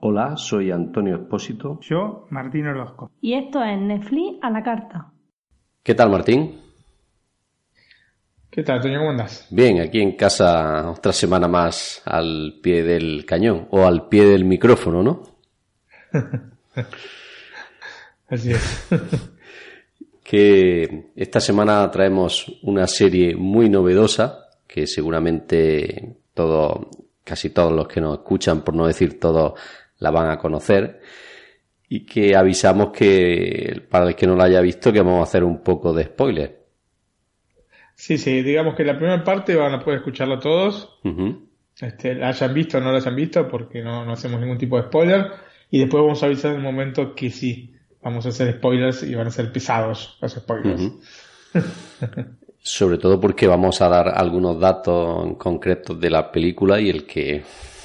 Hola, soy Antonio Espósito. Yo, Martín Orozco. Y esto es Netflix a la carta. ¿Qué tal, Martín? ¿Qué tal, Antonio? ¿Cómo andas? Bien, aquí en casa otra semana más al pie del cañón o al pie del micrófono, ¿no? Así es. que esta semana traemos una serie muy novedosa que seguramente todo, casi todos los que nos escuchan, por no decir todos, la van a conocer y que avisamos que para el que no la haya visto que vamos a hacer un poco de spoiler. Sí, sí, digamos que la primera parte van a poder escucharla todos, este, la hayan visto o no la hayan visto porque no, no hacemos ningún tipo de spoiler. Y después vamos a avisar en el momento que sí, vamos a hacer spoilers y van a ser pesados los spoilers. Sobre todo porque vamos a dar algunos datos concretos de la película y el que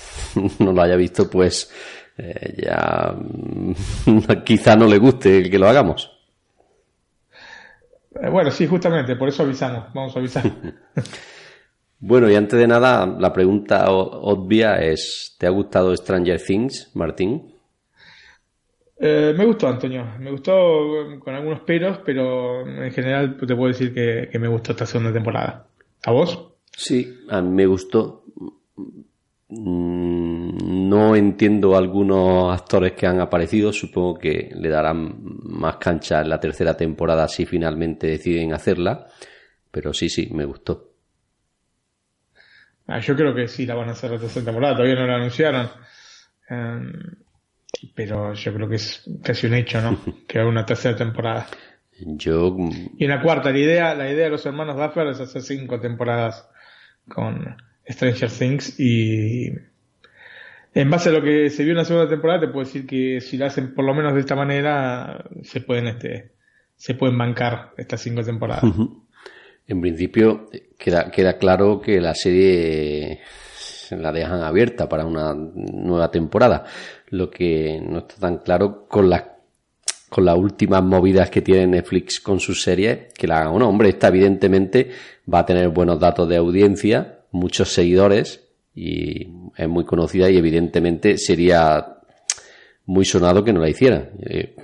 no lo haya visto pues eh, ya quizá no le guste el que lo hagamos. Eh, bueno, sí, justamente, por eso avisamos, vamos a avisar. bueno, y antes de nada, la pregunta obvia es, ¿te ha gustado Stranger Things, Martín? Eh, me gustó, Antonio. Me gustó con algunos peros, pero en general te puedo decir que, que me gustó esta segunda temporada. ¿A vos? Sí, a mí me gustó. Mm, no entiendo algunos actores que han aparecido, supongo que le darán más cancha en la tercera temporada si finalmente deciden hacerla, pero sí, sí, me gustó. Ah, yo creo que sí la van a hacer la tercera temporada, todavía no la anunciaron, em, pero yo creo que es casi un hecho, ¿no? que haga una tercera temporada. Yo... Y en la cuarta, la idea, la idea de los hermanos Duffer es hacer cinco temporadas con Stranger Things y en base a lo que se vio en la segunda temporada te puedo decir que si lo hacen por lo menos de esta manera se pueden este se pueden bancar estas cinco temporadas. En principio queda, queda claro que la serie la dejan abierta para una nueva temporada. Lo que no está tan claro con las con las últimas movidas que tiene Netflix con sus series, que la hagan o no. Hombre, esta evidentemente va a tener buenos datos de audiencia, muchos seguidores y es muy conocida y evidentemente sería muy sonado que no la hicieran. Eh,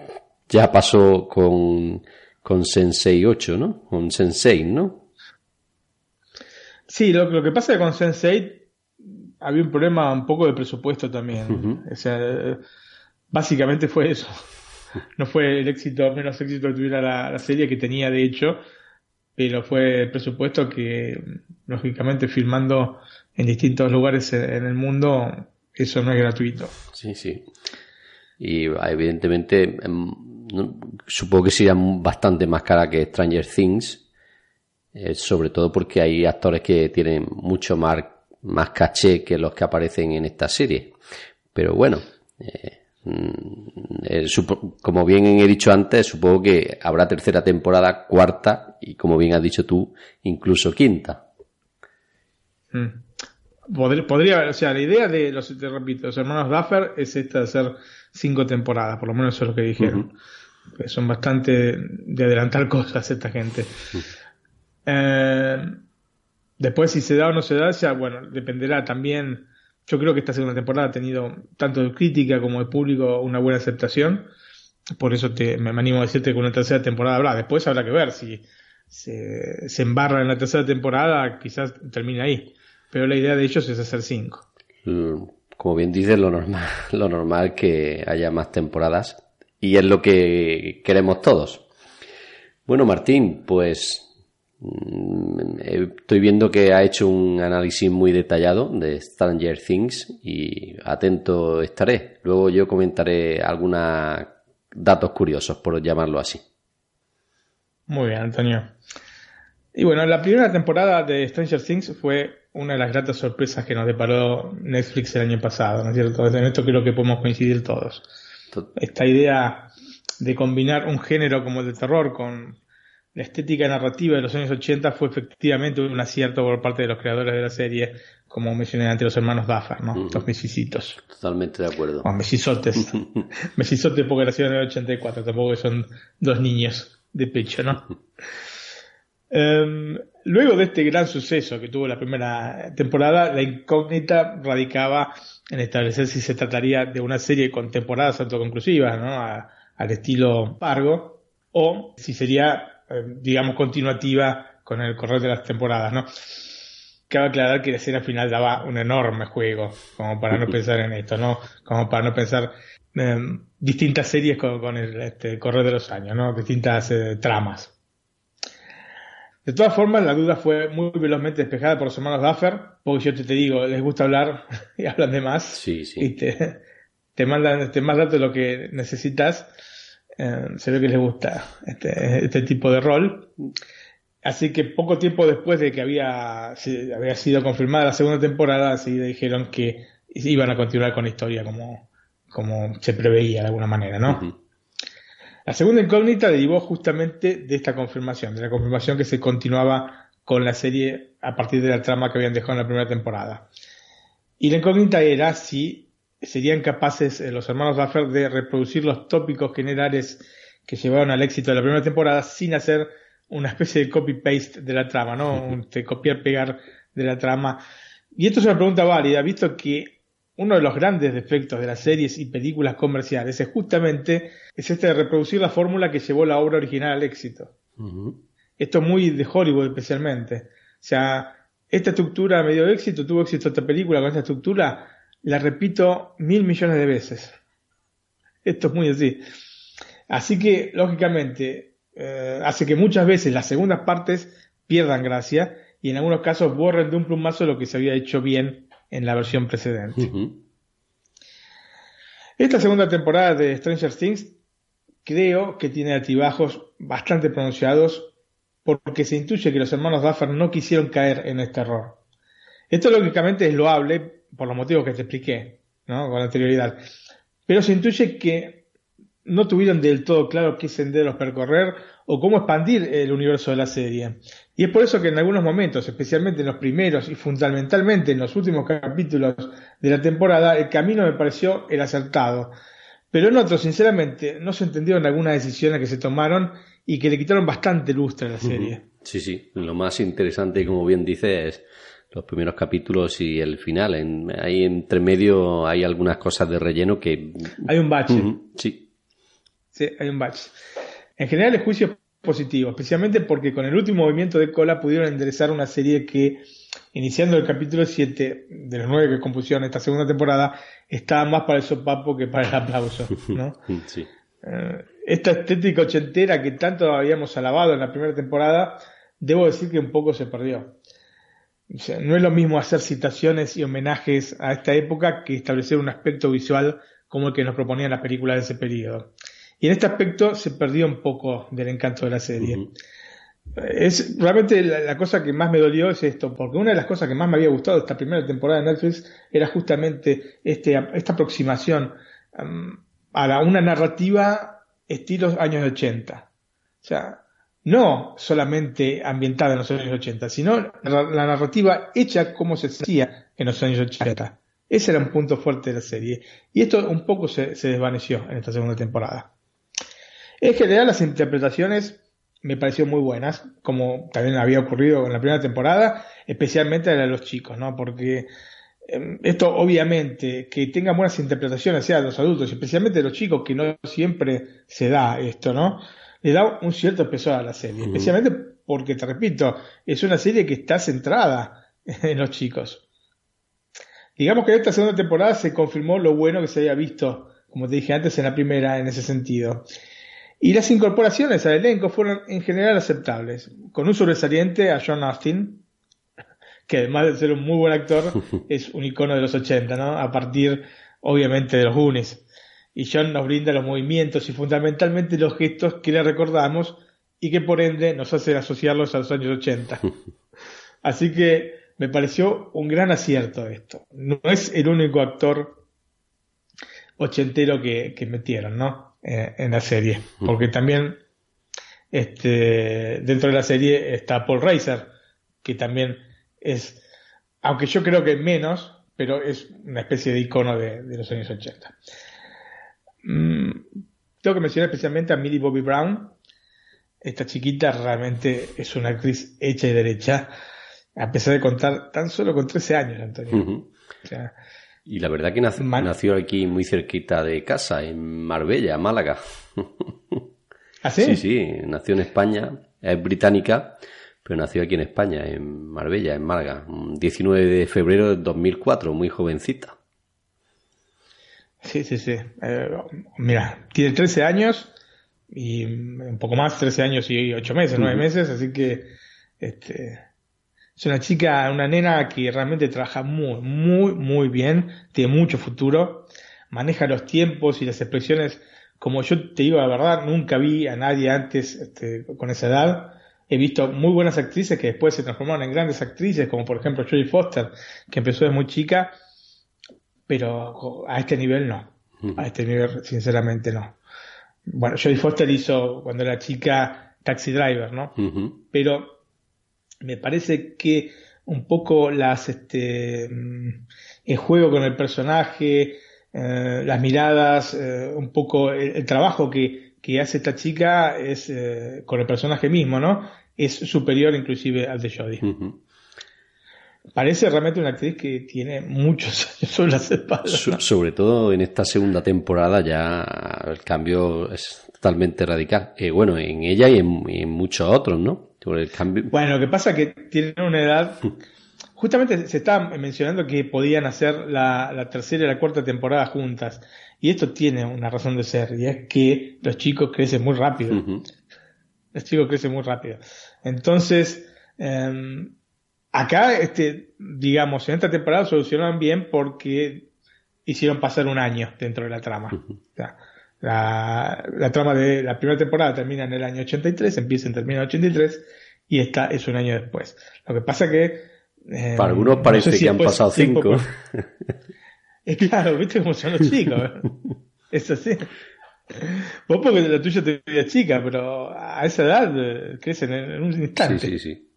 ya pasó con, con Sensei 8, ¿no? Con Sensei, ¿no? Sí, lo, lo que pasa es que con Sensei había un problema un poco de presupuesto también. O sea, básicamente fue eso. No fue el éxito, menos éxito que tuviera la, la serie que tenía de hecho, pero fue el presupuesto que, lógicamente, filmando en distintos lugares en el mundo, eso no es gratuito. Sí, sí. Y evidentemente, em, supongo que sería bastante más cara que Stranger Things, eh, sobre todo porque hay actores que tienen mucho más, más caché que los que aparecen en esta serie. Pero bueno, eh, Mm, eh, como bien he dicho antes, supongo que habrá tercera temporada, cuarta y como bien has dicho tú, incluso quinta. Mm. Podría, o sea, la idea de los, te repito, los hermanos Duffer es esta de hacer cinco temporadas, por lo menos eso es lo que dijeron. Son bastante de adelantar cosas esta gente. Eh, después si se da o no se da, ya bueno, dependerá también yo creo que esta segunda temporada ha tenido tanto de crítica como de público una buena aceptación. Por eso te, me animo a decirte que una tercera temporada habrá. Después habrá que ver si se, se embarra en la tercera temporada, quizás termine ahí. Pero la idea de ellos es hacer cinco. Mm, como bien dices, lo normal, lo normal que haya más temporadas. Y es lo que queremos todos. Bueno, Martín, pues estoy viendo que ha hecho un análisis muy detallado de Stranger Things y atento estaré. Luego yo comentaré algunos datos curiosos, por llamarlo así. Muy bien, Antonio. Y bueno, la primera temporada de Stranger Things fue una de las gratas sorpresas que nos deparó Netflix el año pasado, ¿no es cierto? En esto creo que podemos coincidir todos. Esta idea de combinar un género como el de terror con la estética narrativa de los años 80 fue efectivamente un acierto por parte de los creadores de la serie, como mencioné antes, los hermanos Duffer, ¿no? Los mesicitos. Totalmente de acuerdo. O mesisotes. mesisotes porque nacieron en el 84, tampoco son dos niños. de pecho, ¿no? Em, luego de este gran suceso que tuvo la primera temporada, la incógnita radicaba en establecer si se trataría de una serie con temporadas autoconclusivas, ¿no? al estilo Pargo, o si sería, em, digamos, continuativa con el correr de las temporadas, ¿no? Cabe aclarar que la escena final daba un enorme juego, como para no pensar en esto, ¿no? Como para no pensar en distintas series con, el este, correr de los años, ¿no? Distintas eh, tramas. De todas formas, la duda fue muy velozmente despejada por los hermanos Duffer, porque yo te, te digo, les gusta hablar y hablan de más. Sí, sí. Y te, te mandan más datos de lo que necesitas. Eh, se ve que les gusta este, este tipo de rol. Así que poco tiempo después de que había, había sido confirmada la segunda temporada, así dijeron que iban a continuar con la historia como, como se preveía de alguna manera, ¿no? La segunda incógnita derivó justamente de esta confirmación, de la confirmación que se continuaba con la serie a partir de la trama que habían dejado en la primera temporada. Y la incógnita era si serían capaces eh, los hermanos Duffer de reproducir los tópicos generales que llevaron al éxito de la primera temporada sin hacer una especie de copy-paste de la trama, ¿no? Un copiar-pegar de la trama. Y esto es una pregunta válida, visto que uno de los grandes defectos de las series y películas comerciales es justamente es este de reproducir la fórmula que llevó la obra original al éxito. Esto es muy de Hollywood especialmente. O sea, esta estructura me dio éxito, tuvo éxito esta película con esta estructura, la repito mil millones de veces. Esto es muy así. Así que, lógicamente, eh, hace que muchas veces las segundas partes pierdan gracia y en algunos casos borren de un plumazo lo que se había hecho bien en la versión precedente. Esta segunda temporada de Stranger Things creo que tiene altibajos bastante pronunciados porque se intuye que los hermanos Duffer no quisieron caer en este error. Esto lógicamente es loable por los motivos que te expliqué ¿no? con anterioridad, pero se intuye que no tuvieron del todo claro qué senderos percorrer o cómo expandir el universo de la serie. Y es por eso que en algunos momentos, especialmente en los primeros y fundamentalmente en los últimos capítulos de la temporada, el camino me pareció el acertado. Pero en otros, sinceramente, no se entendieron algunas decisiones que se tomaron y que le quitaron bastante lustre a la serie. Sí, sí. Lo más interesante, como bien dices, es los primeros capítulos y el final. En, ahí entre medio hay algunas cosas de relleno que... Hay un bache. Sí. Sí, hay un bache. En general el juicio es positivo, especialmente porque con el último movimiento de cola pudieron enderezar una serie que, iniciando el capítulo 7 de los nueve que compusieron esta segunda temporada, estaba más para el sopapo que para el aplauso. ¿no? Sí. Eh, esta estética ochentera que tanto habíamos alabado en la primera temporada, debo decir que un poco se perdió. No es lo mismo hacer citaciones y homenajes a esta época que establecer un aspecto visual como el que nos proponían las películas de ese periodo. Y en este aspecto se perdió un poco del encanto de la serie. Es realmente la, cosa que más me dolió es esto, porque una de las cosas que más me había gustado de esta primera temporada de Netflix era justamente este, esta aproximación um, a una narrativa estilo años 80. O sea, no solamente ambientada en los años 80, sino la, narrativa hecha como se hacía en los años 80. Ese era un punto fuerte de la serie. Y esto un poco se desvaneció en esta segunda temporada. En general las interpretaciones me parecieron muy buenas, como también había ocurrido en la primera temporada, especialmente la de los chicos, ¿no? Porque em, esto obviamente, que tengan buenas interpretaciones, sea los adultos, especialmente los chicos, que no siempre se da esto, ¿no? Le da un cierto peso a la serie, especialmente porque, te repito, es una serie que está centrada en los chicos. Digamos que en esta segunda temporada se confirmó lo bueno que se había visto, como te dije antes, en la primera, en ese sentido. Y las incorporaciones al elenco fueron en general aceptables, con un sobresaliente a John Austin, que además de ser un muy buen actor, es un icono de los 80, ¿no? A partir, obviamente, de los Goonies. Y John nos brinda los movimientos y fundamentalmente los gestos que le recordamos y que por ende nos hacen asociarlos a los años 80. Así que me pareció un gran acierto esto. No es el único actor ochentero que, que metieron, ¿no? Eh, en la serie. Porque también este, dentro de la serie está Paul Reiser, que también es, aunque yo creo que menos, pero es una especie de icono de, los años 80. Mm, tengo que mencionar especialmente a Millie Bobby Brown, esta chiquita realmente es una actriz hecha y derecha, a pesar de contar tan solo con 13 años, Antonio. y la verdad que nació, aquí muy cerquita de casa, en Marbella, Málaga. ¿Ah, sí? Sí, sí, nació en España, es británica, pero nació aquí en España, en Marbella, en Málaga, 19 de febrero de 2004, muy jovencita. Sí, sí, sí. Eh, mira, tiene 13 años y un poco más, 13 años y 8 meses, 9 meses, así que este, es una chica, una nena que realmente trabaja muy, muy, muy bien, tiene mucho futuro, maneja los tiempos y las expresiones, como yo te digo la verdad, nunca vi a nadie antes este, con esa edad. He visto muy buenas actrices que después se transformaron en grandes actrices, como por ejemplo Jodie Foster, que empezó de muy chica pero a este nivel no. A este nivel, sinceramente, no. Bueno, Jodie Foster hizo cuando era chica Taxi Driver, ¿no? Pero me parece que un poco las, este, mm, el juego con el personaje, eh, las miradas, eh, un poco el, trabajo que, que, hace esta chica es eh, con el personaje mismo, ¿no? Es superior inclusive al de Jodie. Parece realmente una actriz que tiene muchos años sobre las espaldas. sobre todo en esta segunda temporada ya el cambio es totalmente radical. Eh, bueno, en ella y en, muchos otros, ¿no? el cambio... Bueno, lo que pasa es que tiene una edad... Justamente se está mencionando que podían hacer la, tercera y la cuarta temporada juntas. Y esto tiene una razón de ser, y es que los chicos crecen muy rápido. Los chicos crecen muy rápido. Entonces, em, Acá, este, digamos, en esta temporada solucionaron bien porque hicieron pasar un año dentro de la trama. la, trama de la primera temporada termina en el año 83, empieza en termina en el 83 y esta es un año después. Lo que pasa que... Eh, Para algunos parece que han pasado cinco. es claro, viste cómo son los chicos. es así. Vos porque la tuya te veía chica, pero a esa edad eh, crecen en, un instante. Sí, sí, sí.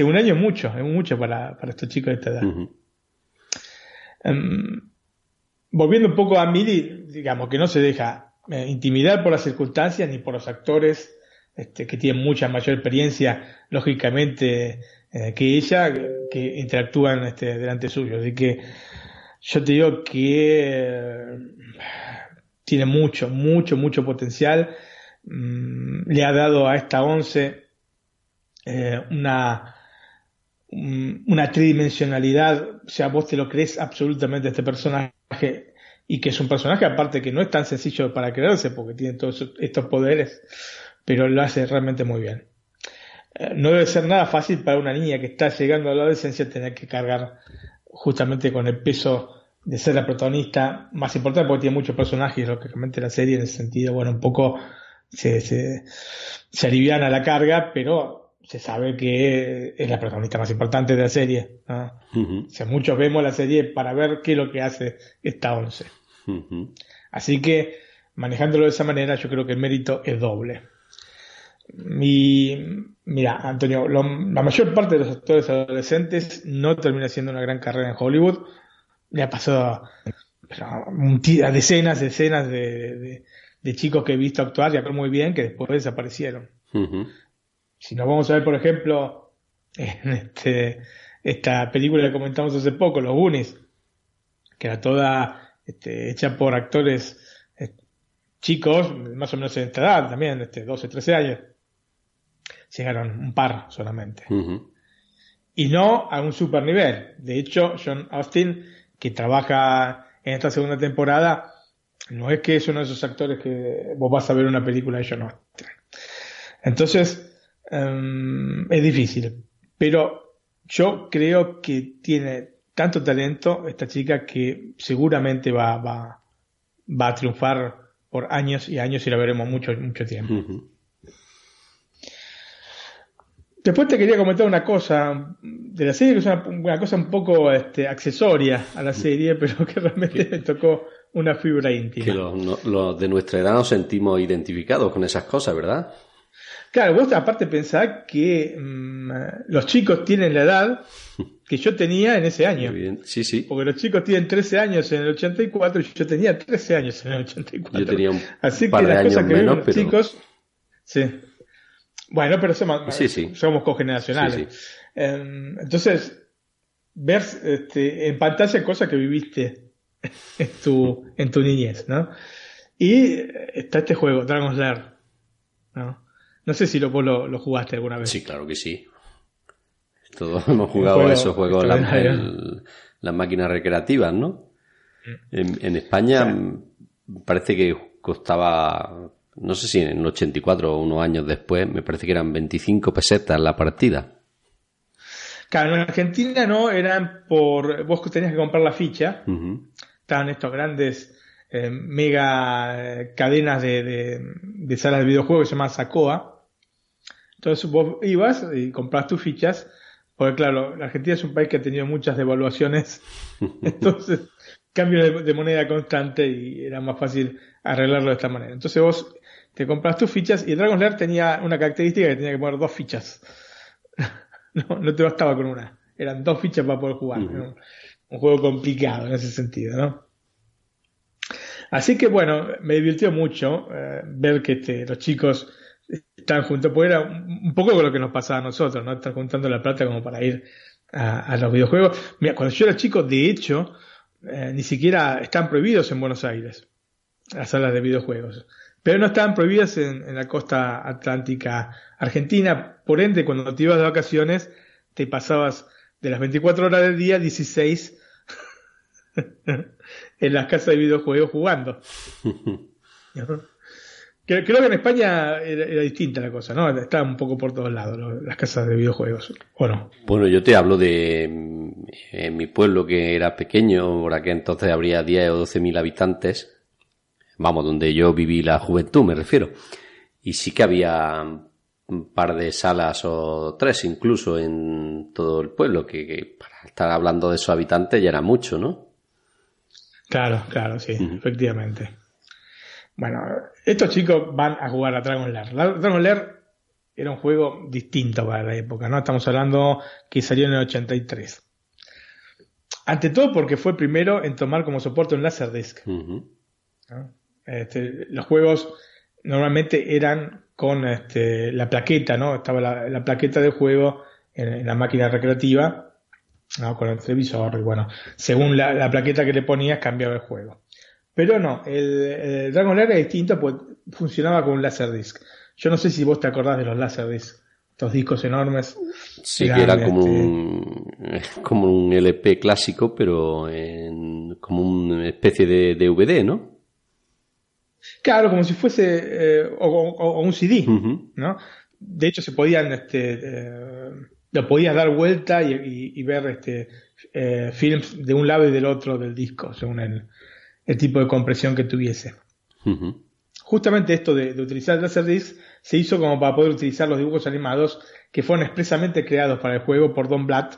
Un año es mucho, es mucho para, para estos chicos de esta edad. Em, volviendo un poco a Mili, digamos que no se deja eh, intimidar por las circunstancias ni por los actores este, que tienen mucha mayor experiencia, lógicamente, eh, que ella, que interactúan este, delante suyo. Así que yo te digo que eh, tiene mucho, mucho, mucho potencial. Mm, le ha dado a esta once una una tridimensionalidad, o sea, vos te lo crees absolutamente este personaje y que es un personaje aparte que no es tan sencillo para creerse porque tiene todos estos poderes, pero lo hace realmente muy bien. Eh, no debe ser nada fácil para una niña que está llegando a la adolescencia tener que cargar justamente con el peso de ser la protagonista más importante porque tiene muchos personajes, lógicamente la serie en ese sentido, bueno, un poco se, se, se aliviana la carga, pero se sabe que es la protagonista más importante de la serie. muchos vemos la serie para ver qué es lo que hace esta once. Así que, manejándolo de esa manera, yo creo que el mérito es doble. Y mira, Antonio, la mayor parte de los actores adolescentes no termina siendo una gran carrera en Hollywood. Le ha pasado a, decenas, decenas de, chicos que he visto actuar y actuar muy bien que después desaparecieron. Si nos vamos a ver, por ejemplo, en este, esta película que comentamos hace poco, Los Goonies, que era toda este, hecha por actores eh, chicos, más o menos en esta edad también, este, 12, 13 años. Llegaron un par solamente. Y no a un super nivel. De hecho, John Austin, que trabaja en esta segunda temporada, no es que es uno de esos actores que vos vas a ver una película de John Austin. Entonces, Em, es difícil. Pero yo creo que tiene tanto talento esta chica que seguramente va, va, va a triunfar por años y años y la veremos mucho, mucho tiempo. Después te quería comentar una cosa de la serie, que es una, cosa un poco este, accesoria a la serie, pero que realmente me tocó una fibra íntima. Que los de nuestra edad nos sentimos identificados con esas cosas, ¿verdad? Claro, vos aparte pensás que mm, los chicos tienen la edad que yo tenía en ese año. Sí, sí. Porque los chicos tienen 13 años en el 84 y yo tenía 13 años en el 84. Yo tenía un Así que las cosas que menos, los chicos, sí. Bueno, pero somos, somos cogeneracionales. Em, entonces, ver este, en pantalla cosas que viviste en tu, en tu niñez, ¿no? Y está este juego, Dragon's Lair, ¿no? No sé si lo, vos lo, jugaste alguna vez. Sí, claro que sí. Todos hemos jugado esos juegos, las máquinas recreativas, ¿no? Mm. En, España parece que costaba, no sé si en el 84 o unos años después, me parece que eran 25 pesetas la partida. Claro, en Argentina no, eran por. Vos tenías que comprar la ficha. Estaban estos grandes eh, mega eh, cadenas de, de, salas de videojuegos que se llaman Sacoa. Entonces vos ibas y compras tus fichas. Porque claro, la Argentina es un país que ha tenido muchas devaluaciones. Entonces, cambio de, moneda constante y era más fácil arreglarlo de esta manera. Entonces vos te compras tus fichas y el Dragon's Lair tenía una característica que tenía que poner dos fichas. No, no te bastaba con una. Eran dos fichas para poder jugar. un, juego complicado en ese sentido, ¿no? Así que bueno, me divirtió mucho eh, ver que este, los chicos están juntos, porque era un poco con lo que nos pasaba a nosotros, ¿no? Estar juntando la plata como para ir a, los videojuegos. Mira, cuando yo era chico, de hecho, eh, ni siquiera están prohibidos en Buenos Aires, las salas de videojuegos. Pero no estaban prohibidas en, la costa atlántica argentina. Por ende, cuando te ibas de vacaciones, te pasabas de las 24 horas del día, 16 en las casas de videojuegos jugando. Creo, que en España era, distinta la cosa, ¿no? Estaba un poco por todos lados las casas de videojuegos, ¿o no? Bueno, yo te hablo de en mi pueblo que era pequeño, por aquel entonces habría 10 o 12 mil habitantes vamos, donde yo viví la juventud, me refiero. Y sí que había un par de salas o tres incluso en todo el pueblo, que, para estar hablando de sus habitantes ya era mucho, ¿no? Claro, claro, sí, efectivamente. Bueno, estos chicos van a jugar a Dragon Lair. Dragon Lair era un juego distinto para la época, ¿no? Estamos hablando que salió en el 83. Ante todo porque fue primero en tomar como soporte un Laserdisc. Este, los juegos normalmente eran con este, la plaqueta, ¿no? Estaba la, plaqueta del juego en, la máquina recreativa, con el televisor, y bueno, según la, plaqueta que le ponías cambiaba el juego. Pero no, el, Dragon Lair era distinto, pues funcionaba con un Laserdisc. Yo no sé si vos te acordás de los Laserdisc, estos discos enormes. Sí, que era como, este, un, como un LP clásico, pero en, como una especie de DVD, ¿no? Claro, como si fuese eh, o, un CD, ¿no? De hecho, se podían, este, eh, lo podías dar vuelta y, ver este, eh, films de un lado y del otro del disco, según el, tipo de compresión que tuviese. Justamente esto de, utilizar el Laserdisc se hizo como para poder utilizar los dibujos animados que fueron expresamente creados para el juego por Don Blatt,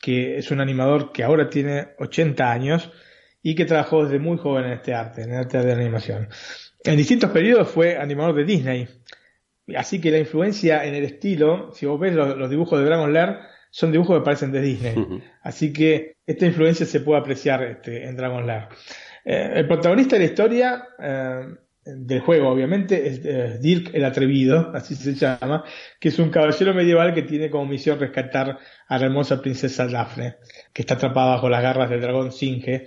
que es un animador que ahora tiene 80 años y que trabajó desde muy joven en este arte, en el arte de la animación. En distintos periodos fue animador de Disney. Así que la influencia en el estilo, si vos ves los, dibujos de Dragon Lair, son dibujos que parecen de Disney. Así que esta influencia se puede apreciar este, en Dragon Lair. Eh, el protagonista de la historia eh, del juego, obviamente, es Dirk el Atrevido, así se llama, que es un caballero medieval que tiene como misión rescatar a la hermosa princesa Daphne, que está atrapada bajo las garras del dragón Singe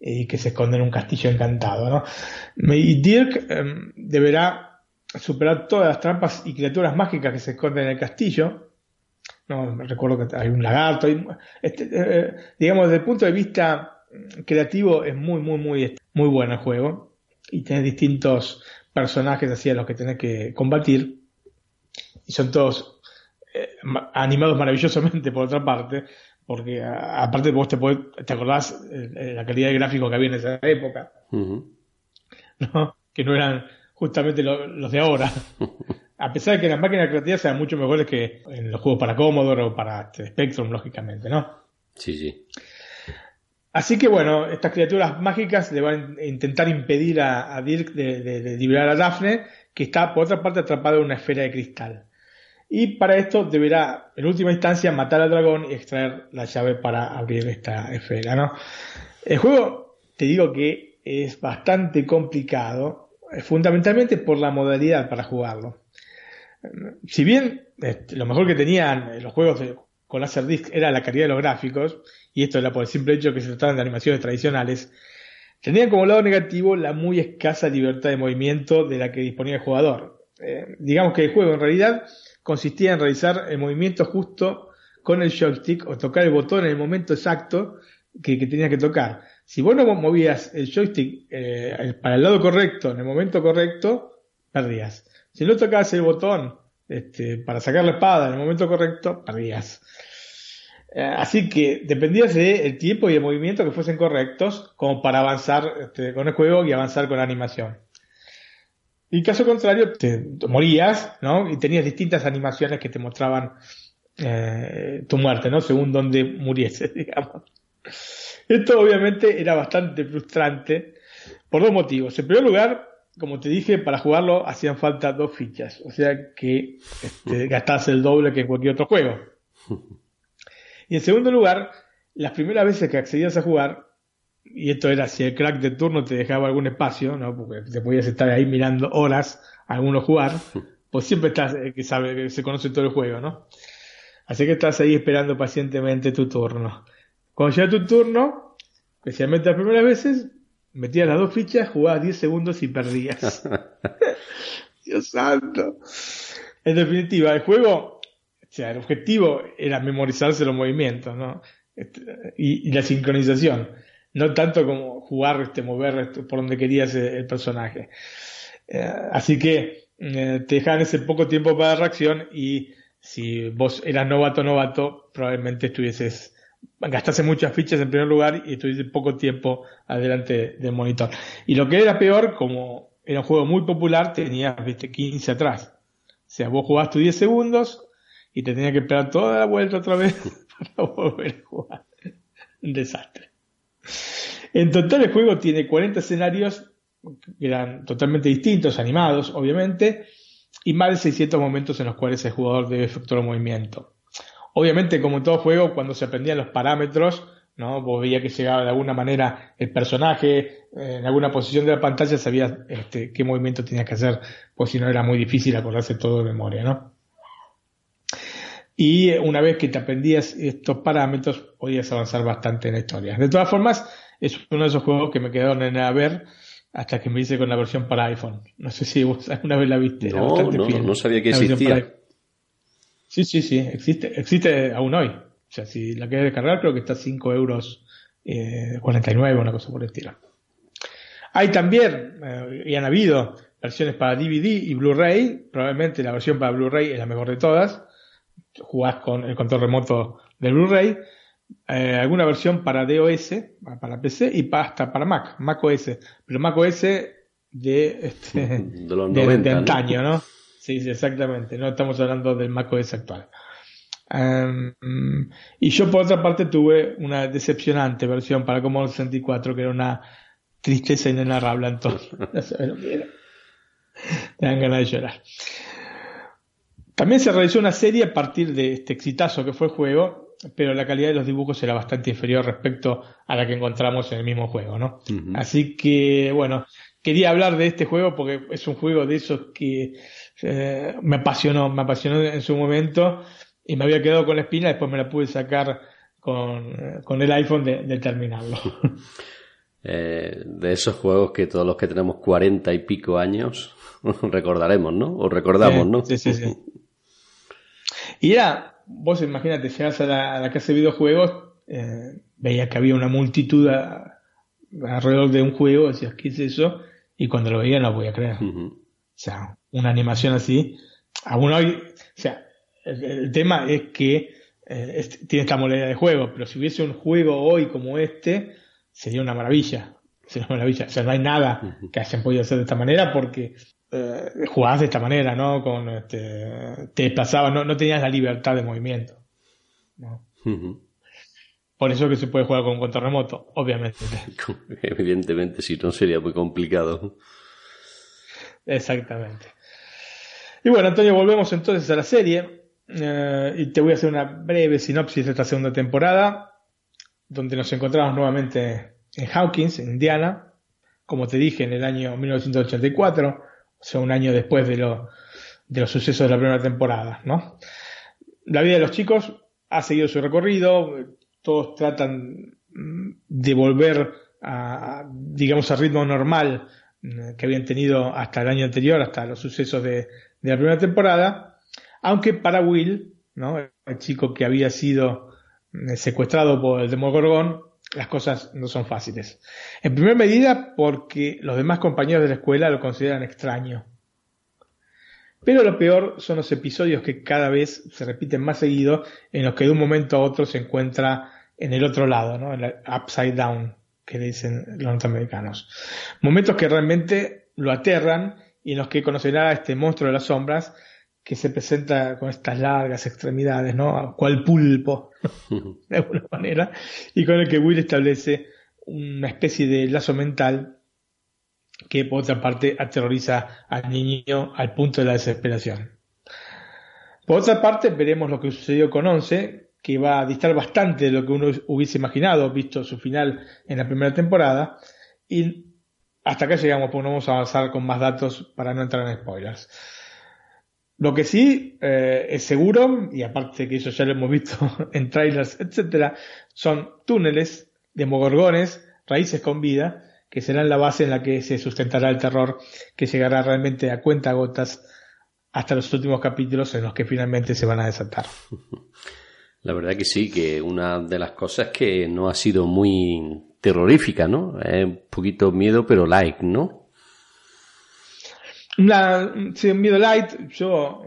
y que se esconde en un castillo encantado. ¿no? Y Dirk em, deberá superar todas las trampas y criaturas mágicas que se esconden en el castillo. No, recuerdo que hay un lagarto. Este, eh, eh, digamos, desde el punto de vista creativo es muy, muy, muy, muy bueno el juego. Y tiene distintos personajes así a los que tenés que combatir. Y son todos eh, animados maravillosamente por otra parte porque aparte vos te, te acordás eh, eh, la calidad de gráfico que había en esa época, ¿no? que no eran justamente los de ahora. A pesar de que las máquinas creativas sean mucho mejores que en los juegos para Commodore o para este, Spectrum, lógicamente, ¿no? Sí, sí. Así que bueno, estas criaturas mágicas le van a intentar impedir a, Dirk de, de, liberar a Daphne, que está por otra parte atrapada en una esfera de cristal. Y para esto deberá, en última instancia, matar al dragón y extraer la llave para abrir esta esfera. El juego, te digo que es bastante complicado, eh, fundamentalmente por la modalidad para jugarlo. si bien este, lo mejor que tenían los juegos con Laserdisc era la calidad de los gráficos, y esto era por el simple hecho que se trataban de animaciones tradicionales, tenían como lado negativo la muy escasa libertad de movimiento de la que disponía el jugador. Eh, digamos que el juego en realidad consistía en realizar el movimiento justo con el joystick o tocar el botón en el momento exacto que, que tenías que tocar. Si vos no movías el joystick eh, para el lado correcto en el momento correcto, perdías. Si no tocabas el botón este, para sacar la espada en el momento correcto, perdías. Eh, así que dependías del tiempo y el movimiento que fuesen correctos como para avanzar este, con el juego y avanzar con la animación. Y caso contrario, te, morías, ¿no? Y tenías distintas animaciones que te mostraban eh, tu muerte, ¿no? Según donde muriese, digamos. Esto obviamente era bastante frustrante por dos motivos. En primer lugar, como te dije, para jugarlo hacían falta dos fichas, o sea que este, gastas el doble que en cualquier otro juego. Y en segundo lugar, las primeras veces que accedías a jugar, y esto era si el crack de turno te dejaba algún espacio, ¿no? porque te podías estar ahí mirando horas a alguno jugar, pues siempre estás, eh, que sabe, que se conoce todo el juego, ¿no? Así que estás ahí esperando pacientemente tu turno. Cuando llega tu turno, especialmente las primeras veces, metías las dos fichas, jugabas 10 segundos y perdías. Dios santo. En definitiva, el juego o sea, el objetivo era memorizarse los movimientos, ¿no? Este, y, la sincronización. No tanto como jugar, este, mover este, por donde querías el, personaje. Eh, así que eh, te dejaban ese poco tiempo para reacción y si vos eras novato novato, probablemente estuvieses gastase muchas fichas en primer lugar y estuviese poco tiempo adelante del monitor. Y lo que era peor, como era un juego muy popular, tenías viste, 15 atrás. O sea, vos jugabas tus 10 segundos, y te tenía que esperar toda la vuelta otra vez para volver a jugar. Un desastre. En total el juego tiene 40 escenarios que eran totalmente distintos, animados, obviamente, y más de 600 momentos en los cuales el jugador debe efectuar un movimiento. Obviamente, como en todo juego, cuando se aprendían los parámetros, ¿no? Vos veías que llegaba de alguna manera el personaje eh, en alguna posición de la pantalla, sabías este, qué movimiento tenías que hacer, pues si no era muy difícil acordarse todo de memoria, ¿no? y una vez que te aprendías estos parámetros podías avanzar bastante en la historia. De todas formas, es uno de esos juegos que me quedaron en a ver hasta que me hice con la versión para iPhone. No sé si vos alguna vez la viste. No, no, no sabía que existía. Sí, sí, sí, existe, existe aún hoy. O sea, si la quieres descargar, creo que está a 5 euros eh, 49, una cosa por el estilo. Hay también, eh, y han habido versiones para DVD y Blu-ray. Probablemente la versión para Blu-ray es la mejor de todas jugás con el control remoto del Blu-ray, eh, alguna versión para DOS, para PC y hasta para Mac, Mac OS, pero Mac OS de, este, de, los 90, de, antaño, ¿no? Sí, sí, exactamente, no estamos hablando del Mac OS actual. Um, y yo por otra parte tuve una decepcionante versión para Commodore 64 que era una tristeza inenarrable entonces. No sabes lo que era. Te dan ganas de llorar. También se realizó una serie a partir de este exitazo que fue el juego, pero la calidad de los dibujos era bastante inferior respecto a la que encontramos en el mismo juego, ¿no? Así que, bueno, quería hablar de este juego porque es un juego de esos que eh, me apasionó, me apasionó en su momento y me había quedado con la espina, después me la pude sacar con, el iPhone de, terminarlo. Eh, de esos juegos que todos los que tenemos cuarenta y pico años recordaremos, ¿no? O recordamos, ¿no? Sí, sí, sí. Y era, vos imagínate, llegas a la, casa de videojuegos, eh, veías que había una multitud alrededor de un juego, decías, ¿qué es eso? Y cuando lo veía no lo podía creer. O sea, una animación así, aún hoy, o sea, el, tema es que eh, tiene esta modalidad de juego, pero si hubiese un juego hoy como este, sería una maravilla. Sería una maravilla. O sea, no hay nada que hayan podido hacer de esta manera porque eh, jugabas de esta manera, ¿no? Con, este, te desplazabas, no, no tenías la libertad de movimiento. Por eso que se puede jugar con un control remoto, obviamente. Evidentemente, si no sería muy complicado. Exactamente. Y bueno, Antonio, volvemos entonces a la serie. Eh, y te voy a hacer una breve sinopsis de esta segunda temporada, donde nos encontramos nuevamente en Hawkins, en Indiana, como te dije, en el año 1984 o sea, un año después de lo, de los sucesos de la primera temporada, ¿no? La vida de los chicos ha seguido su recorrido, todos tratan mm, de volver a, digamos, al ritmo normal mm, que habían tenido hasta el año anterior, hasta los sucesos de, la primera temporada, aunque para Will, ¿no? el chico que había sido mm, secuestrado por el Demogorgón, las cosas no son fáciles. En primera medida porque los demás compañeros de la escuela lo consideran extraño. Pero lo peor son los episodios que cada vez se repiten más seguido, en los que de un momento a otro se encuentra en el otro lado, ¿no? upside down, que dicen los norteamericanos. Momentos que realmente lo aterran y en los que conocerá a este monstruo de las sombras que se presenta con estas largas extremidades, ¿no? Cual pulpo, de alguna manera, y con el que Will establece una especie de lazo mental que por otra parte aterroriza al niño al punto de la desesperación. Por otra parte, veremos lo que sucedió con Once, que va a distar bastante de lo que uno hubiese imaginado, visto su final en la primera temporada, y hasta acá llegamos, pues no vamos a avanzar con más datos para no entrar en spoilers. Lo que sí eh, es seguro, y aparte que eso ya lo hemos visto en trailers, etcétera, son túneles, demogorgones, raíces con vida, que serán la base en la que se sustentará el terror que llegará realmente a cuenta gotas hasta los últimos capítulos en los que finalmente se van a desatar. La verdad que sí, que una de las cosas que no ha sido muy terrorífica, ¿no? Es un poquito miedo, pero like, ¿no? Una, sí, un miedo light. Yo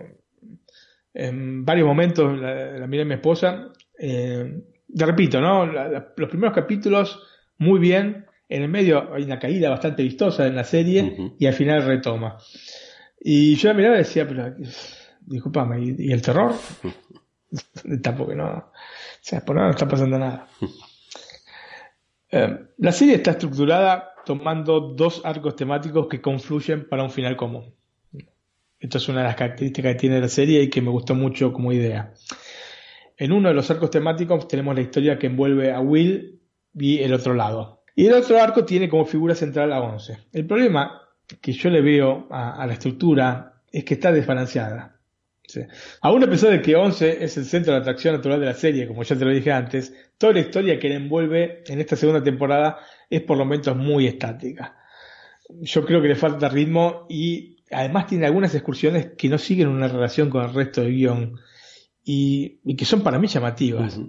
en varios momentos la, miré a mi esposa. Eh, te repito, ¿no? los primeros capítulos muy bien, en el medio hay una caída bastante vistosa en la serie y al final retoma. Y yo la miraba y decía, pero discúlpame, ¿y, el terror? Tampoco no. O sea, por nada no está pasando nada. Eh, la serie está estructurada tomando dos arcos temáticos que confluyen para un final común. Esto es una de las características que tiene la serie y que me gustó mucho como idea. En uno de los arcos temáticos tenemos la historia que envuelve a Will y el otro lado. Y el otro arco tiene como figura central a Once. El problema que yo le veo a, la estructura es que está desbalanceada. Aún a pesar de que Once es el centro de atracción natural de la serie, como ya te lo dije antes, toda la historia que le envuelve en esta segunda temporada es por lo menos muy estática. Yo creo que le falta ritmo y además tiene algunas excursiones que no siguen una relación con el resto del guion y, que son para mí llamativas.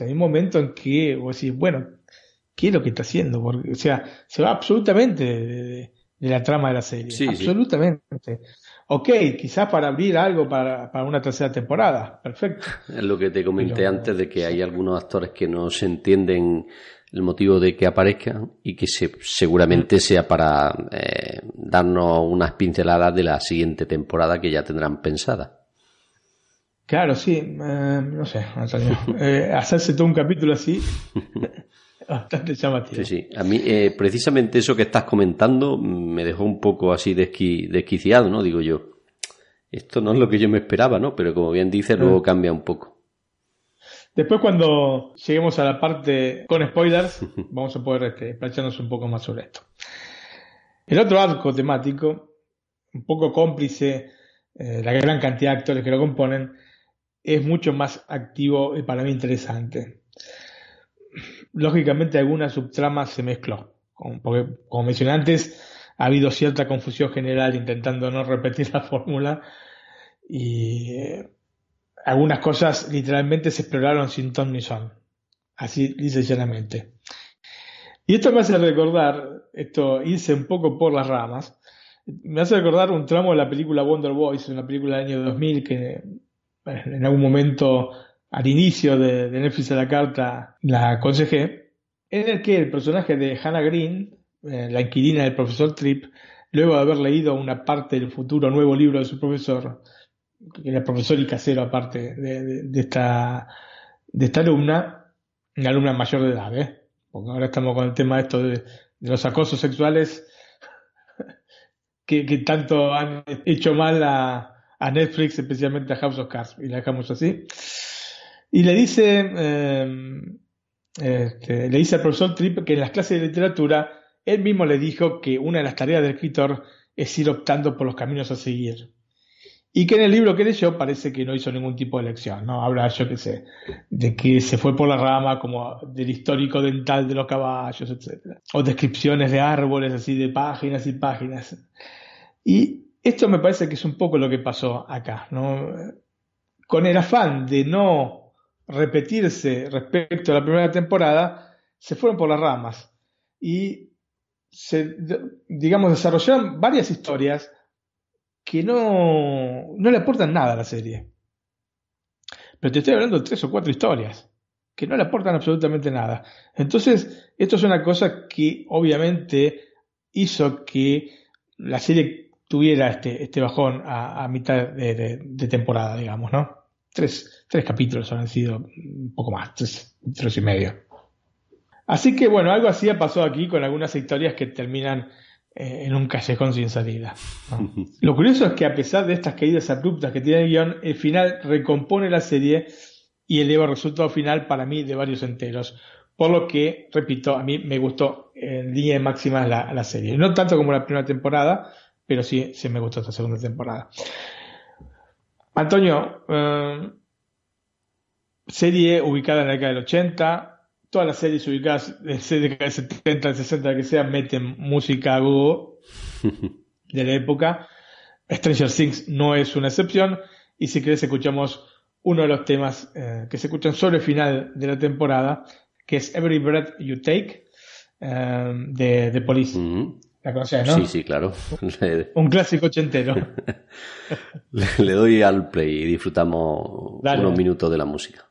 hay un momento en que vos decís, bueno, qué es lo que está haciendo, porque, o sea, se va absolutamente de, la trama de la serie. absolutamente. Ok, quizás para abrir algo para, para, una tercera temporada. Perfecto. Es lo que te comenté antes de que hay algunos actores que no se entienden el motivo de que aparezcan y que se, seguramente sea para eh, darnos unas pinceladas de la siguiente temporada que ya tendrán pensada. Claro, sí, eh, no sé, eh, hacerse todo un capítulo así Bastante llamativo. Sí, sí. A mí, eh, precisamente eso que estás comentando me dejó un poco así desquiciado, ¿no? Digo yo, esto no es lo que yo me esperaba, ¿no? Pero como bien dices, luego mm. cambia un poco. Después cuando lleguemos a la parte con spoilers, vamos a poder este, un poco más sobre esto. El otro arco temático, un poco cómplice, eh, la gran cantidad de actores que lo componen, es mucho más activo y para mí interesante lógicamente alguna subtrama se mezcló, porque como mencioné antes, ha habido cierta confusión general intentando no repetir la fórmula y eh, algunas cosas literalmente se exploraron sin ton ni son, así dice llanamente. Y esto me hace recordar, esto irse un poco por las ramas, me hace recordar un tramo de la película Wonder Boys, una película del año 2000 que en algún momento al inicio de, Netflix a la carta la aconsejé, en el que el personaje de Hannah Green, eh, la inquilina del profesor Tripp, luego de haber leído una parte del futuro nuevo libro de su profesor, que era profesor y casero aparte de, esta, de esta alumna, una alumna mayor de edad, ¿eh? porque ahora estamos con el tema esto de, los acosos sexuales que, tanto han hecho mal a, a Netflix, especialmente a House of Cards, y la dejamos así. Y le dice, em, este, le dice al profesor Tripp que en las clases de literatura él mismo le dijo que una de las tareas del escritor es ir optando por los caminos a seguir. y que en el libro que leyó parece que no hizo ningún tipo de elección, ¿no? Habla, yo qué sé, de que se fue por la rama como del histórico dental de los caballos, etc. O descripciones de árboles, así de páginas y páginas. Y esto me parece que es un poco lo que pasó acá, ¿no? Con el afán de no repetirse respecto a la primera temporada, se fueron por las ramas y se, digamos, desarrollaron varias historias que no, no le aportan nada a la serie. Pero te estoy hablando de tres o cuatro historias que no le aportan absolutamente nada. Entonces, esto es una cosa que obviamente hizo que la serie tuviera este, este bajón a, mitad de, temporada, digamos, ¿no? Tres, tres capítulos han sido un poco más, tres, tres y medio. Así que bueno, algo así ha pasado aquí con algunas historias que terminan eh, en un callejón sin salida. Lo curioso es que a pesar de estas caídas abruptas que tiene el guion, el final recompone la serie y eleva el resultado final para mí de varios enteros. Por lo que, repito, a mí me gustó en línea máxima la, la serie. No tanto como la primera temporada, pero sí, sí me gustó esta segunda temporada. Antonio, eh, serie ubicada en la década del 80, todas las series ubicadas de década 70, 60, que sea, meten música a Google de la época. Stranger Things no es una excepción. Y si querés, escuchamos uno de los temas eh, que se escuchan sobre el final de la temporada, que es Every Breath You Take, eh, de, de, Police. ¿La conoces, no? Sí, sí, claro. Un clásico ochentero. le, doy al play y disfrutamos unos minutos de la música.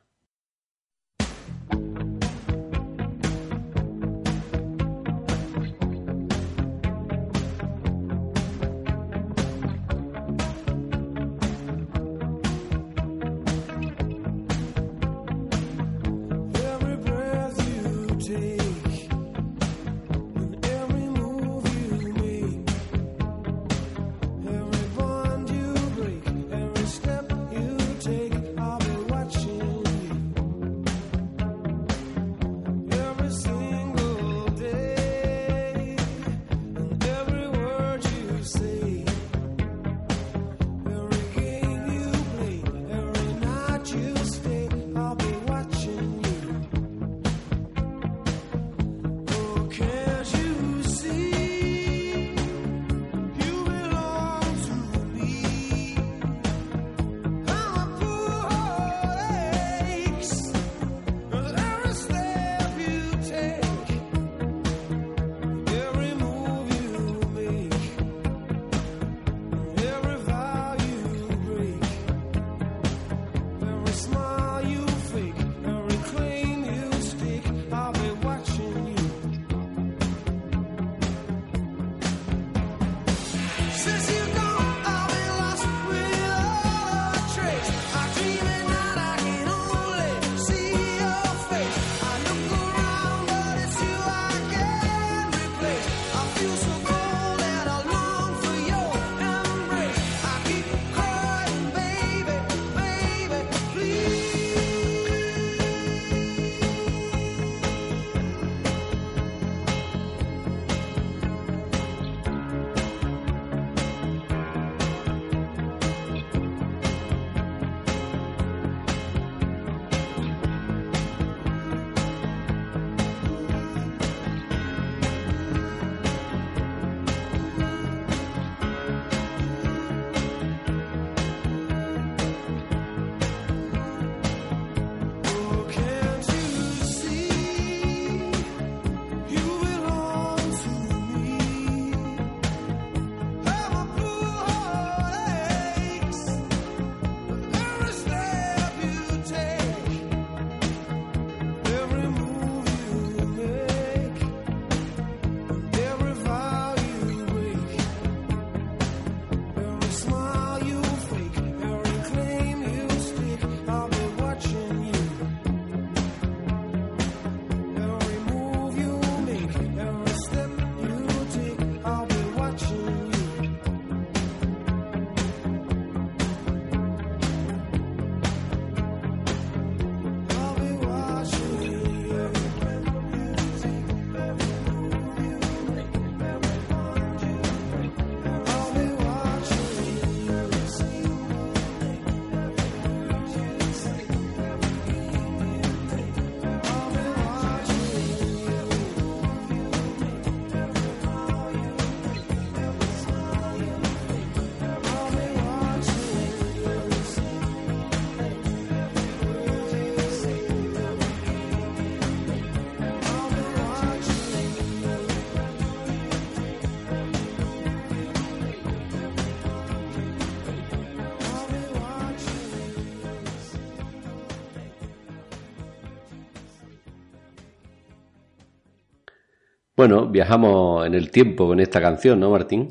Bueno, viajamos en el tiempo con esta canción, ¿no, Martín?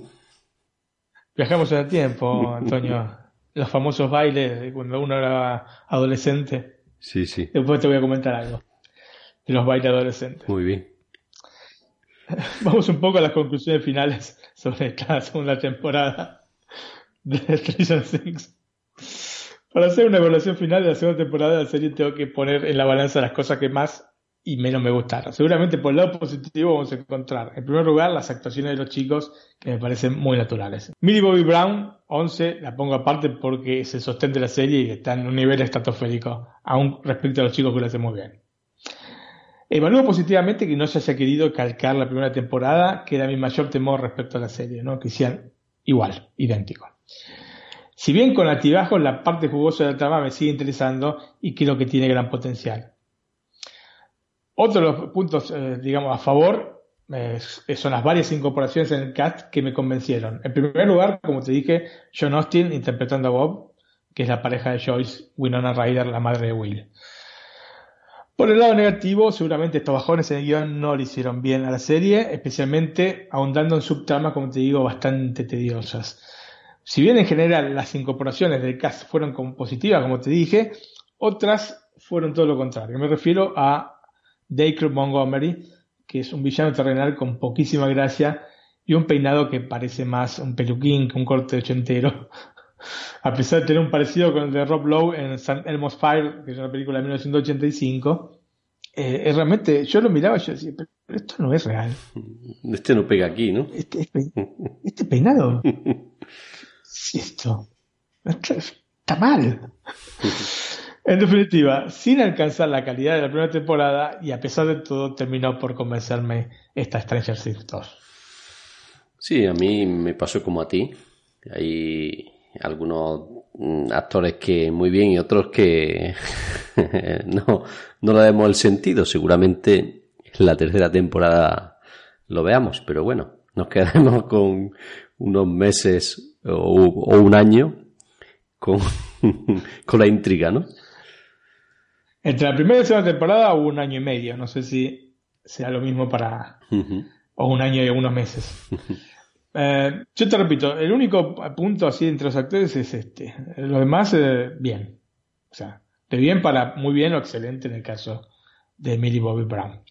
Viajamos en el tiempo, Antonio. Los famosos bailes de cuando uno era adolescente. Sí, sí. Después te voy a comentar algo de los bailes adolescentes. Muy bien. Vamos un poco a las conclusiones finales sobre esta segunda temporada de Stranger Things. Para hacer una evaluación final de la segunda temporada de la serie tengo que poner en la balanza las cosas que más y menos me gustaron. Seguramente por el lado positivo vamos a encontrar, en primer lugar, las actuaciones de los chicos que me parecen muy naturales. Millie Bobby Brown, 11, la pongo aparte porque se sostiene la serie y está en un nivel estratosférico, aún respecto a los chicos que lo hacen muy bien. Evalúo positivamente que no se haya querido calcar la primera temporada, que era mi mayor temor respecto a la serie, ¿no? que sean igual, idéntico. Si bien con altibajos la parte jugosa de la trama me sigue interesando y creo que tiene gran potencial. Otro de los puntos, eh, digamos, a favor eh, son las varias incorporaciones en el cast que me convencieron. En primer lugar, como te dije, John Austin interpretando a Bob, que es la pareja de Joyce, Winona Ryder, la madre de Will. Por el lado negativo, seguramente estos bajones en el guion no le hicieron bien a la serie, especialmente ahondando en subtramas, como te digo, bastante tediosas. Si bien en general las incorporaciones del cast fueron positivas, como te dije, otras fueron todo lo contrario. Me refiero a Dacre Montgomery, que es un villano terrenal con poquísima gracia y un peinado que parece más un peluquín que un corte ochentero. A pesar de tener un parecido con el de Rob Lowe en San Elmo's Fire, que es una película de 1985, eh, realmente yo lo miraba y yo decía, pero esto no es real. Este no pega aquí, ¿no? Este, este, este peinado. esto, esto está mal. En definitiva, sin alcanzar la calidad de la primera temporada y a pesar de todo terminó por convencerme esta Stranger Things 2. Sí, a mí me pasó como a ti. Hay algunos mm, actores que muy bien y otros que no, no le damos el sentido. Seguramente en la tercera temporada lo veamos, pero bueno, nos quedaremos con unos meses o, o un año con, con la intriga, ¿no? Entre la primera y la segunda temporada hubo un año y medio. No sé si sea lo mismo para. O un año y algunos meses. Eh, yo te repito, el único punto así entre los actores es este. Lo demás, eh, bien. O sea, de bien para muy bien o excelente en el caso de Millie Bobby Brown.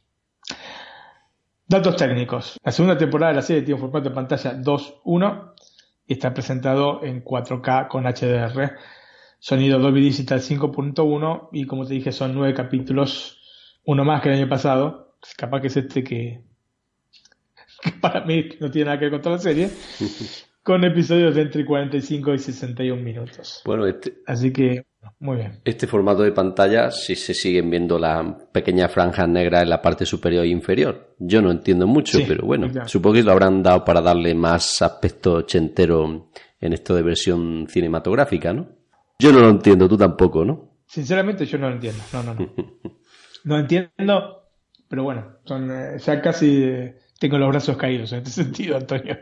Datos técnicos. La segunda temporada de la serie tiene un formato de pantalla 2.1 y está presentado en 4K con HDR Sonido Dolby Digital 5.1 y como te dije son nueve capítulos, uno más que el año pasado, capaz que es este que, para mí no tiene nada que ver con toda la serie, con episodios de entre 45 y 61 minutos. Bueno, este, así que muy bien. Este formato de pantalla, si se siguen viendo las pequeñas franjas negras en la parte superior e inferior. Yo no entiendo mucho, pero bueno, supongo que lo habrán dado para darle más aspecto ochentero en esto de versión cinematográfica, ¿no? Yo no lo entiendo, tú tampoco, ¿no? Sinceramente yo no lo entiendo, no, no, no. No entiendo, pero bueno, son, eh, ya casi eh, tengo los brazos caídos en este sentido, Antonio.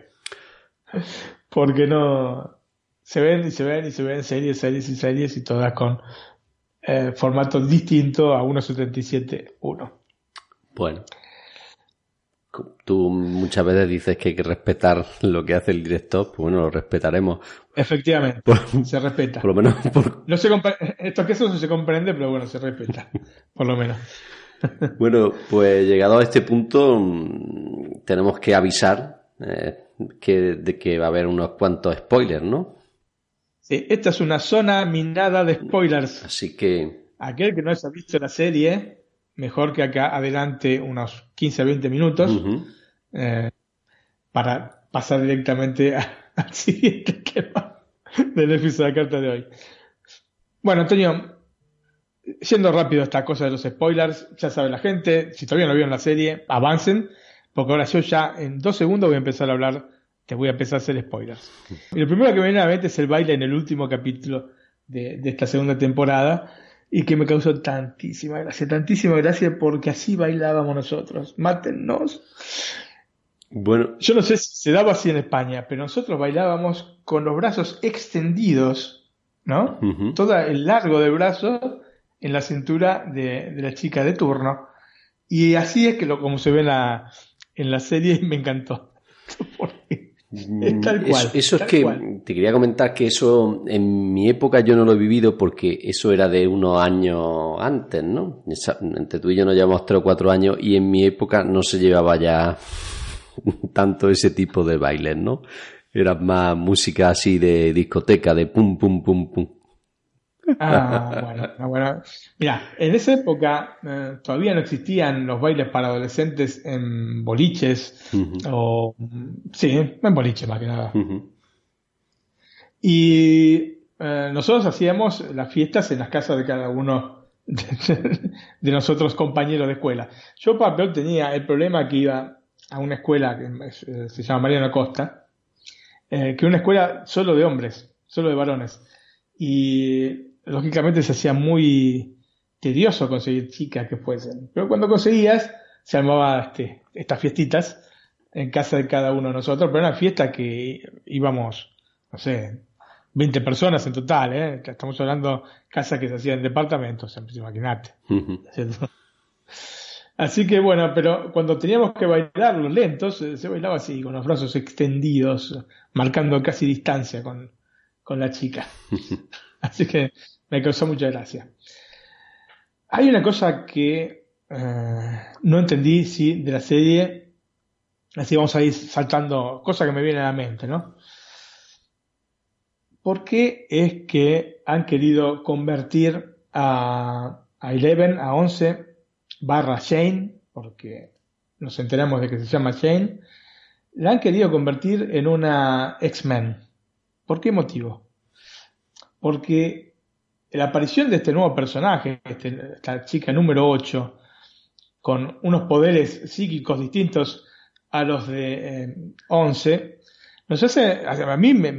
Porque no... Se ven y se ven y se ven series, series y series y todas con eh, formato distinto a 1.77.1. Bueno. Tú muchas veces dices que hay que respetar lo que hace el director, pues bueno, lo respetaremos. Efectivamente, se respeta. Por lo menos. No se esto que eso se comprende, pero bueno, se respeta, por lo menos. bueno, pues llegado a este punto, mm, tenemos que avisar eh, que, de que va a haber unos cuantos spoilers, ¿no? Sí, esta es una zona minada de spoilers. Así que. Aquel que no haya visto la serie mejor que acá adelante unos 15 a 20 minutos eh, para pasar directamente al siguiente tema del episodio de la carta de hoy. Bueno, Antonio, yendo rápido esta cosa de los spoilers, ya sabe la gente, si todavía no vieron la serie, avancen, porque ahora yo ya en dos segundos voy a empezar a hablar, te voy a empezar a hacer spoilers. Y lo primero que me viene a la mente es el baile en el último capítulo de, de esta segunda temporada, y que me causó tantísima gracia, tantísima gracia porque así bailábamos nosotros. Mátennos. Bueno. Yo no sé si se daba así en España, pero nosotros bailábamos con los brazos extendidos, ¿no? Todo el largo del brazo en la cintura de, la chica de turno. Y así es que lo, como se ve en la, en la serie y me encantó. Es tal cual. Eso, es que te quería comentar que eso en mi época yo no lo he vivido porque eso era de unos años antes, ¿no? Entre tú y yo nos llevamos tres o cuatro años y en mi época no se llevaba ya tanto ese tipo de bailes, ¿no? Era más música así de discoteca, de pum, pum, pum, pum. Ah, bueno, ah, bueno. Mira, en esa época eh, todavía no existían los bailes para adolescentes en boliches, o sí, en boliches más que nada. Y eh, nosotros hacíamos las fiestas en las casas de cada uno de, nosotros compañeros de escuela. Yo, papel, tenía el problema que iba a una escuela que eh, se llama Mariano Costa, que era una escuela solo de hombres, solo de varones. Y lógicamente se hacía muy tedioso conseguir chicas que fuesen. Pero cuando conseguías, se armaba este, estas fiestitas en casa de cada uno de nosotros, pero era una fiesta que íbamos, no sé, 20 personas en total, ¿eh? Estamos hablando de casas que se hacían en departamentos, imagínate. Así que bueno, pero cuando teníamos que bailar los lentos, eh, se bailaba así, con los brazos extendidos, marcando casi distancia con, con la chica. Así que me causó mucha gracia. Hay una cosa que eh, no entendí sí, de la serie, así vamos a ir saltando cosas que me vienen a la mente, ¿no? ¿Por qué es que han querido convertir a, a Eleven, a 11, barra Shane, porque nos enteramos de que se llama Shane, la han querido convertir en una X-Men? ¿Por qué motivo? Porque la aparición de este nuevo personaje, este, esta chica número 8, con unos poderes psíquicos distintos a los de 11, eh, nos hace, a mí me,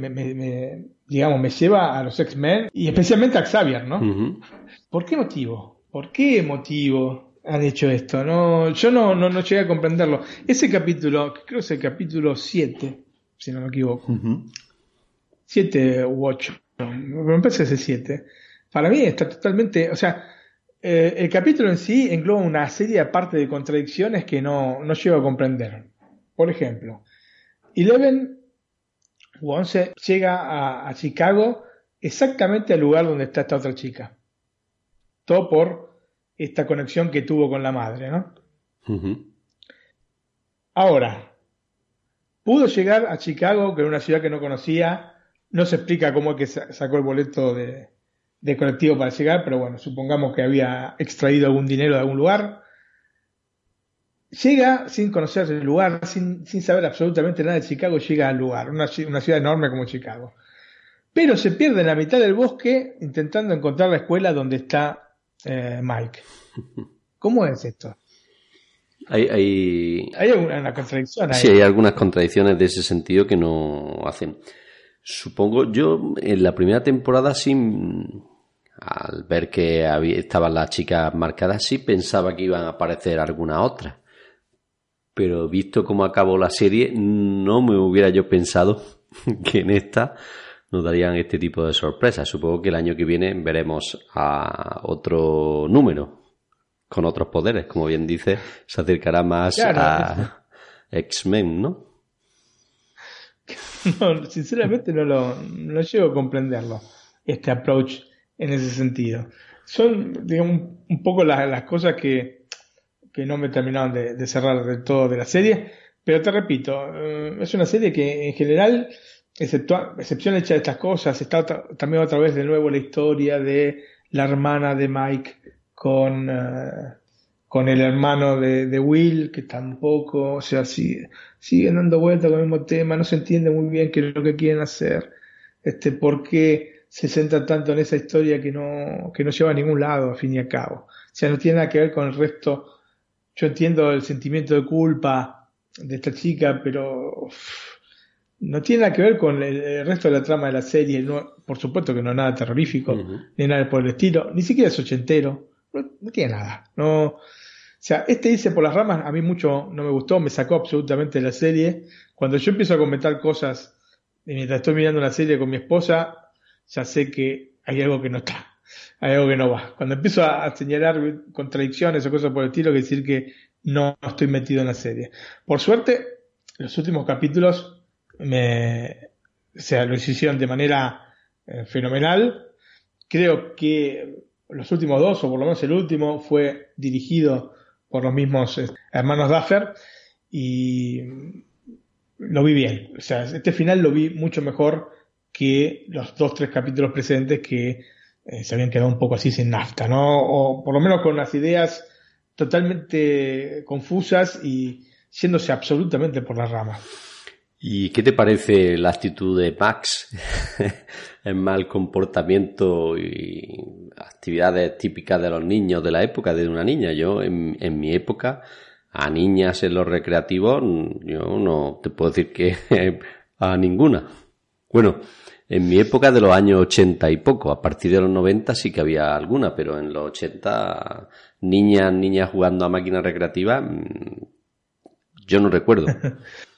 digamos, me lleva a los X-Men y especialmente a Xavier, ¿no? ¿Por qué motivo? ¿Por qué motivo han hecho esto? No, yo no, no, llegué a comprenderlo. Ese capítulo, creo que es el capítulo 7, si no me equivoco. 7 u 8, me parece ese 7 para mí está totalmente, o sea, eh, el capítulo en sí engloba una serie aparte de contradicciones que no, no llego a comprender. Por ejemplo, Eleven o 11 llega a, Chicago exactamente al lugar donde está esta otra chica. Todo por esta conexión que tuvo con la madre, ¿no? Ahora, pudo llegar a Chicago, que era una ciudad que no conocía, no se explica cómo es que sacó el boleto de, de colectivo para llegar, pero bueno, supongamos que había extraído algún dinero de algún lugar. Llega sin conocer el lugar, sin, sin saber absolutamente nada de Chicago, llega al lugar, una, una, ciudad enorme como Chicago. Pero se pierde en la mitad del bosque intentando encontrar la escuela donde está eh, Mike. ¿Cómo es esto? Hay, hay... hay una contradicción ahí. Sí, hay algunas contradicciones de ese sentido que no hacen. Supongo, yo en la primera temporada sin al ver que había, estaban las chicas marcadas, sí pensaba que iban a aparecer alguna otra. Pero visto cómo acabó la serie, no me hubiera yo pensado que en esta nos darían este tipo de sorpresas. Supongo que el año que viene veremos a otro número con otros poderes. Como bien dice, se acercará más a X-Men, ¿no? Sinceramente no lo no llego a comprenderlo, este approach en ese sentido. Son, digamos, un poco las, cosas que, que, no me terminaron de, cerrar del todo de la serie, pero te repito, eh, es una serie que en general, excepción hecha de estas cosas, está también otra vez de nuevo la historia de la hermana de Mike con, eh, con el hermano de, de, Will, que tampoco, o sea, sigue, siguen dando vueltas con el mismo tema, no se entiende muy bien qué es lo que quieren hacer, este, por qué se centra tanto en esa historia que no, que no lleva a ningún lado, a fin y a cabo. O sea, no tiene nada que ver con el resto. Yo entiendo el sentimiento de culpa de esta chica, pero no tiene nada que ver con el, resto de la trama de la serie. No, por supuesto que no es nada terrorífico, ni nada por el estilo, ni siquiera es ochentero. No, tiene nada. No, sea, este dice por las ramas, a mí mucho no me gustó, me sacó absolutamente de la serie. Cuando yo empiezo a comentar cosas, mientras estoy mirando una serie con mi esposa, ya sé que hay algo que no está, hay algo que no va. Cuando empiezo a, señalar contradicciones o cosas por el estilo, que decir que no estoy metido en la serie. Por suerte, los últimos capítulos me, o sea, lo hicieron de manera eh, fenomenal. Creo que los últimos dos, o por lo menos el último, fue dirigido por los mismos eh, hermanos Duffer y lo vi bien. O sea, este final lo vi mucho mejor que los dos, tres capítulos precedentes que eh, se habían quedado un poco así sin nafta, ¿no? O por lo menos con las ideas totalmente confusas y yéndose absolutamente por las ramas. ¿Y qué te parece la actitud de Max? el mal comportamiento y actividades típicas de los niños de la época, de una niña. Yo, en, en mi época, a niñas en los recreativos, yo no te puedo decir que a ninguna. Bueno, en mi época de los años 80 y poco, a partir de los 90 sí que había alguna, pero en los 80 niñas, niñas jugando a máquinas recreativas, mm, yo no recuerdo.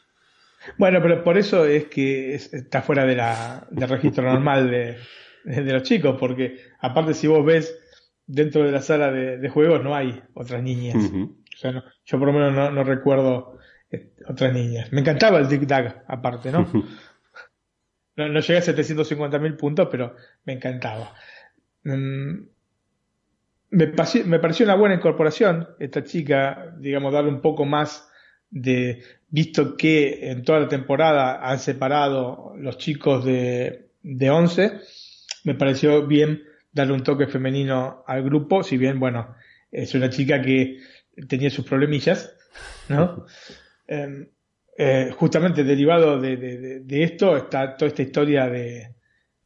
Bueno, pero por eso es que está fuera de la, del registro normal de, de, los chicos, porque aparte si vos ves dentro de la sala de, juegos no hay otras niñas. o sea, no, yo por lo menos no, no recuerdo eh, otras niñas. Me encantaba el Tic Tac, aparte, ¿no? no, no llegué a 750.000 puntos, pero me encantaba. Mm, me, me pareció una buena incorporación esta chica, digamos, darle un poco más de, visto que en toda la temporada han separado los chicos de, de 11, me pareció bien darle un toque femenino al grupo, si bien, bueno, es una chica que tenía sus problemillas, ¿no? Em, eh, justamente derivado de, de, esto está toda esta historia de,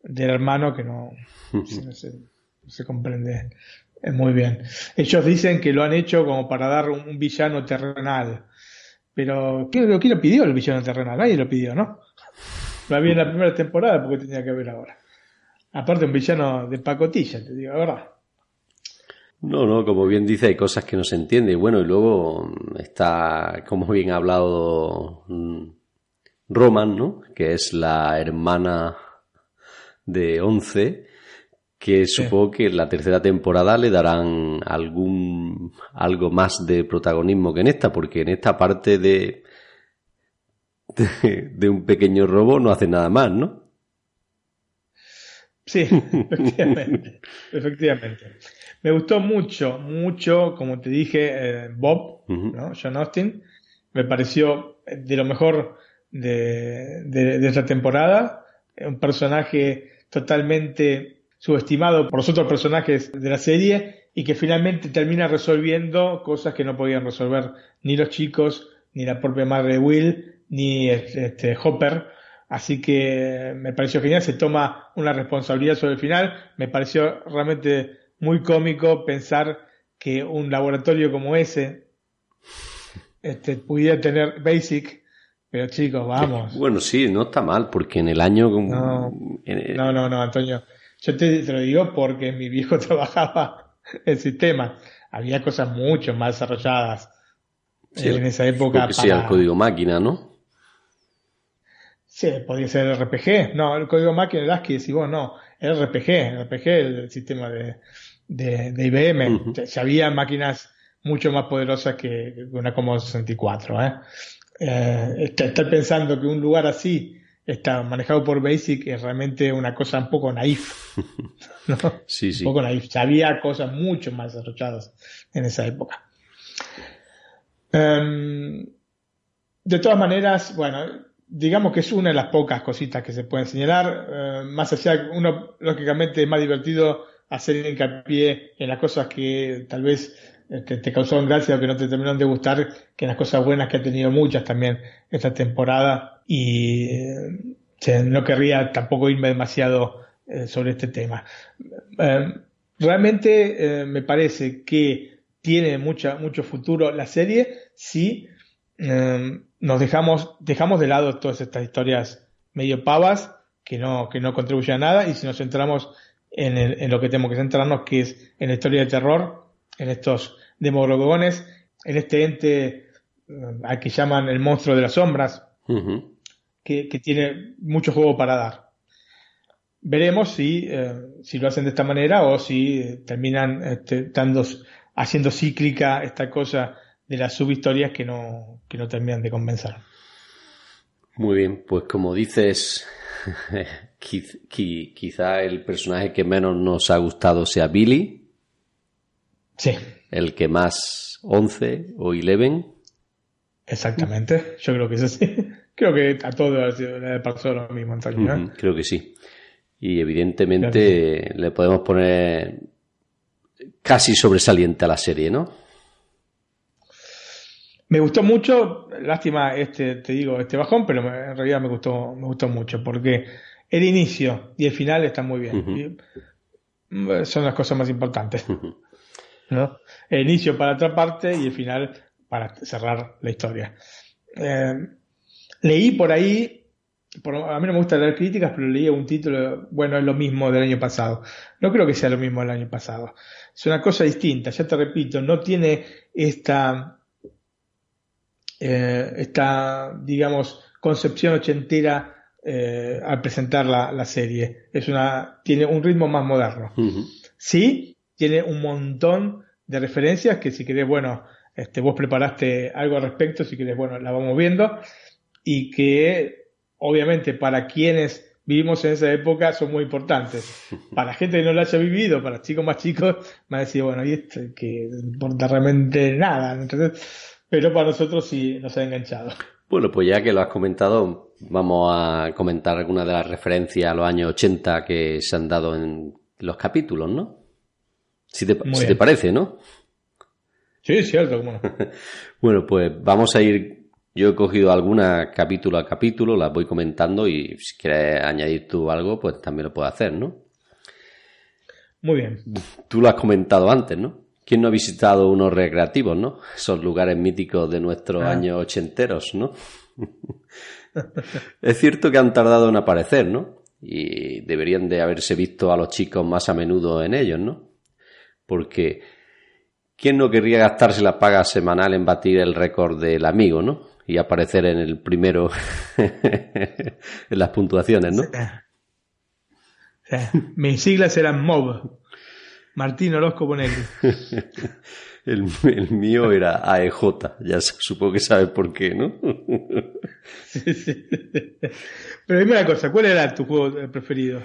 del hermano que no, se, se, comprende muy bien. Ellos dicen que lo han hecho como para dar un villano terrenal, pero ¿quién, lo pidió el villano terrenal? Nadie lo pidió, ¿no? Lo había en la primera temporada porque tenía que haber ahora. Aparte un villano de pacotilla, te digo, la verdad. No, no, como bien dice, hay cosas que no se entienden. Y bueno, y luego está, como bien ha hablado mm, Roman, ¿no? Que es la hermana de Once, que supongo que en la tercera temporada le darán algún algo más de protagonismo que en esta, porque en esta parte de, de, un pequeño robo no hace nada más, ¿no? Sí, efectivamente, efectivamente. Me gustó mucho, mucho, como te dije, eh, Bob, ¿no? John Austin. Me pareció de lo mejor de, de, de esta temporada. Un personaje totalmente subestimado por los otros personajes de la serie y que finalmente termina resolviendo cosas que no podían resolver ni los chicos, ni la propia madre de Will, ni este, Hopper. Así que me pareció genial, se toma una responsabilidad sobre el final. Me pareció realmente muy cómico pensar que un laboratorio como ese este, pudiera tener Basic, pero chicos, vamos. Bueno, sí, no está mal, porque en el año... No, no, no, no, Antonio. Yo te, lo digo porque mi viejo trabajaba en sistemas. Había cosas mucho más desarrolladas en esa época. Para... sea el código máquina, ¿no? Sí, podía ser el RPG. No, el código máquina, el ASCII, decís vos, no. El RPG, el RPG, el sistema de, de, de IBM. ya, había máquinas mucho más poderosas que una como 64. ¿eh? Eh, estar pensando que un lugar así está manejado por Basic es realmente una cosa un poco naif. ¿no? Sí, sí. Un poco naif. Había cosas mucho más desarrolladas en esa época. Em, de todas maneras, bueno, digamos que es una de las pocas cositas que se pueden señalar. Eh, más allá, uno lógicamente es más divertido hacer hincapié en las cosas que tal vez te, te causaron gracia o que no te terminaron de gustar, que en las cosas buenas que ha tenido muchas también esta temporada y eh, no querría tampoco irme demasiado eh, sobre este tema. Eh, realmente me parece que tiene mucha, mucho futuro la serie si nos dejamos, dejamos de lado todas estas historias medio pavas que no, que no contribuyen a nada y si nos centramos en, lo que tenemos que centrarnos, que es en la historia de terror, en estos demogorgones, en este ente al que llaman el monstruo de las sombras, que, tiene mucho juego para dar. Veremos si, eh, si lo hacen de esta manera o si terminan este, haciendo cíclica esta cosa de las subhistorias que no, que no terminan de convencer. Muy bien, pues como dices, quizá el personaje que menos nos ha gustado sea Billy. Sí. El que más 11 o 11. Exactamente, yo creo que es así. Creo que a todos le pasó lo mismo, Antonio. ¿eh? creo que sí. Y evidentemente le podemos poner casi sobresaliente a la serie, ¿no? Me gustó mucho, lástima este, te digo, este bajón, pero en realidad me gustó, me gustó mucho, porque el inicio y el final están muy bien. Mm, son las cosas más importantes. ¿no? El inicio para otra parte y el final para cerrar la historia. Eh, leí por ahí, a mí no me gusta leer críticas, pero leí un título, bueno, es lo mismo del año pasado. No creo que sea lo mismo del año pasado. Es una cosa distinta, ya te repito, no tiene esta eh, esta, digamos, concepción ochentera eh, al presentar la, serie. Es una, tiene un ritmo más moderno. Sí, tiene un montón de referencias que si querés, bueno, este, vos preparaste algo al respecto, si querés, bueno, la vamos viendo. Y que, obviamente, para quienes vivimos en esa época son muy importantes. Para gente que no lo haya vivido, para chicos más chicos, me ha decir, bueno, y esto que no importa realmente nada. Entonces, pero para nosotros sí nos ha enganchado. Bueno, pues ya que lo has comentado, vamos a comentar algunas de las referencias a los años 80 que se han dado en los capítulos, ¿no? Si te, parece, ¿no? Sí, cierto, cómo bueno, pues vamos a ir. Yo he cogido algunas capítulo a capítulo, las voy comentando y si quieres añadir tú algo, pues también lo puedes hacer, ¿no? Muy bien. Tú lo has comentado antes, ¿no? ¿Quién no ha visitado unos recreativos, no? Esos lugares míticos de nuestros ah. años ochenteros, ¿no? es cierto que han tardado en aparecer, ¿no? Y deberían de haberse visto a los chicos más a menudo en ellos, ¿no? Porque ¿quién no querría gastarse la paga semanal en batir el récord del amigo, ¿no? Y aparecer en el primero en las puntuaciones, ¿no? Mis siglas eran MOB. Martín Orozco Bonelli. el, el, mío era AEJ, ya supongo que sabes por qué, ¿no? Pero dime una cosa, ¿cuál era tu juego preferido?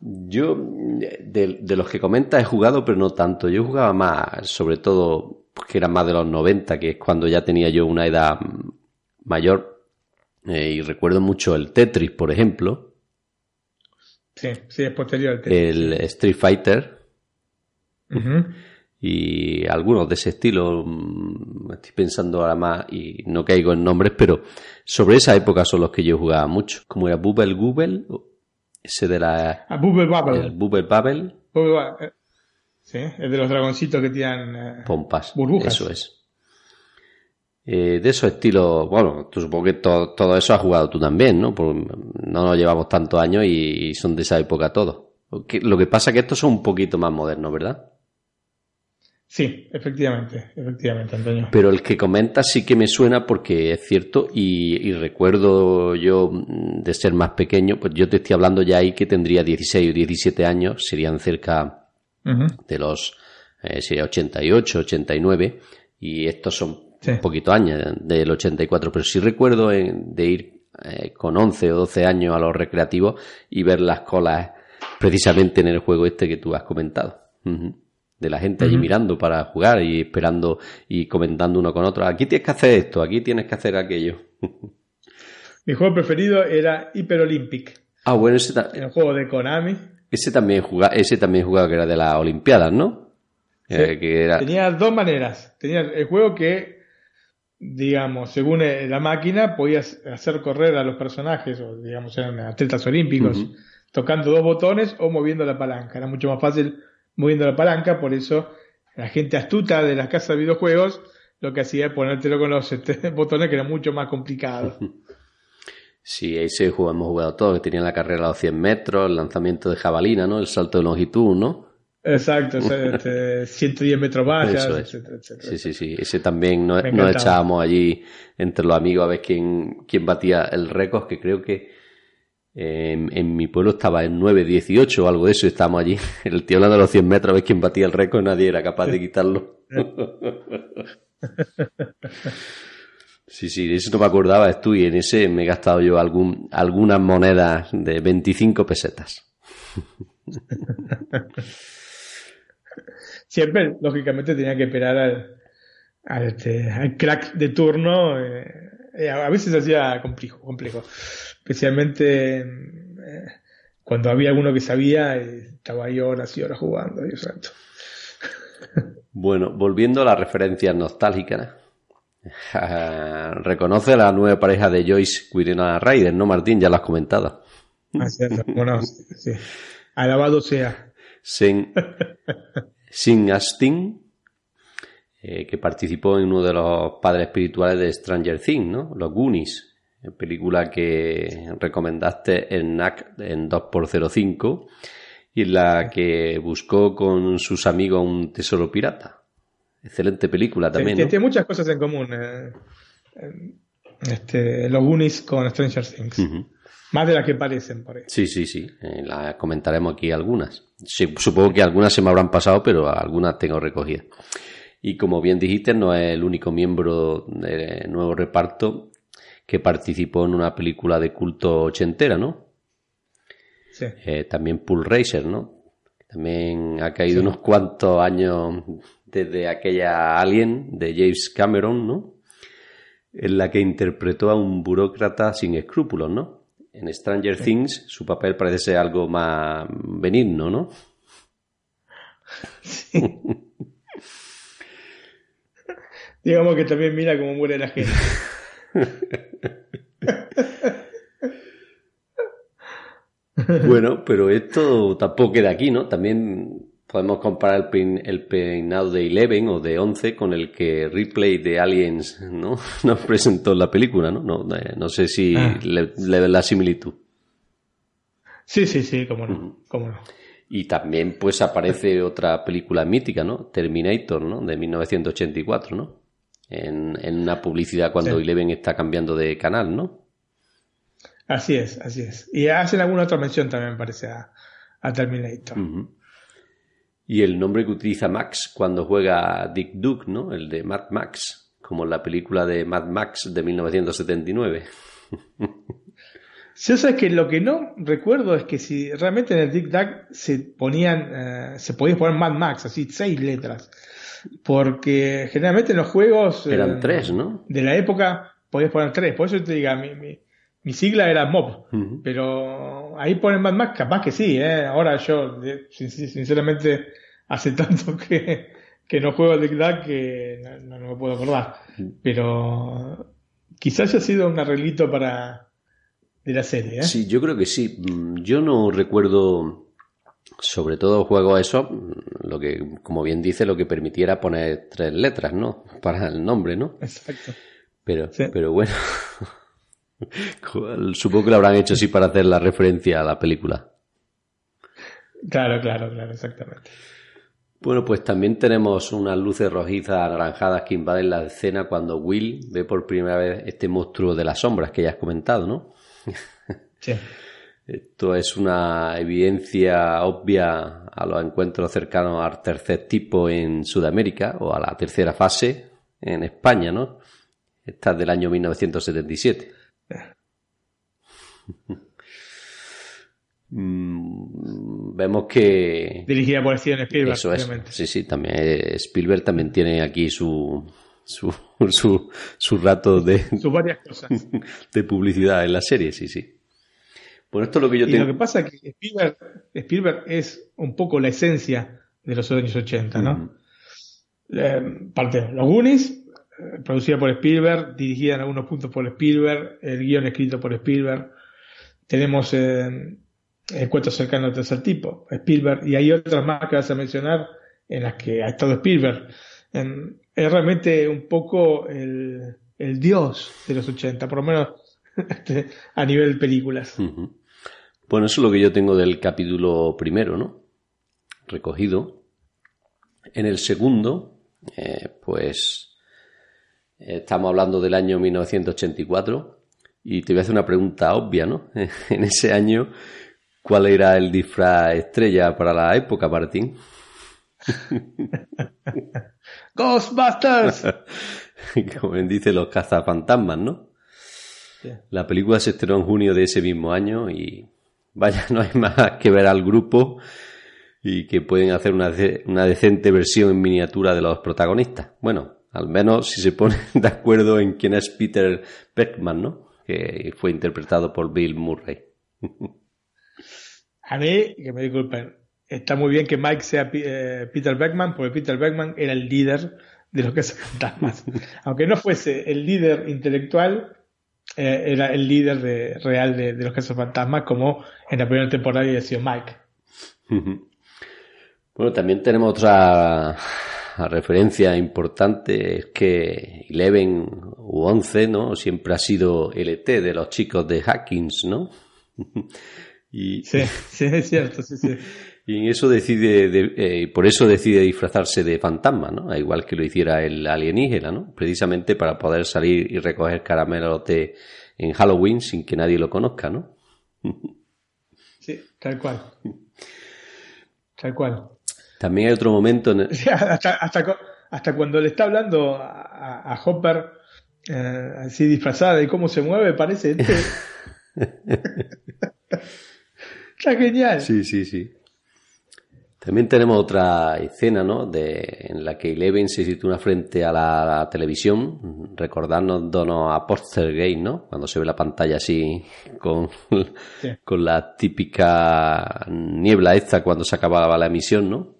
yo, de, los que comenta he jugado, pero no tanto. Yo jugaba más, sobre todo, que era más de los 90, que es cuando ya tenía yo una edad mayor. Eh, y recuerdo mucho el Tetris, por ejemplo Sí, sí, es posterior El Street Fighter. Y algunos de ese estilo, mm, estoy pensando ahora más y no caigo en nombres, pero sobre esa época son los que yo jugaba mucho. Como era Bubble Google, ese de la. Ah, Bubble Bubble. El Bubble Bubble. Eh, sí, es de los dragoncitos que tiran. Eh, Pompas. Burbujas. Eso es. Eh, de esos estilos, bueno, tú supongo que todo, eso has jugado tú también, ¿no? Porque no nos llevamos tantos años y, son de esa época todos. Lo que pasa es que estos son un poquito más modernos, ¿verdad? Sí, efectivamente, efectivamente, Antonio. Pero el que comenta sí que me suena porque es cierto y, recuerdo yo de ser más pequeño, pues yo te estoy hablando ya ahí que tendría 16 o 17 años, serían cerca de los, eh, sería 88, 89 y estos son un poquito años, del 84, pero sí recuerdo de ir eh, con 11 o 12 años a los recreativos y ver las colas precisamente en el juego este que tú has comentado. De la gente allí mirando para jugar y esperando y comentando uno con otro. Aquí tienes que hacer esto, aquí tienes que hacer aquello. Mi juego preferido era Hyper Olympic. Ah, bueno, ese. El juego de Konami. Ese también jugaba, ese también jugaba que era de las Olimpiadas, ¿no? Eh, Tenía dos maneras. Tenía el juego que digamos, según eh, la máquina, podías hacer correr a los personajes, o digamos, eran atletas olímpicos, tocando dos botones o moviendo la palanca. Era mucho más fácil moviendo la palanca, por eso la gente astuta de las casas de videojuegos lo que hacía era ponértelo con los este, botones, que era mucho más complicado. Sí, ese juego hemos jugado todos, que tenían la carrera a los 100 metros, el lanzamiento de jabalina, ¿no? El salto de longitud, ¿no? Exacto, este, 110 metros vallas, etcétera, etcétera. Sí, sí, sí. Ese también nos, echábamos allí entre los amigos a ver quién, quién batía el récord, que creo que En, mi pueblo estaba en 9.18 o algo de eso, y estábamos allí. El tío hablando de los 100 metros, a ver quién batía el récord, nadie era capaz de quitarlo. Sí, sí, de eso no me acordaba tú y en ese me he gastado yo algún, algunas monedas de 25 pesetas. Siempre, lógicamente, tenía que esperar al, al, este, crack de turno. Eh, eh, a veces hacía complejo, complejo. Especialmente eh, cuando había alguno que sabía, estaba ahí horas y horas jugando. Dios Bueno, volviendo a las referencias nostálgicas, reconoce a la nueva pareja de Joyce Quirina Ryder, ¿no, Martín? Ya lo has comentado. Ah, bueno, sí. Alabado sea. Sin, Sin Astin, eh, que participó en uno de los padres espirituales de Stranger Things, ¿no? Los Goonies, película que recomendaste en NAC en 2x05 y en la que buscó con sus amigos un tesoro pirata. Excelente película también. Tiene muchas cosas en común. Eh, este, los Goonies con Stranger Things. Más de las que parecen, por Sí, sí, sí. Eh, la comentaremos aquí algunas. supongo que algunas se me habrán pasado, pero algunas tengo recogidas. Y como bien dijiste, no es el único miembro del nuevo reparto que participó en una película de culto ochentera, ¿no? Sí. Eh, también Pool Racer, ¿no? También ha caído unos cuantos años desde aquella Alien de James Cameron, ¿no? En la que interpretó a un burócrata sin escrúpulos, ¿no? En Stranger Things su papel parece ser algo más benigno, ¿no? Sí. Digamos que también mira cómo muere la gente. bueno, pero esto tampoco queda aquí, ¿no? También podemos comparar el, peinado de Eleven o de Once con el que Ripley de Aliens ¿no? nos presentó en la película, ¿no? No, eh, no sé si ah. le, le la similitud. Sí, sí, sí, cómo no, cómo no. Y también pues aparece otra película mítica, ¿no? Terminator, ¿no? De 1984, ¿no? En, en una publicidad cuando Eleven está cambiando de canal, ¿no? Así es, así es. Y hacen alguna otra mención también, parece, a, Terminator. Y el nombre que utiliza Max cuando juega Dick Duke, ¿no? El de Mad Max, como en la película de Mad Max de 1979. Yo sé que lo que no recuerdo es que si realmente en el Dick Duck se ponían, eh, se podía poner Mad Max, así, seis letras. Porque generalmente en los juegos. Eran eh, tres, ¿no? De la época podías poner tres. Por eso te diga, mi, mi, sigla era MOB. Pero ahí ponen Mad Max, capaz que sí, ¿eh? Ahora yo, sinceramente, hace tanto que, que no juego Dick Duck que no, no me puedo acordar. Pero quizás haya sido un arreglito para de la serie. ¿eh? Sí, yo creo que sí. Mm, yo no recuerdo, sobre todo juego eso, mm, lo que, como bien dice, lo que permitiera poner tres letras, ¿no? Para el nombre, ¿no? Exacto. Pero, pero bueno, supongo que lo habrán hecho así para hacer la referencia a la película. Claro, claro, claro, exactamente. Bueno, pues también tenemos unas luces rojizas anaranjadas que invaden la escena cuando Will ve por primera vez este monstruo de las sombras que ya has comentado, ¿no? Esto es una evidencia obvia a los encuentros cercanos al tercer tipo en Sudamérica o a la tercera fase en España, ¿no? Esta es del año 1977. Mm, vemos que dirigida por Steven Spielberg eso es. sí sí también eh, Spielberg también tiene aquí su su, su, su rato de sus varias cosas. de publicidad en la serie sí sí. Bueno, esto es lo que yo y Lo que pasa es que Spielberg, es un poco la esencia de los años 80, ¿no? parte, los Goonies, eh, producida por Spielberg, dirigida en algunos puntos por Spielberg, el guion escrito por Spielberg. Tenemos eh, el cuento cercano al tercer tipo, Spielberg, y hay otras más que vas a mencionar en las que ha estado Spielberg. es realmente un poco el, el dios de los 80, por lo menos este, a nivel películas. Bueno, eso es lo que yo tengo del capítulo primero, ¿no? Recogido. En el segundo, eh, pues estamos hablando del año 1984. Y te voy a hacer una pregunta obvia, ¿no? En ese año, ¿cuál era el disfraz estrella para la época, Martín? ¡Ghostbusters! Como bien dice los cazafantasmas, ¿no? La película se estrenó en junio de ese mismo año y vaya, no hay más que ver al grupo y que pueden hacer una, una decente versión en miniatura de los protagonistas. Bueno, al menos si se ponen de acuerdo en quién es Peter Beckman, ¿no? Que fue interpretado por Bill Murray. A mí, que me disculpen, está muy bien que Mike sea eh, Peter Beckman, porque Peter Beckman era el líder de los que fantasmas. Aunque no fuese el líder intelectual, eh, era el líder de, real de, de los casos fantasmas, como en la primera temporada había sido Mike. Bueno, también tenemos otra referencia importante, es que Eleven u 11, ¿no? Siempre ha sido el ET de los chicos de Hackings, ¿no? y... Sí, sí, es cierto, sí, sí. Y en eso decide, eh, por eso decide disfrazarse de fantasma, ¿no? Igual que lo hiciera el alienígena, ¿no? Precisamente para poder salir y recoger caramelos de, en Halloween sin que nadie lo conozca, ¿no? Sí, tal cual. Tal cual. También hay otro momento. En hasta, hasta, hasta, cuando le está hablando a, a Hopper, eh, así disfrazada de cómo se mueve, parece. Este. está genial. Sí, sí, sí. También tenemos otra escena, ¿no? De, en la que Eleven se sitúa frente a la, televisión, recordándonos a Gate, ¿no? Cuando se ve la pantalla así con, con la típica niebla esta cuando se acababa la emisión, ¿no?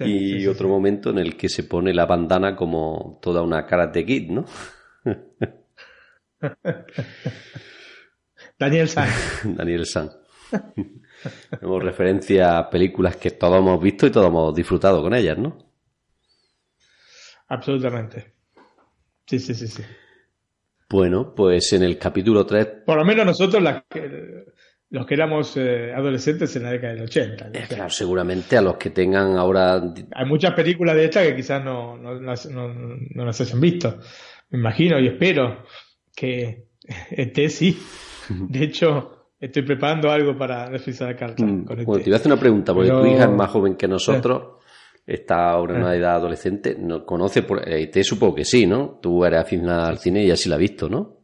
Y otro momento en el que se pone la bandana como toda una cara de kid, ¿no? Daniel San. Daniel San. Tenemos referencia a películas que todos hemos visto y todos hemos disfrutado con ellas, ¿no? Absolutamente. Sí, sí, sí, sí. Bueno, pues en el capítulo 3. Por lo menos nosotros las que, los que éramos eh, adolescentes en la década del 80. Eh, claro, seguramente a los que tengan ahora. Hay muchas películas de estas que quizás no, no, las, hayan visto. Me imagino y espero que este sí. De hecho, estoy preparando algo para a la carta. Mm, bueno, te voy a hacer una pregunta, porque tu hija es más joven que nosotros. Está ahora en una edad adolescente. ¿No conoce por ET? Supongo que sí, ¿no? Tú eres aficionada al cine y ya sí la has visto, ¿no?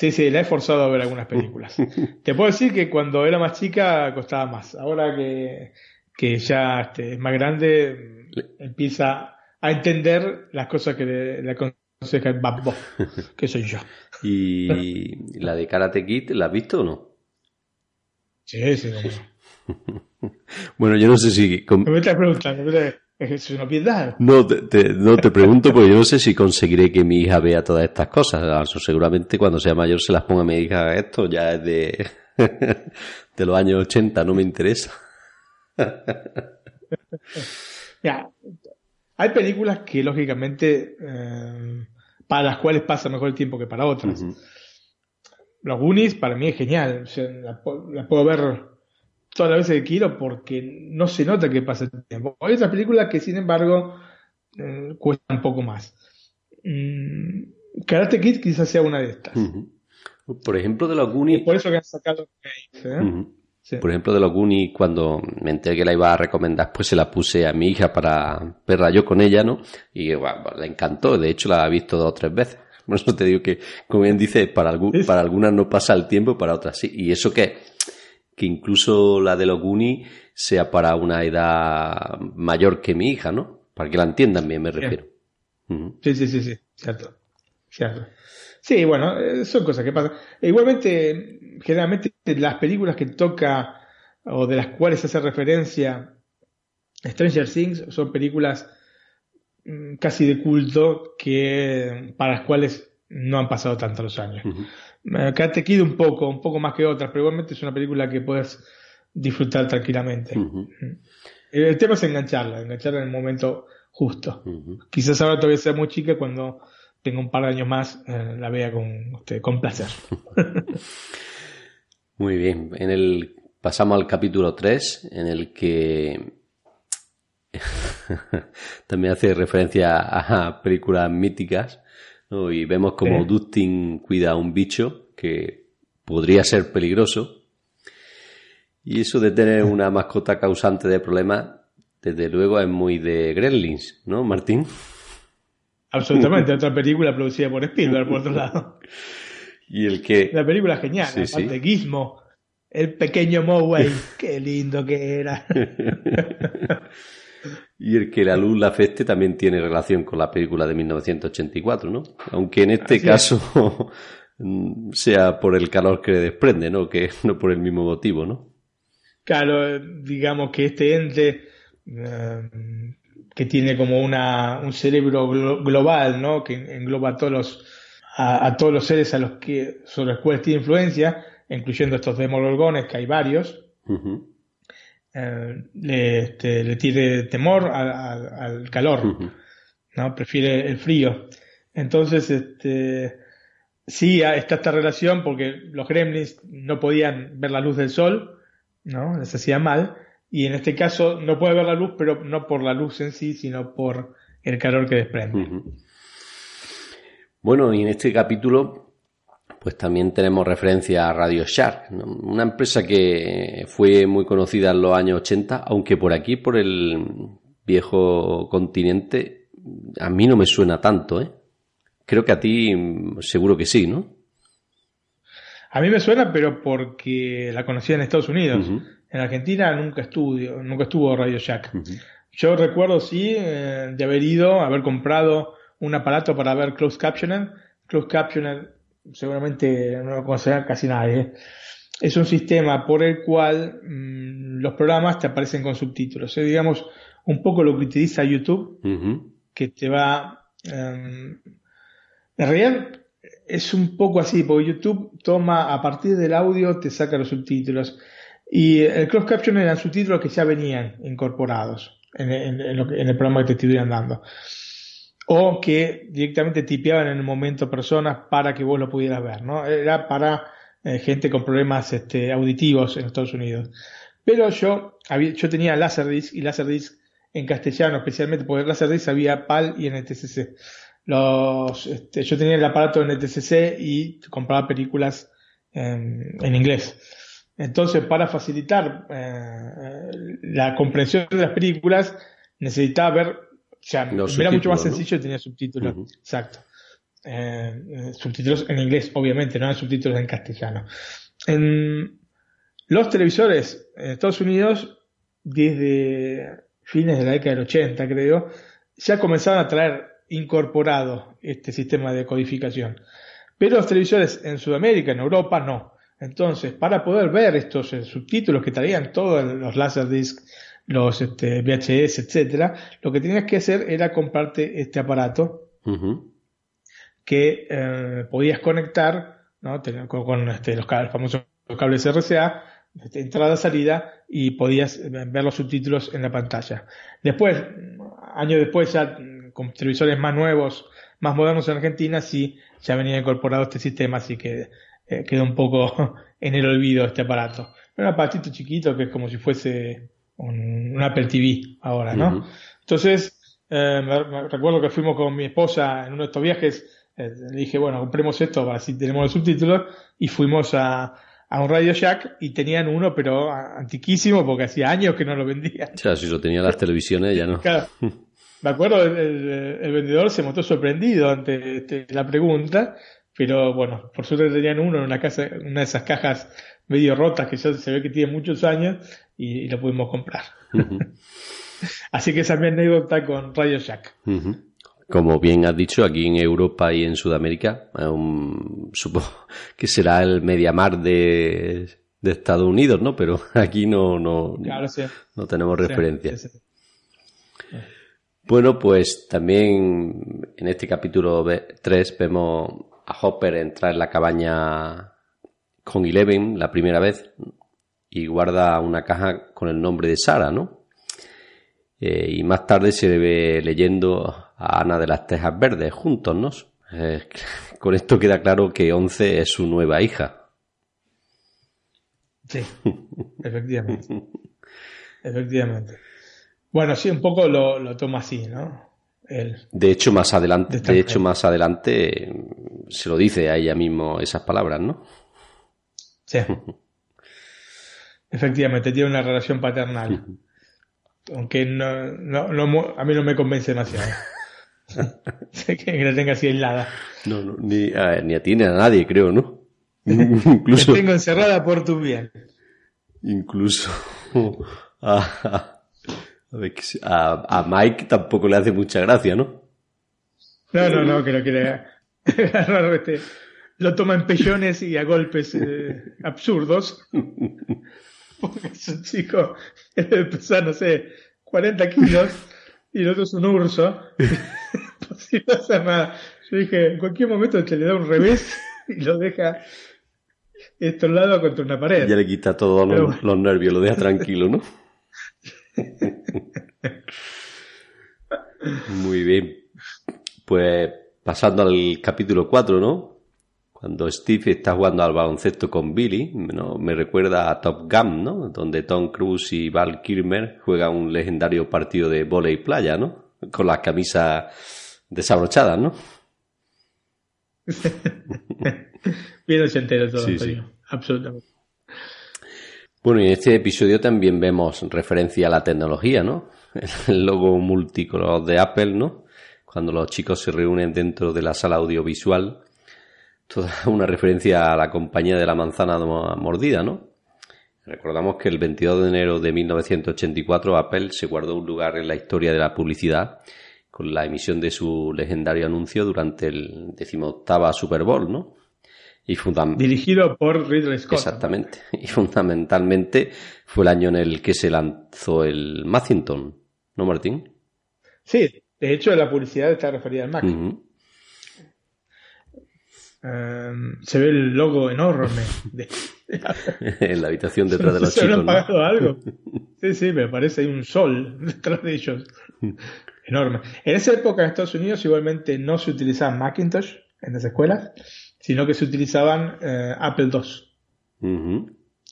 Sí, sí, la he forzado a ver algunas películas. Te puedo decir que cuando era más chica costaba más. Ahora que, que ya este, es más grande, empieza a entender las cosas que le, le aconseja el babbo, que soy yo. ¿Y la de Karate Kid, la has visto o no? Sí, sí, bueno, yo no sé si... Me estás preguntando, es una piedad. No te, no te pregunto porque yo no sé si conseguiré que mi hija vea todas estas cosas. seguramente cuando sea mayor se las ponga a mi hija esto, ya es de, de los años 80, no me interesa. ya, hay películas que lógicamente eh, para las cuales pasa mejor el tiempo que para otras. Los Goonies para mí es genial, la puedo ver todas las veces que quiero porque no se nota que pasa el tiempo. Hay otras películas que, sin embargo, eh, cuestan un poco más. Mm, Karate Kid quizás sea una de estas. Por ejemplo, de los Goonies. por eso que han sacado. ¿eh? Por ejemplo, de los Goonies, cuando me enteré que la iba a recomendar, pues se la puse a mi hija para verla yo con ella, ¿no? Y bueno, le encantó. De hecho, la ha visto dos o tres veces. Por eso te digo que, como bien dice, para, para algunas no pasa el tiempo, para otras sí. Y eso que que incluso la de los Goonies sea para una edad mayor que mi hija, ¿no? Para que la entiendan bien, me refiero. Sí, sí, sí, sí, cierto. cierto. Sí, bueno, eh, son cosas que pasan. E igualmente, generalmente las películas que toca o de las cuales hace referencia Stranger Things son películas mm, casi de culto que para las cuales no han pasado tantos los años. Acá te queda un poco, un poco más que otras, pero igualmente es una película que puedes disfrutar tranquilamente. El tema es engancharla, engancharla en el momento justo. Quizás ahora todavía sea muy chica cuando tenga un par de años más eh, la vea con, usted, con placer. muy bien, en el pasamos al capítulo 3 en el que también hace referencia a películas míticas Y vemos como Dustin cuida a un bicho que podría ser peligroso. Y eso de tener una mascota causante de problemas, desde luego es muy de Gremlins, ¿no, Martín? Absolutamente, otra película producida por Spielberg, por otro lado. Y el que... La película genial, aparte Gizmo, el pequeño Moway, qué lindo que era. y el que la luz la afecte también tiene relación con la película de 1984, ¿no? Aunque en este caso sea por el calor que desprende, ¿no? Que no por el mismo motivo, ¿no? Claro, digamos que este ente eh, que tiene como una, un cerebro global, ¿no? Que engloba a todos los, a, todos los seres a los que, sobre los cuales tiene influencia, incluyendo estos demogorgones, que hay varios, eh, le, este, le, tiene temor al calor, ¿no? Prefiere el frío. Entonces, este, sí está esta relación porque los gremlins no podían ver la luz del sol, ¿no? Les hacía mal, y en este caso no puede ver la luz, pero no por la luz en sí, sino por el calor que desprende. Bueno, y en este capítulo pues también tenemos referencia a Radio Shark, una empresa que fue muy conocida en los años 80, aunque por aquí, por el viejo continente, a mí no me suena tanto, ¿eh? Creo que a ti seguro que sí, ¿no? A mí me suena, pero porque la conocía en Estados Unidos. En Argentina nunca estuvo, nunca estuvo Radio Shack. Yo recuerdo, sí, eh, de haber ido, haber comprado un aparato para ver closed captioning. Closed captioning seguramente no lo conocerá casi nadie. Es un sistema por el cual mm, los programas te aparecen con subtítulos. Es, digamos, un poco lo que utiliza YouTube, que te va... Em, en realidad es un poco así, porque YouTube toma a partir del audio, te saca los subtítulos. Y el cross caption eran subtítulos que ya venían incorporados en, el programa que te estuvieran dando o que directamente tipeaban en el momento personas para que vos lo pudieras ver, ¿no? Era para eh, gente con problemas este, auditivos en Estados Unidos. Pero yo, había, yo tenía Laserdisc y Laserdisc en castellano, especialmente porque Laserdisc había PAL y NTCC. Los, este, yo tenía el aparato NTCC y compraba películas en, inglés. Entonces, para facilitar eh, la comprensión de las películas, necesitaba ver sea, era mucho más sencillo y tenía subtítulos. Exacto. Eh, eh, subtítulos en inglés, obviamente, no eran subtítulos en castellano. En los televisores en Estados Unidos, desde fines de la década del 80, creo, ya comenzaban a traer incorporado este sistema de codificación. Pero los televisores en Sudamérica, en Europa, no. Entonces, para poder ver estos eh, subtítulos que traían todos los Laserdisc los este, VHS, etcétera, lo que tenías que hacer era comprarte este aparato que eh, podías conectar ¿no? con, este, los, famosos cables RCA, este, entrada-salida, y podías eh, ver los subtítulos en la pantalla. Después, años después, ya con televisores más nuevos, más modernos en Argentina, sí, ya venía incorporado este sistema, así que eh, quedó un poco en el olvido este aparato. Era un aparatito chiquito que es como si fuese un, Apple TV ahora, ¿no? Entonces, eh, recuerdo que fuimos con mi esposa en uno de estos viajes, eh, le dije, bueno, compremos esto para si tenemos los subtítulos, y fuimos a, a un Radio Shack y tenían uno, pero antiquísimo, porque hacía años que no lo vendían. O sea, si lo tenían las televisiones ya no. Claro. Me acuerdo, el, vendedor se mostró sorprendido ante este, la pregunta, pero bueno, por suerte tenían uno en una, casa, una de esas cajas medio rotas que ya se ve que tiene muchos años y, lo pudimos comprar. Así que esa es mi anécdota con Radio Shack. Como bien has dicho, aquí en Europa y en Sudamérica, supongo que será el Mediamar de, de Estados Unidos, ¿no? Pero aquí no, no, no tenemos referencia. bueno, pues también en este capítulo 3 vemos a Hopper entrar en la cabaña con Eleven la primera vez y guarda una caja con el nombre de Sara, ¿no? Eh, y más tarde se ve leyendo a Ana de las Tejas Verdes juntos, ¿no? Eh, con esto queda claro que Once es su nueva hija. Sí, efectivamente. efectivamente. Bueno, sí, un poco lo, lo toma así, ¿no? él. De hecho, más adelante, De hecho, más adelante eh, se lo dice a ella mismo esas palabras, ¿no? Sí. Efectivamente, tiene una relación paternal. Aunque no, no, no a mí no me convence demasiado. que la tenga así aislada. No, no, ni, a, ni a ti ni a nadie, creo, ¿no? Te incluso, tengo encerrada por tu bien. incluso a, a, a ver, que Mike tampoco le hace mucha gracia, ¿no? No, no, no, que quiere agarrar, este, lo toma en pellones y a golpes eh, absurdos. Porque es un chico que debe pesar, no sé, 40 kilos y el otro es un urso. Imposible hacer nada. Yo dije, en cualquier momento te le da un revés y lo deja estrolado contra una pared. Ya le quita todos los, bueno. los nervios, lo deja tranquilo, ¿no? Muy bien. Pues pasando al capítulo 4, ¿no? Cuando Steve está jugando al baloncesto con Billy, ¿no? me recuerda a Top Gun, ¿no? Donde Tom Cruise y Val Kilmer juegan un legendario partido de volei playa, ¿no? Con las camisas desabrochadas, ¿no? Bien ochentero todo, Sí, Antonio. sí. Absolutamente. Bueno, y en este episodio también vemos referencia a la tecnología, ¿no? El logo multicolor de Apple, ¿no? Cuando los chicos se reúnen dentro de la sala audiovisual. Toda una referencia a la compañía de la manzana mo- mordida, ¿no? Recordamos que el 22 de enero de 1984 Apple se guardó un lugar en la historia de la publicidad con la emisión de su legendario anuncio durante el decimoctava Super Bowl, ¿no? Y Dirigido por Ridley Scott. Exactamente. Y fundamentalmente fue el año en el que se lanzó el Macintosh, ¿no, Martín? Sí, de hecho la publicidad está referida al Mac. Um, se ve el logo enorme. De... en la habitación detrás de los ¿Se chicos, ¿no? algo? Sí, sí, me parece hay un sol detrás de ellos. Enorme. En esa época en Estados Unidos igualmente no se utilizaba Macintosh en las escuelas, sino que se utilizaban eh, Apple II.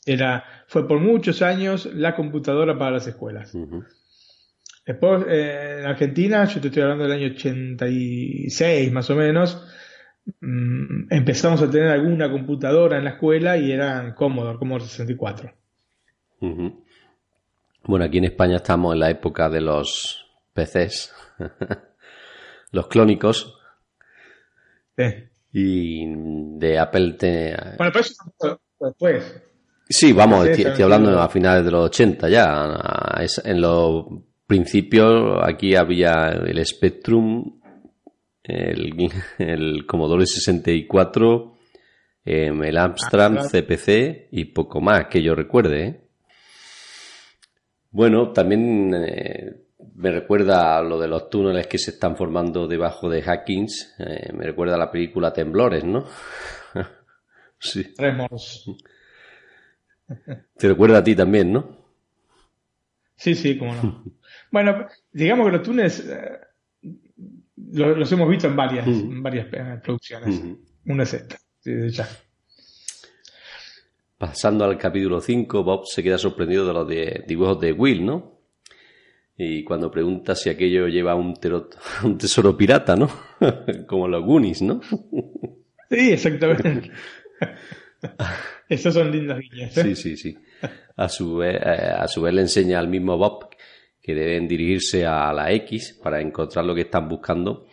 Era, fue por muchos años la computadora para las escuelas. Después, eh, en Argentina, yo te estoy hablando del año 86 más o menos, mm, empezamos a tener alguna computadora en la escuela y eran Commodore, Commodore 64. Ujú. Bueno, aquí en España estamos en la época de los PCs, los clónicos, Sí. y de Apple. te- Bueno, pero eso después. Sí, vamos, Sí, estoy, hablando a finales de los 80 ya. Es- En los principios aquí había el Spectrum, el, el Commodore 64, em, el Amstrad. CPC y poco más que yo recuerde. ¿eh? Bueno, también eh, me recuerda a lo de los túneles que se están formando debajo de Hackings. eh, me recuerda a la película Temblores, ¿no? sí. Tremors. Te recuerda a ti también, ¿no? Sí, sí, cómo no. Bueno, digamos que los túneles lo- los hemos visto en varias, en varias eh, producciones. Una es esta. Ya. Pasando al capítulo 5, Bob se queda sorprendido de los de- dibujos de Will, ¿no? Y cuando pregunta si aquello lleva un, tero- un tesoro pirata, ¿no? Como los Goonies, ¿no? Sí, exactamente. Esos son lindas guiñas. ¿eh? Sí, sí, sí. A su, vez, eh, a su vez le enseña al mismo Bob que deben dirigirse a la X para encontrar lo que están buscando,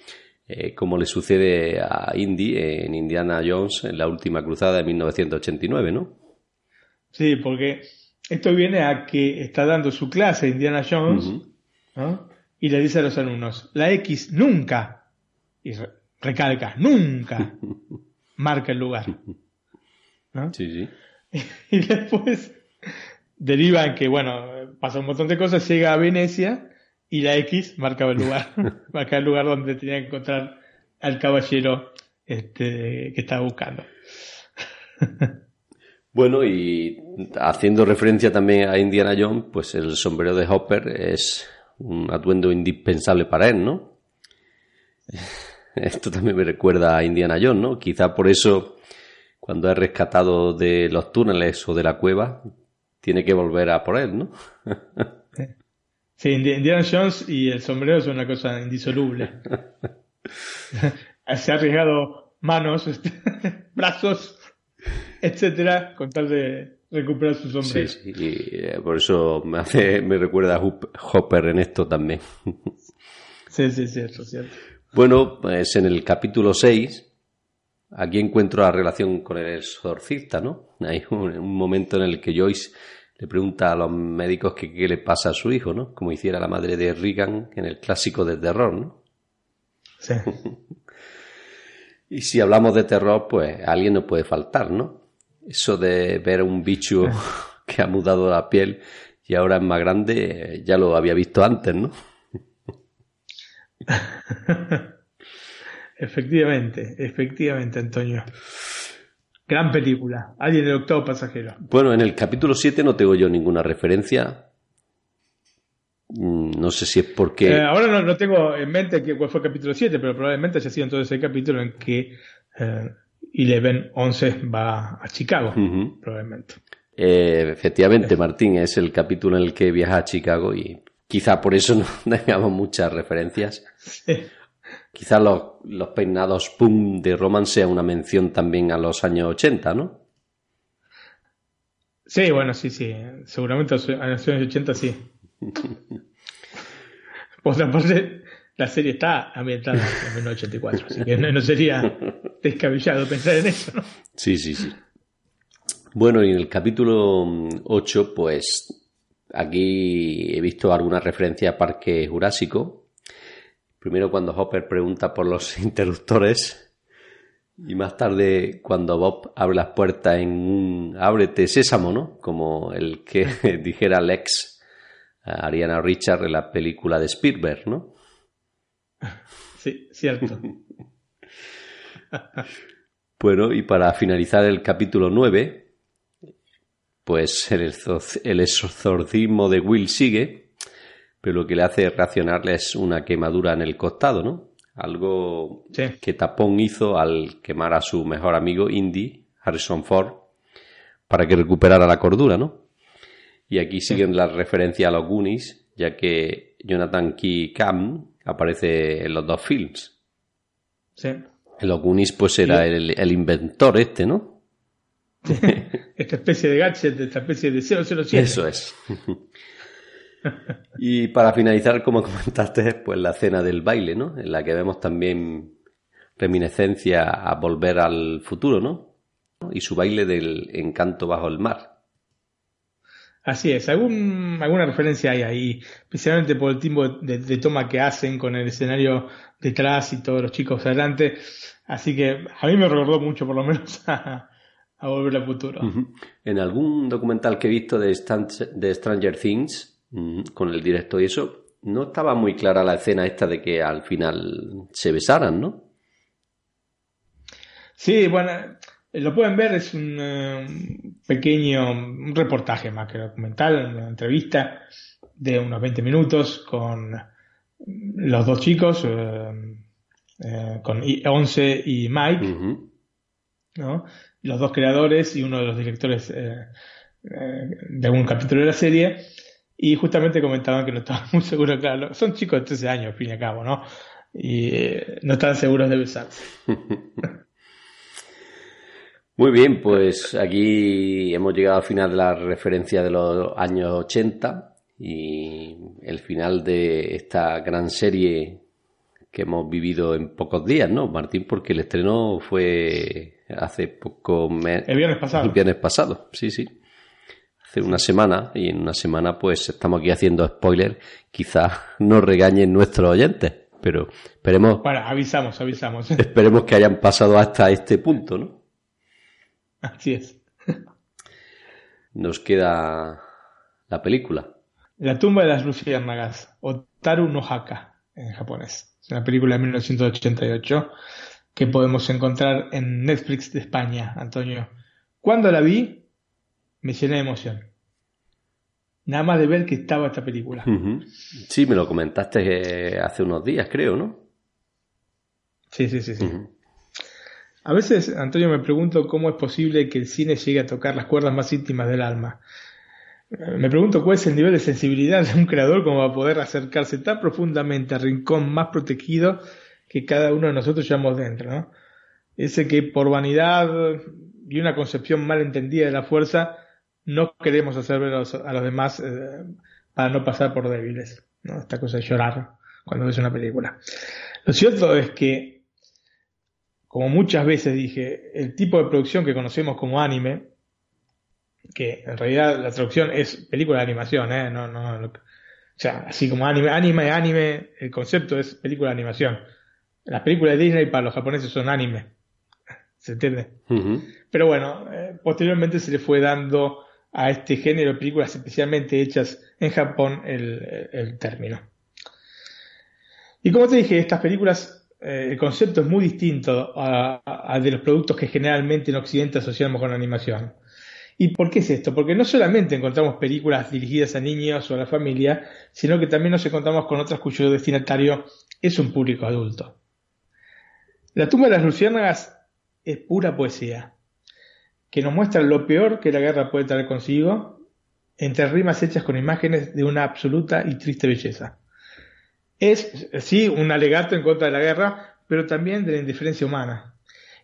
eh, como le sucede a Indy en Indiana Jones en la última cruzada de 1989, ¿no? Sí, porque esto viene a que está dando su clase Indiana Jones y le dice a los alumnos, la X nunca, y re- recalca, nunca marca el lugar. ¿no? Sí, sí. Y después deriva en que, bueno, pasa un montón de cosas, llega a Venecia y la X marcaba el lugar, marcaba el lugar donde tenía que encontrar al caballero este, que estaba buscando. Bueno, y haciendo referencia también a Indiana Jones, pues el sombrero de Hopper es un atuendo indispensable para él, ¿no? Esto también me recuerda a Indiana Jones, ¿no? Quizá por eso, cuando es rescatado de los túneles o de la cueva, tiene que volver a por él, ¿no? Sí, Indiana Jones y el sombrero son una cosa indisoluble. Se ha arriesgado manos, este, brazos, etcétera, con tal de recuperar su sombrero. Sí, sí, y eh, por eso me hace, me recuerda a Hopper en esto también. sí, sí, cierto, cierto. Bueno, pues en el capítulo 6, aquí encuentro la relación con el exorcista, ¿no? Hay un, un momento en el que Joyce le pregunta a los médicos qué le pasa a su hijo, ¿no? Como hiciera la madre de Regan en el clásico de terror, ¿no? Sí. y si hablamos de terror, pues alguien no puede faltar, ¿no? Eso de ver un bicho que ha mudado la piel y ahora es más grande, ya lo había visto antes, ¿no? efectivamente, efectivamente, Antonio. Gran película. Alguien el octavo pasajero. Bueno, en el capítulo 7 no tengo yo ninguna referencia. Mm, no sé si es porque. Eh, ahora no, tengo en mente cuál fue el capítulo 7, pero probablemente haya sido entonces el capítulo en que eh, Eleven 11 va a Chicago. Probablemente. Eh, efectivamente, Martín, es el capítulo en el que viaja a Chicago y quizá por eso no tengamos muchas referencias. Sí. Quizás los, los peinados pum de Roman sea una mención también a los años 80, ¿no? Sí, bueno, sí, sí. Seguramente a los años 80 sí. Por otra parte, la serie está ambientada en 1984, así que no, sería descabellado pensar en eso, ¿no? Sí, sí, sí. Bueno, y en el capítulo 8, pues aquí he visto alguna referencia a Parque Jurásico, Primero cuando Hopper pregunta por los interruptores y más tarde cuando Bob abre las puertas en un ábrete sésamo, ¿no? Como el que dijera Lex a Ariana Richard en la película de Spielberg, ¿no? Sí, cierto. bueno, y para finalizar el capítulo 9, pues el, el exorcismo de Will sigue pero lo que le hace reaccionarle es una quemadura en el costado, ¿no? Algo que Tapón hizo al quemar a su mejor amigo Indy, Harrison Ford, para que recuperara la cordura, ¿no? Y aquí siguen las referencias a los Goonies, ya que Jonathan Key Cam aparece en los dos films. Sí. En los Goonies, pues era el, el, inventor este, ¿no? esta especie de gadget, esta especie de 007. Eso es. Y para finalizar, como comentaste, pues la escena del baile, ¿no? En la que vemos también reminiscencia a volver al futuro, ¿no? Y su baile del encanto bajo el mar. Así es, ¿Algún, alguna referencia hay ahí, especialmente por el tipo de, toma que hacen con el escenario detrás y todos los chicos adelante. Así que a mí me recordó mucho, por lo menos, a, Volver al Futuro. En algún documental que he visto de, de Stranger Things, con el directo y eso, no estaba muy clara la escena esta de que al final se besaran, ¿no? Sí, bueno, lo pueden ver, es un eh, pequeño un reportaje más que documental, una entrevista de unos 20 minutos con los dos chicos, eh, eh, con Once y Mike, ¿no? los dos creadores y uno de los directores de algún capítulo de la serie y justamente comentaban que no estaban muy seguros, claro, son chicos de 13 años, al fin y al cabo, ¿no? Y eh, no estaban seguros de besarse. Muy bien, pues aquí hemos llegado al final de la referencia de los años 80 y el final de esta gran serie que hemos vivido en pocos días, ¿no, Martín? Porque el estreno fue hace poco... El viernes pasado. El viernes pasado, sí, sí una semana y en una semana pues estamos aquí haciendo spoiler, quizás nos regañen nuestros oyentes, pero esperemos... Bueno, avisamos, avisamos. Esperemos que hayan pasado hasta este punto, ¿no? Así es. Nos queda la película. La tumba de las luciérnagas, Otaru no Haka, en japonés. Es una película de 1988 que podemos encontrar en Netflix de España, Antonio. Cuando la vi, me llené de emoción. Nada más de ver que estaba esta película. Sí, me lo comentaste eh, hace unos días, creo, ¿no? Sí, sí, sí, sí. A veces, Antonio, me pregunto cómo es posible que el cine llegue a tocar las cuerdas más íntimas del alma. Me pregunto cuál es el nivel de sensibilidad de un creador como va a poder acercarse tan profundamente al rincón más protegido que cada uno de nosotros llevamos dentro, ¿no? Ese que por vanidad y una concepción mal entendida de la fuerza no queremos hacer ver a los, demás eh, para no pasar por débiles, ¿no? Esta cosa de llorar cuando ves una película. Lo cierto es que, como muchas veces dije, el tipo de producción que conocemos como anime, que en realidad la traducción es película de animación, ¿eh? No, no, o sea, así como anime, anime, anime, el concepto es película de animación. Las películas de Disney para los japoneses son anime. ¿Se entiende? Pero bueno, eh, posteriormente se le fue dando a este género de películas especialmente hechas en Japón el, término. Y como te dije, estas películas, eh, el concepto es muy distinto a, de los productos que generalmente en Occidente asociamos con la animación. ¿Y por qué es esto? Porque no solamente encontramos películas dirigidas a niños o a la familia, sino que también nos encontramos con otras cuyo destinatario es un público adulto. La tumba de las luciérnagas es pura poesía, que nos muestra lo peor que la guerra puede traer consigo, entre rimas hechas con imágenes de una absoluta y triste belleza. Es, sí, un alegato en contra de la guerra, pero también de la indiferencia humana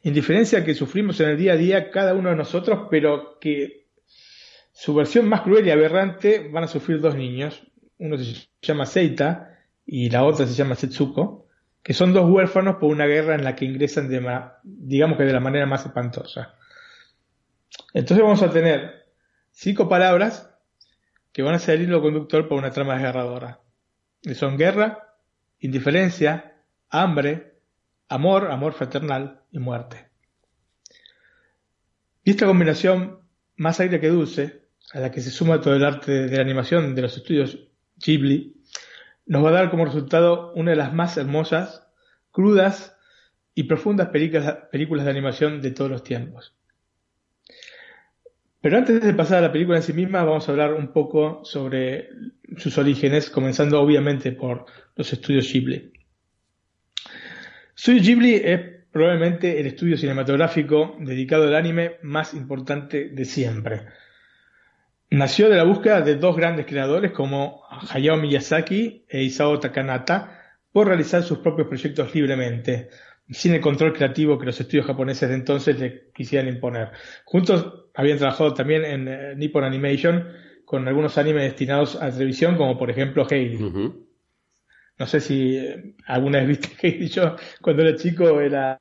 indiferencia que sufrimos en el día a día cada uno de nosotros, pero que su versión más cruel y aberrante van a sufrir dos niños. Uno se llama Seita y la otra se llama Setsuko, que son dos huérfanos por una guerra en la que ingresan de, digamos que de la manera más espantosa. Entonces vamos a tener cinco palabras que van a ser el hilo conductor para una trama desgarradora. Que son guerra, indiferencia, hambre, amor, amor fraternal y muerte. Y esta combinación, más aire que dulce, a la que se suma todo el arte de la animación de los estudios Ghibli, nos va a dar como resultado una de las más hermosas, crudas y profundas películas de animación de todos los tiempos. Pero antes de pasar a la película en sí misma, vamos a hablar un poco sobre sus orígenes, comenzando obviamente por los estudios Ghibli. Studio Ghibli es probablemente el estudio cinematográfico dedicado al anime más importante de siempre. Nació de la búsqueda de dos grandes creadores como Hayao Miyazaki e Isao Takanata por realizar sus propios proyectos libremente, sin el control creativo que los estudios japoneses de entonces le quisieran imponer. Juntos habían trabajado también en eh, Nippon Animation con algunos animes destinados a televisión, como por ejemplo Heidi. No sé si eh, alguna vez viste que yo cuando era chico era,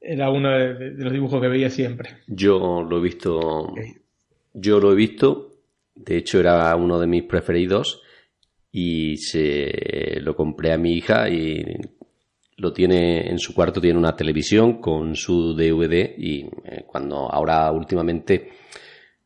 era uno de, los dibujos que veía siempre. Yo lo he visto. Yo lo he visto. De hecho, era uno de mis preferidos. Y se lo compré a mi hija y lo tiene en su cuarto, tiene una televisión con su DVD y eh, cuando ahora últimamente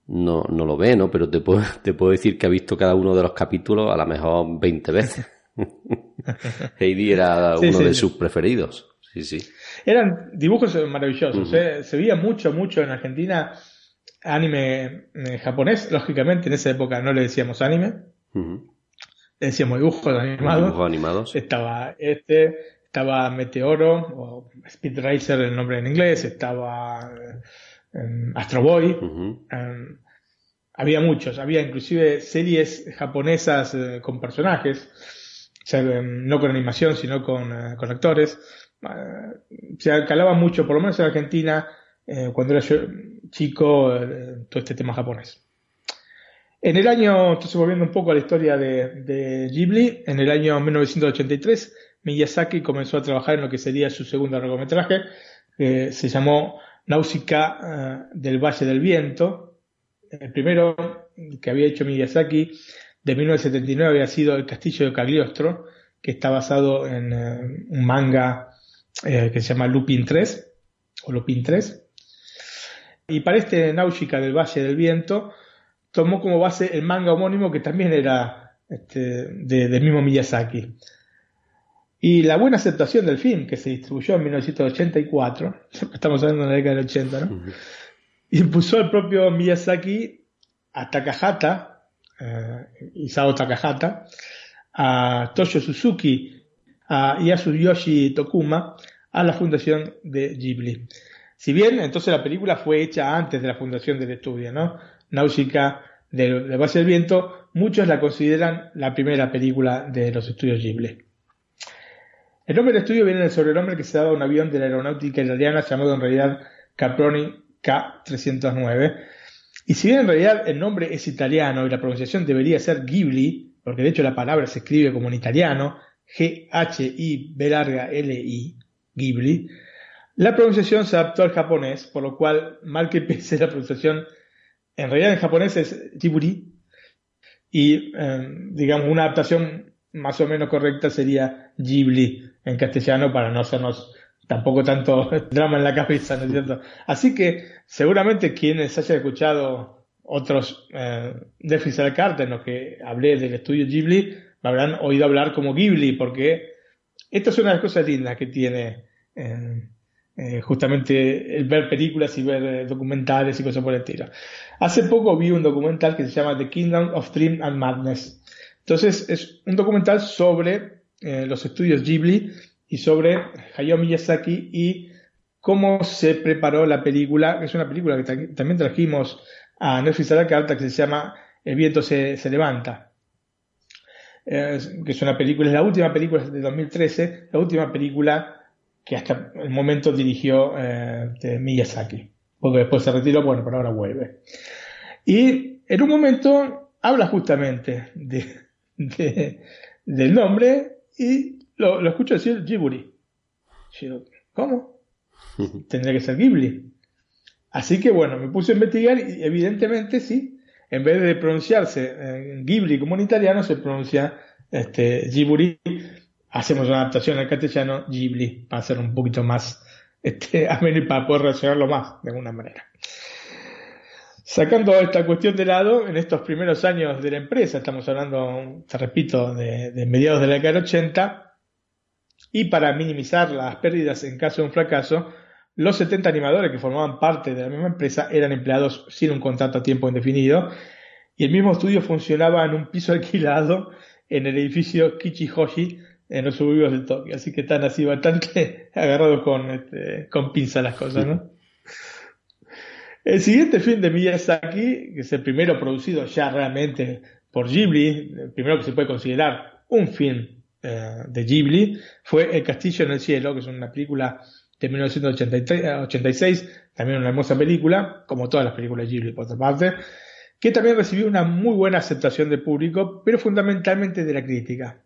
no, no lo ve, ¿no? Pero te puedo, te puedo decir que ha visto cada uno de los capítulos a lo mejor 20 veces. Heidi era uno de sus preferidos. Sí, sí. Eran dibujos maravillosos. ¿eh? Se veía mucho, mucho en Argentina anime eh, japonés. Lógicamente, en esa época no le decíamos anime. Le decíamos dibujos animados. Dibujos animados. Estaba este, estaba Meteoro, o Speed Racer, el nombre en inglés. Estaba eh, Astro Boy. Em, había muchos. Había inclusive series japonesas con personajes no con animación, sino con, eh, actores. Eh, se calaba mucho, por lo menos en Argentina, eh, cuando era yo chico, todo este tema japonés. En el año, entonces volviendo un poco a la historia de, Ghibli, en el año 1983, Miyazaki comenzó a trabajar en lo que sería su segundo largometraje, que se llamó Náusica del Valle del Viento. El primero que había hecho Miyazaki de 1979 había sido El Castillo de Cagliostro, que está basado en eh, un manga eh, que se llama Lupin 3, o Lupin 3. Y para este Náusica del Valle del Viento, tomó como base el manga homónimo que también era este, de, mismo Miyazaki. Y la buena aceptación del film, que se distribuyó en 1984, estamos hablando de la década del 80, ¿no? Impulsó el propio Miyazaki a Takahata, eh, Isao Takahata, a Toshio Suzuki a, y a Tsuyoshi Tokuma a la fundación de Ghibli. Si bien entonces la película fue hecha antes de la fundación del estudio, ¿no? Nausicaa de, de Base del Viento, muchos la consideran la primera película de los estudios Ghibli. El nombre del estudio viene del sobrenombre que se daba a un avión de la aeronáutica italiana llamado en realidad Caproni K309. Y si bien en realidad el nombre es italiano y la pronunciación debería ser Ghibli, porque de hecho la palabra se escribe como en italiano, G-H-I-B larga L-I, Ghibli, la pronunciación se adaptó al japonés, por lo cual, mal que pese la pronunciación, en realidad en japonés es Jiburi, y eh, digamos una adaptación más o menos correcta sería Ghibli en castellano para no hacernos tampoco tanto drama en la cabeza, ¿no es cierto? Así que seguramente quienes hayan escuchado otros eh, de carta en los que hablé del estudio Ghibli, me habrán oído hablar como Ghibli, porque esta es una de las cosas lindas que tiene eh, eh, justamente el ver películas y ver eh, documentales y cosas por el estilo. Hace poco vi un documental que se llama The Kingdom of Dream and Madness. Entonces es un documental sobre eh, los estudios Ghibli y sobre Hayao Miyazaki y cómo se preparó la película, que es una película que también trajimos a Netflix a la carta que se llama El viento se, se levanta. que es una película, es la última película de 2013, la última película que hasta el momento dirigió eh, Miyazaki, porque después se retiró, bueno, pero ahora vuelve. Y en un momento habla justamente de, del nombre y lo, lo, escucho decir Ghibli. Yo, ¿cómo? Tendría que ser Ghibli. Así que bueno, me puse a investigar y evidentemente sí, en vez de pronunciarse eh, Ghibli como en italiano, se pronuncia este, Ghibli hacemos una adaptación al castellano Ghibli para hacer un poquito más este, ameno y para poder relacionarlo más de alguna manera. Sacando esta cuestión de lado, en estos primeros años de la empresa, estamos hablando, te repito, de, de mediados de la década del 80, y para minimizar las pérdidas en caso de un fracaso, los 70 animadores que formaban parte de la misma empresa eran empleados sin un contrato a tiempo indefinido, y el mismo estudio funcionaba en un piso alquilado en el edificio Kichihoshi, en los suburbios de Tokio. Así que están así bastante agarrados con, este, con pinza las cosas, ¿no? El siguiente film de Miyazaki, que es el primero producido ya realmente por Ghibli, el primero que se puede considerar un film eh, de Ghibli, fue El Castillo en el Cielo, que es una película de 1986, también una hermosa película, como todas las películas de Ghibli por otra parte, que también recibió una muy buena aceptación del público, pero fundamentalmente de la crítica.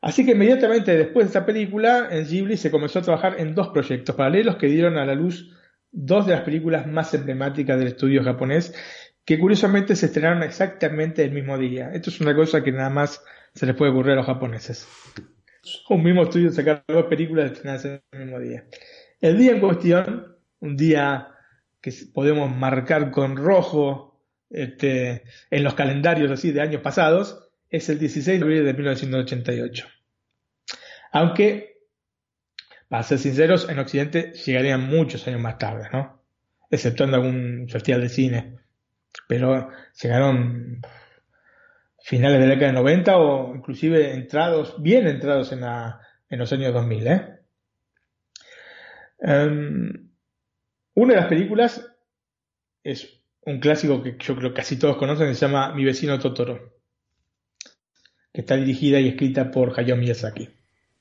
Así que inmediatamente después de esta película, en Ghibli se comenzó a trabajar en dos proyectos paralelos que dieron a la luz dos de las películas más emblemáticas del estudio japonés, que curiosamente se estrenaron exactamente el mismo día. Esto es una cosa que nada más se les puede ocurrir a los japoneses. Un mismo estudio sacar dos películas y estrenarse el mismo día. El día en cuestión, un día que podemos marcar con rojo este, en los calendarios así de años pasados, es el 16 de abril de 1988. Aunque, para ser sinceros, en Occidente llegarían muchos años más tarde, ¿no? Exceptuando algún festival de cine. Pero llegaron finales de la década de 90 o inclusive entrados, bien entrados en, los años 2000, ¿eh? Um, una de las películas es un clásico que yo creo que casi todos conocen, se llama Mi vecino Totoro que está dirigida y escrita por Hayao Miyazaki,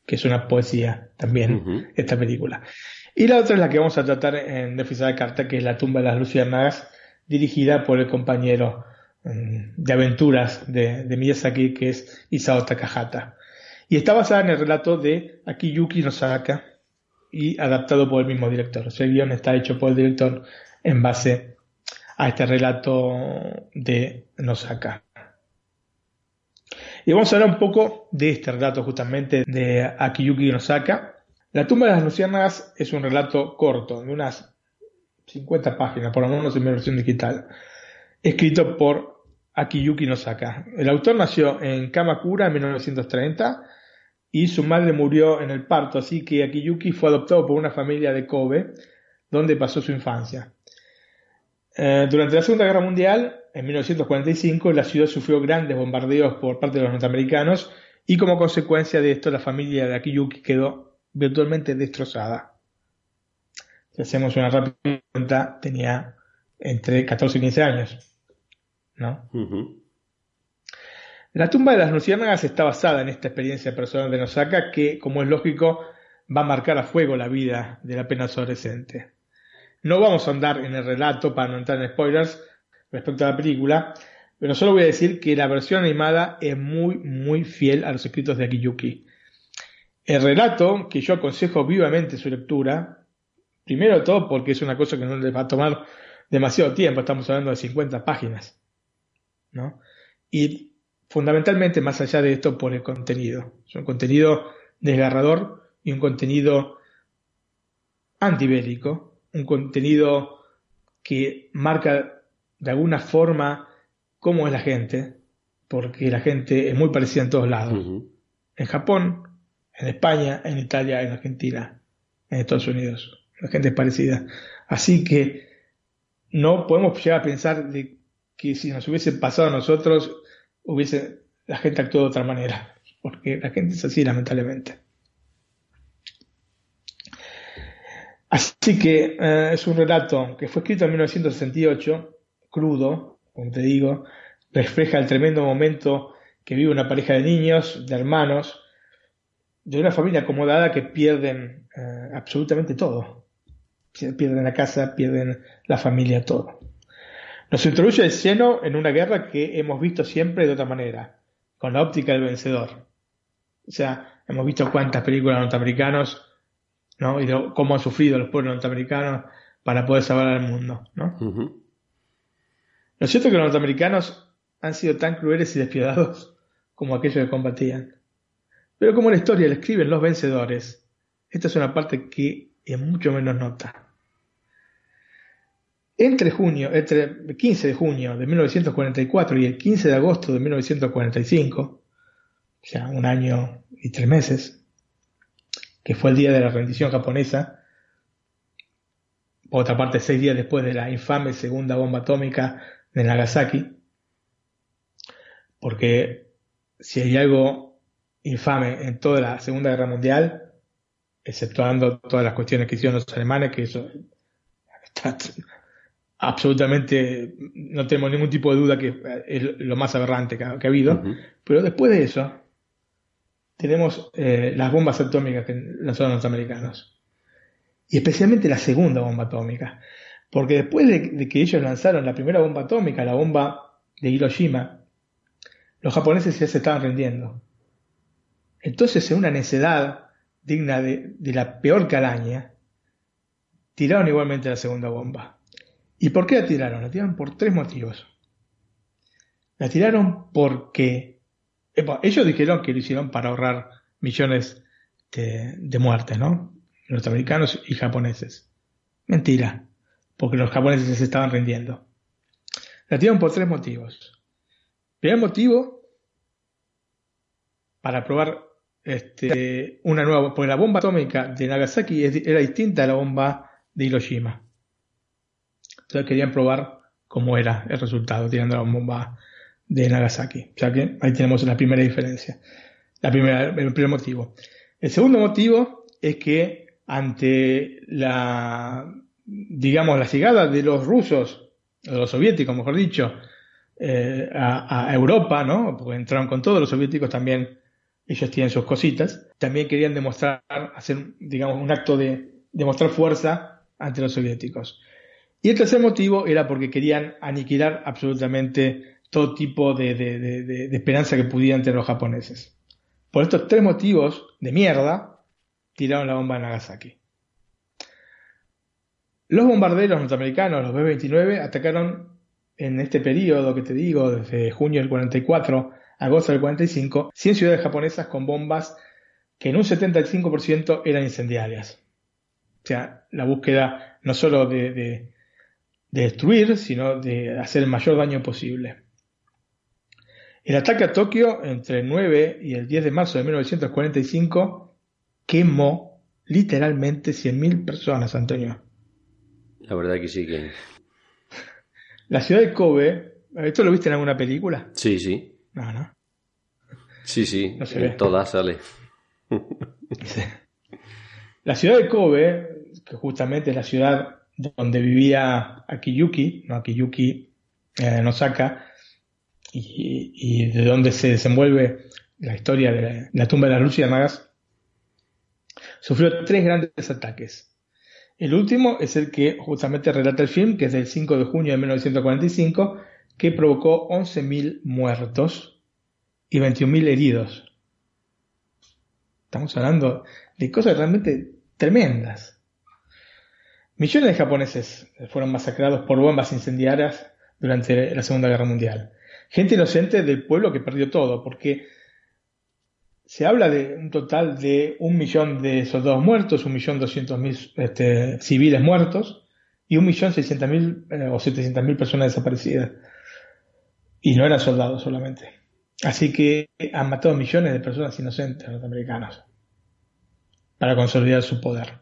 que es una poesía también, esta película. Y la otra es la que vamos a tratar en Déficit de Carta, que es La tumba de las luciérnagas, dirigida por el compañero mm, de aventuras de, Miyazaki, que es Isao Takahata. Y está basada en el relato de Akiyuki Nosaka y adaptado por el mismo director. O sea, el guion está hecho por el director en base a este relato de Nosaka. Y vamos a hablar un poco de este relato justamente de Akiyuki Nosaka. La tumba de las luciérnagas es un relato corto, de unas 50 páginas, por lo menos en versión digital, escrito por Akiyuki Nosaka. El autor nació en Kamakura en 1930 y su madre murió en el parto, así que Akiyuki fue adoptado por una familia de Kobe, donde pasó su infancia. Eh, durante la Segunda Guerra Mundial, en 1945, la ciudad sufrió grandes bombardeos por parte de los norteamericanos y como consecuencia de esto la familia de Akiyuki quedó virtualmente destrozada. Si hacemos una rápida cuenta, tenía entre 14 y 15 años. ¿no? La tumba de las luciérnagas está basada en esta experiencia personal de Nosaka que, como es lógico, va a marcar a fuego la vida de la pena adolescente. No vamos a andar en el relato para no entrar en spoilers respecto a la película, pero solo voy a decir que la versión animada es muy, muy fiel a los escritos de Akiyuki. El relato, que yo aconsejo vivamente su lectura, primero de todo porque es una cosa que no les va a tomar demasiado tiempo, estamos hablando de 50 páginas, ¿no? Y fundamentalmente, más allá de esto, por el contenido. Es un contenido desgarrador y un contenido antibélico, un contenido que marca de alguna forma cómo es la gente, porque la gente es muy parecida en todos lados. En Japón, en España, en Italia, en Argentina, en Estados Unidos. La gente es parecida. Así que no podemos llegar a pensar de que si nos hubiese pasado a nosotros, hubiese la gente actuado de otra manera. Porque la gente es así, lamentablemente. Así que eh, es un relato que fue escrito en 1968, crudo, como te digo, refleja el tremendo momento que vive una pareja de niños, de hermanos, de una familia acomodada que pierden eh, absolutamente todo. Pierden la casa, pierden la familia, todo. Nos introduce el seno en una guerra que hemos visto siempre de otra manera, con la óptica del vencedor. O sea, hemos visto cuántas películas norteamericanos, ¿no? Y cómo han sufrido los pueblos norteamericanos para poder salvar al mundo, ¿no? Lo cierto es que los norteamericanos han sido tan crueles y despiadados como aquellos que combatían. Pero como la historia la escriben los vencedores, esta es una parte que es mucho menos nota. Entre junio, entre el 15 de junio de 1944 y el 15 de agosto de 1945, o sea, un año y tres meses, que fue el día de la rendición japonesa, por otra parte, seis días después de la infame segunda bomba atómica de Nagasaki, porque si hay algo infame en toda la Segunda Guerra Mundial, exceptuando todas las cuestiones que hicieron los alemanes, que eso está absolutamente, no tenemos ningún tipo de duda que es lo más aberrante que ha, habido, pero después de eso, tenemos eh, las bombas atómicas que lanzaron los americanos, y especialmente la segunda bomba atómica, porque después de, que ellos lanzaron la primera bomba atómica, la bomba de Hiroshima, los japoneses ya se estaban rindiendo. Entonces, en una necedad digna de, de la peor calaña, tiraron igualmente la segunda bomba. ¿Y por qué la tiraron? La tiraron por tres motivos. La tiraron porque ellos dijeron que lo hicieron para ahorrar millones de, muertes, ¿no? Norteamericanos y japoneses. Mentira, porque los japoneses se estaban rindiendo. La tiraron por tres motivos. Primer motivo, para probar este, una nueva, porque la bomba atómica de Nagasaki era distinta a la bomba de Hiroshima. Entonces querían probar cómo era el resultado tirando la bomba de Nagasaki. O sea que ahí tenemos la primera diferencia. El primer motivo. El segundo motivo es que ante la, digamos, la llegada de los rusos, de los soviéticos, mejor dicho, eh, a, Europa, ¿no? Porque entraron con todos los soviéticos también, ellos tienen sus cositas, también querían demostrar, hacer, digamos, un acto de demostrar fuerza ante los soviéticos. Y el tercer motivo era porque querían aniquilar absolutamente todo tipo de, esperanza que pudieran tener los japoneses. Por estos tres motivos de mierda, tiraron la bomba en Nagasaki. Los bombarderos norteamericanos, los B-29, atacaron en este periodo que te digo, desde junio del 44 a agosto del 45, 100 ciudades japonesas con bombas que en un 75% eran incendiarias. O sea, la búsqueda no solo de, de destruir, sino de hacer el mayor daño posible. El ataque a Tokio entre el 9 y el 10 de marzo de 1945 quemó literalmente 100.000 personas, Antonio. La verdad que sí que... La ciudad de Kobe, ¿esto lo viste en alguna película? Sí, sí. No, no. Sí, sí, en todas sale. La ciudad de Kobe, que justamente es la ciudad donde vivía Akiyuki, no Akiyuki eh, en Osaka, y, de donde se desenvuelve la historia de la, tumba de las luciérnagas, sufrió tres grandes ataques. El último es el que justamente relata el film, que es del 5 de junio de 1945, que provocó 11.000 muertos y 21.000 heridos. Estamos hablando de cosas realmente tremendas. Millones de japoneses fueron masacrados por bombas incendiarias durante la Segunda Guerra Mundial. Gente inocente del pueblo que perdió todo, porque se habla de un total de un millón de soldados muertos, un millón doscientos mil este, civiles muertos y un millón seiscientos mil eh, o setecientos mil personas desaparecidas. Y no eran soldados solamente. Así que han matado millones de personas inocentes norteamericanos para consolidar su poder.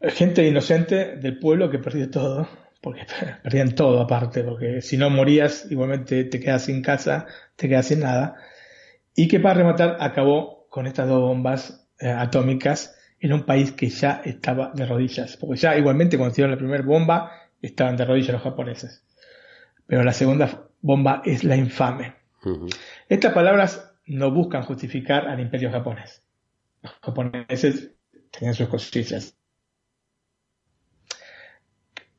Gente inocente del pueblo que perdió todo, porque perdían todo aparte, porque si no morías igualmente te quedas sin casa, te quedas sin nada, y que para rematar acabó con estas dos bombas eh, atómicas en un país que ya estaba de rodillas, porque ya igualmente cuando hicieron la primera bomba estaban de rodillas los japoneses. Pero la segunda bomba es la infame. Estas palabras no buscan justificar al imperio japonés. Los japoneses tenían sus costillas.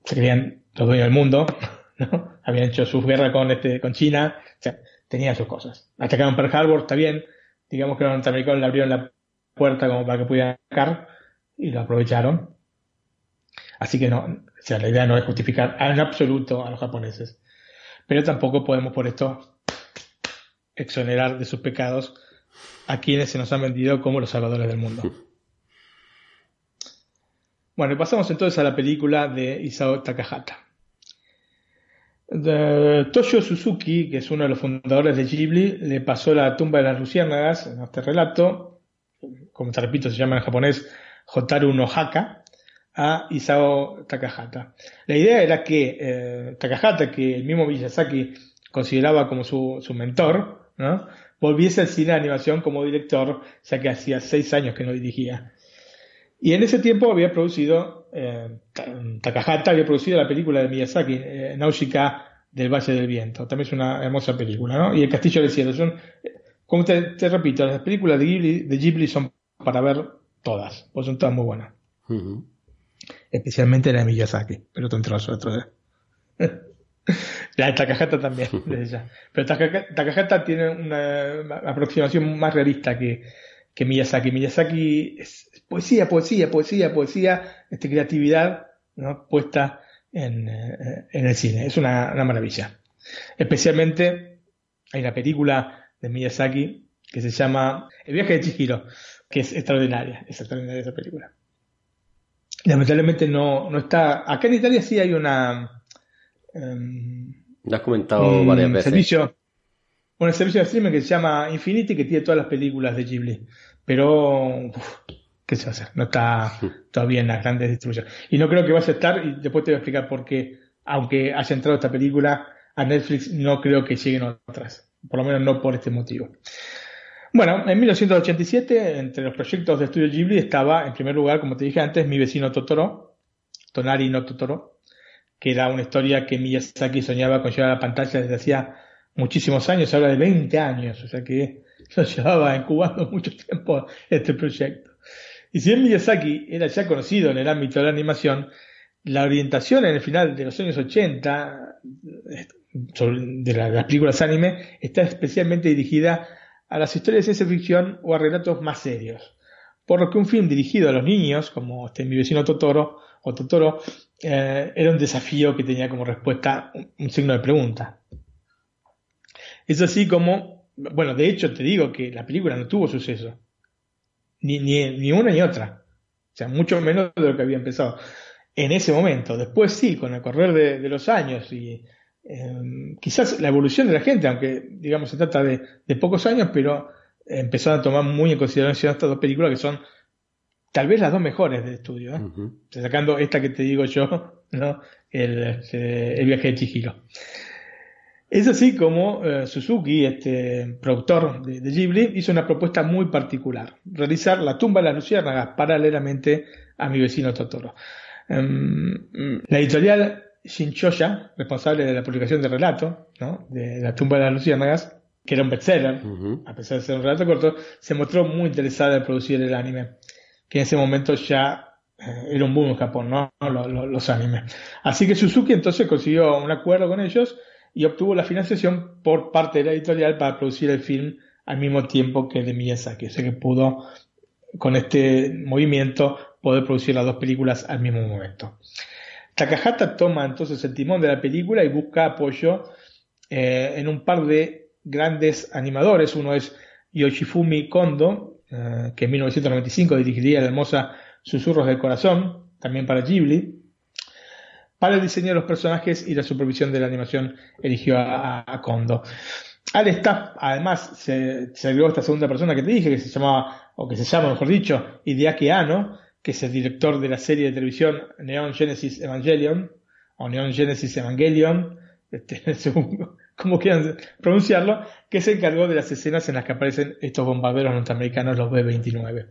Se creían los dueños del mundo, ¿no? Habían hecho sus guerras con, este, con China, o sea, tenían sus cosas. Atacaron Pearl Harbor, está bien. Digamos que los norteamericanos le abrieron la puerta como para que pudieran atacar y lo aprovecharon. Así que no, o sea, la idea no es justificar en absoluto a los japoneses. Pero tampoco podemos por esto exonerar de sus pecados a quienes se nos han vendido como los salvadores del mundo. Bueno, y pasamos entonces a la película de Isao Takahata. Toshio Suzuki, que es uno de los fundadores de Ghibli, le pasó la tumba de las luciérnagas en este relato, como te repito, se llama en japonés Hotaru no Haka, a Isao Takahata. La idea era que eh, Takahata, que el mismo Miyazaki consideraba como su, su mentor, volviese al cine de animación como director, ya que hacía seis años que no dirigía. Y en ese tiempo había producido, eh, Takahata había producido la película de Miyazaki, eh, Nausicaa del Valle del Viento. También es una hermosa película, ¿no? Y El Castillo del Cielo. Son, como te, repito, las películas de Ghibli, de Ghibli son para ver todas, pues son todas muy buenas especialmente la de Miyazaki, pero entre nosotros. ¿eh? la de Takahata también, Pero Takahata tiene una aproximación más realista que, que Miyazaki. Miyazaki es poesía, poesía, poesía, poesía, este, creatividad ¿no? puesta en, eh, en, el cine. Es una, una, maravilla. Especialmente hay una película de Miyazaki que se llama El viaje de Chihiro, que es extraordinaria, es extraordinaria esa película lamentablemente no, no está. Acá en Italia sí hay una. Um, Lo has comentado varias veces. Servicio, un servicio de streaming que se llama Infinity que tiene todas las películas de Ghibli. Pero. ¿Qué se hace? No está todavía en las grandes distribuciones. Y no creo que vaya a estar, y después te voy a explicar por qué, aunque haya entrado esta película a Netflix, no creo que lleguen otras. Por lo menos no por este motivo. Bueno, en 1987, entre los proyectos de estudio Ghibli estaba, en primer lugar, como te dije antes, Mi vecino Totoro, Tonari no Totoro, que era una historia que Miyazaki soñaba con llevar a la pantalla desde hacía muchísimos años, habla de 20 años, o sea que lo llevaba incubando mucho tiempo este proyecto. Y si bien Miyazaki era ya conocido en el ámbito de la animación, la orientación en el final de los años 80 de las películas anime está especialmente dirigida a las historias de ciencia ficción o a relatos más serios. Por lo que un film dirigido a los niños, como este Mi vecino Totoro o Totoro, eh, era un desafío que tenía como respuesta un, signo de pregunta. Es así como, bueno, de hecho te digo que la película no tuvo suceso. Ni, ni, una ni otra. O sea, mucho menos de lo que había empezado. En ese momento. Después sí, con el correr de los años y Em, quizás la evolución de la gente, aunque digamos se trata de, pocos años, pero empezaron a tomar muy en consideración estas dos películas que son tal vez las dos mejores del estudio, ¿eh? sacando esta que te digo yo, ¿no? el, este, viaje de Chihiro. Es así como eh, Suzuki, este productor de, Ghibli, hizo una propuesta muy particular, realizar la tumba de las luciérnagas paralelamente a mi vecino Totoro. Em, la editorial Shinchoya, responsable de la publicación de relato, ¿no? de La tumba de las luciérnagas, que era un bestseller, a pesar de ser un relato corto, se mostró muy interesada en producir el anime, que en ese momento ya eh, era un boom en Japón, ¿no? Los, animes. Así que Suzuki entonces consiguió un acuerdo con ellos y obtuvo la financiación por parte de la editorial para producir el film al mismo tiempo que de Miyazaki. O sea que pudo, con este movimiento, poder producir las dos películas al mismo momento. Takahata toma entonces el timón de la película y busca apoyo eh, en un par de grandes animadores. Uno es Yoshifumi Kondo, eh, que en 1995 dirigiría la hermosa Susurros del Corazón, también para Ghibli. Para el diseño de los personajes y la supervisión de la animación eligió a, Kondo. Al staff, además, se, se, agregó esta segunda persona que te dije, que se llamaba, o que se llama, mejor dicho, Hideaki Anno, que es el director de la serie de televisión Neon Genesis Evangelion, o Neon Genesis Evangelion, este, como quieran pronunciarlo, que se encargó de las escenas en las que aparecen estos bombarderos norteamericanos, los B-29.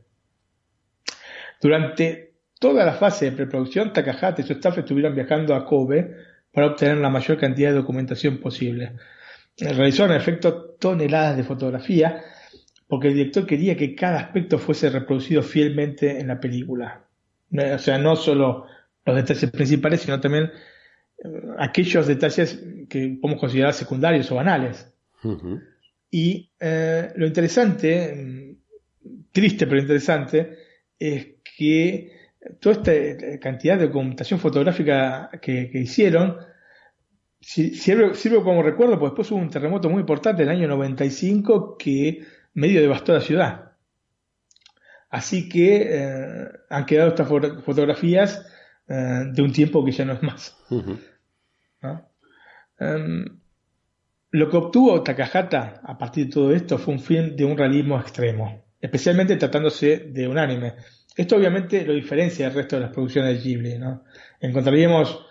Durante toda la fase de preproducción, Takahata y su staff estuvieron viajando a Kobe para obtener la mayor cantidad de documentación posible. Realizaron en efecto toneladas de fotografía porque el director quería que cada aspecto fuese reproducido fielmente en la película. O sea, no solo los detalles principales, sino también aquellos detalles que podemos considerar secundarios o banales. Y eh, lo interesante, triste pero interesante, es que toda esta cantidad de documentación fotográfica que, hicieron sirve, sirve, como recuerdo, porque después hubo un terremoto muy importante en el año 95 que medio devastó la ciudad. Así que eh, han quedado estas fotografías eh, de un tiempo que ya no es más. Em, lo que obtuvo Takahata a partir de todo esto fue un film de un realismo extremo, especialmente tratándose de un anime. Esto obviamente lo diferencia del resto de las producciones de Ghibli. ¿no? Encontraríamos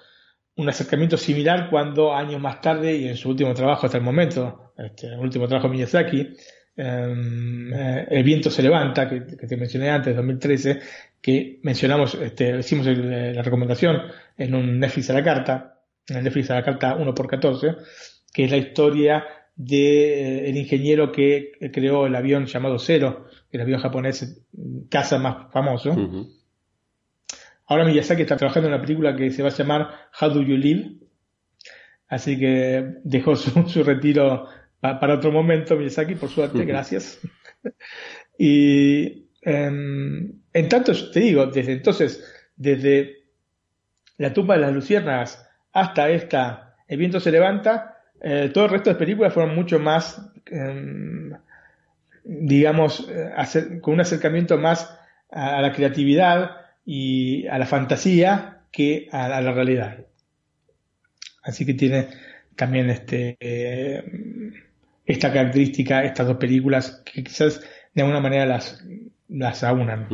un acercamiento similar cuando años más tarde y en su último trabajo hasta el momento, este, el último trabajo de Miyazaki, em, eh, El viento se levanta, que, te mencioné antes, 2013, que mencionamos, este, hicimos la recomendación en un Netflix a la carta, en Netflix a la carta 1 por 14 que es la historia de eh, ingeniero que creó el avión llamado Zero, el avión japonés casa más famoso. Ahora Miyazaki está trabajando en una película que se va a llamar How Do You Live, así que dejó su, retiro para otro momento Miyazaki, por suerte, gracias. y em, en tanto, te digo, desde entonces, desde la tumba de las luciérnagas hasta esta El viento se levanta, eh, todo el resto de películas fueron mucho más, em, digamos, eh, con un acercamiento más a, la creatividad y a la fantasía que a, la realidad. Así que tiene también este, eh, esta característica, estas dos películas que quizás de alguna manera las, las aunan.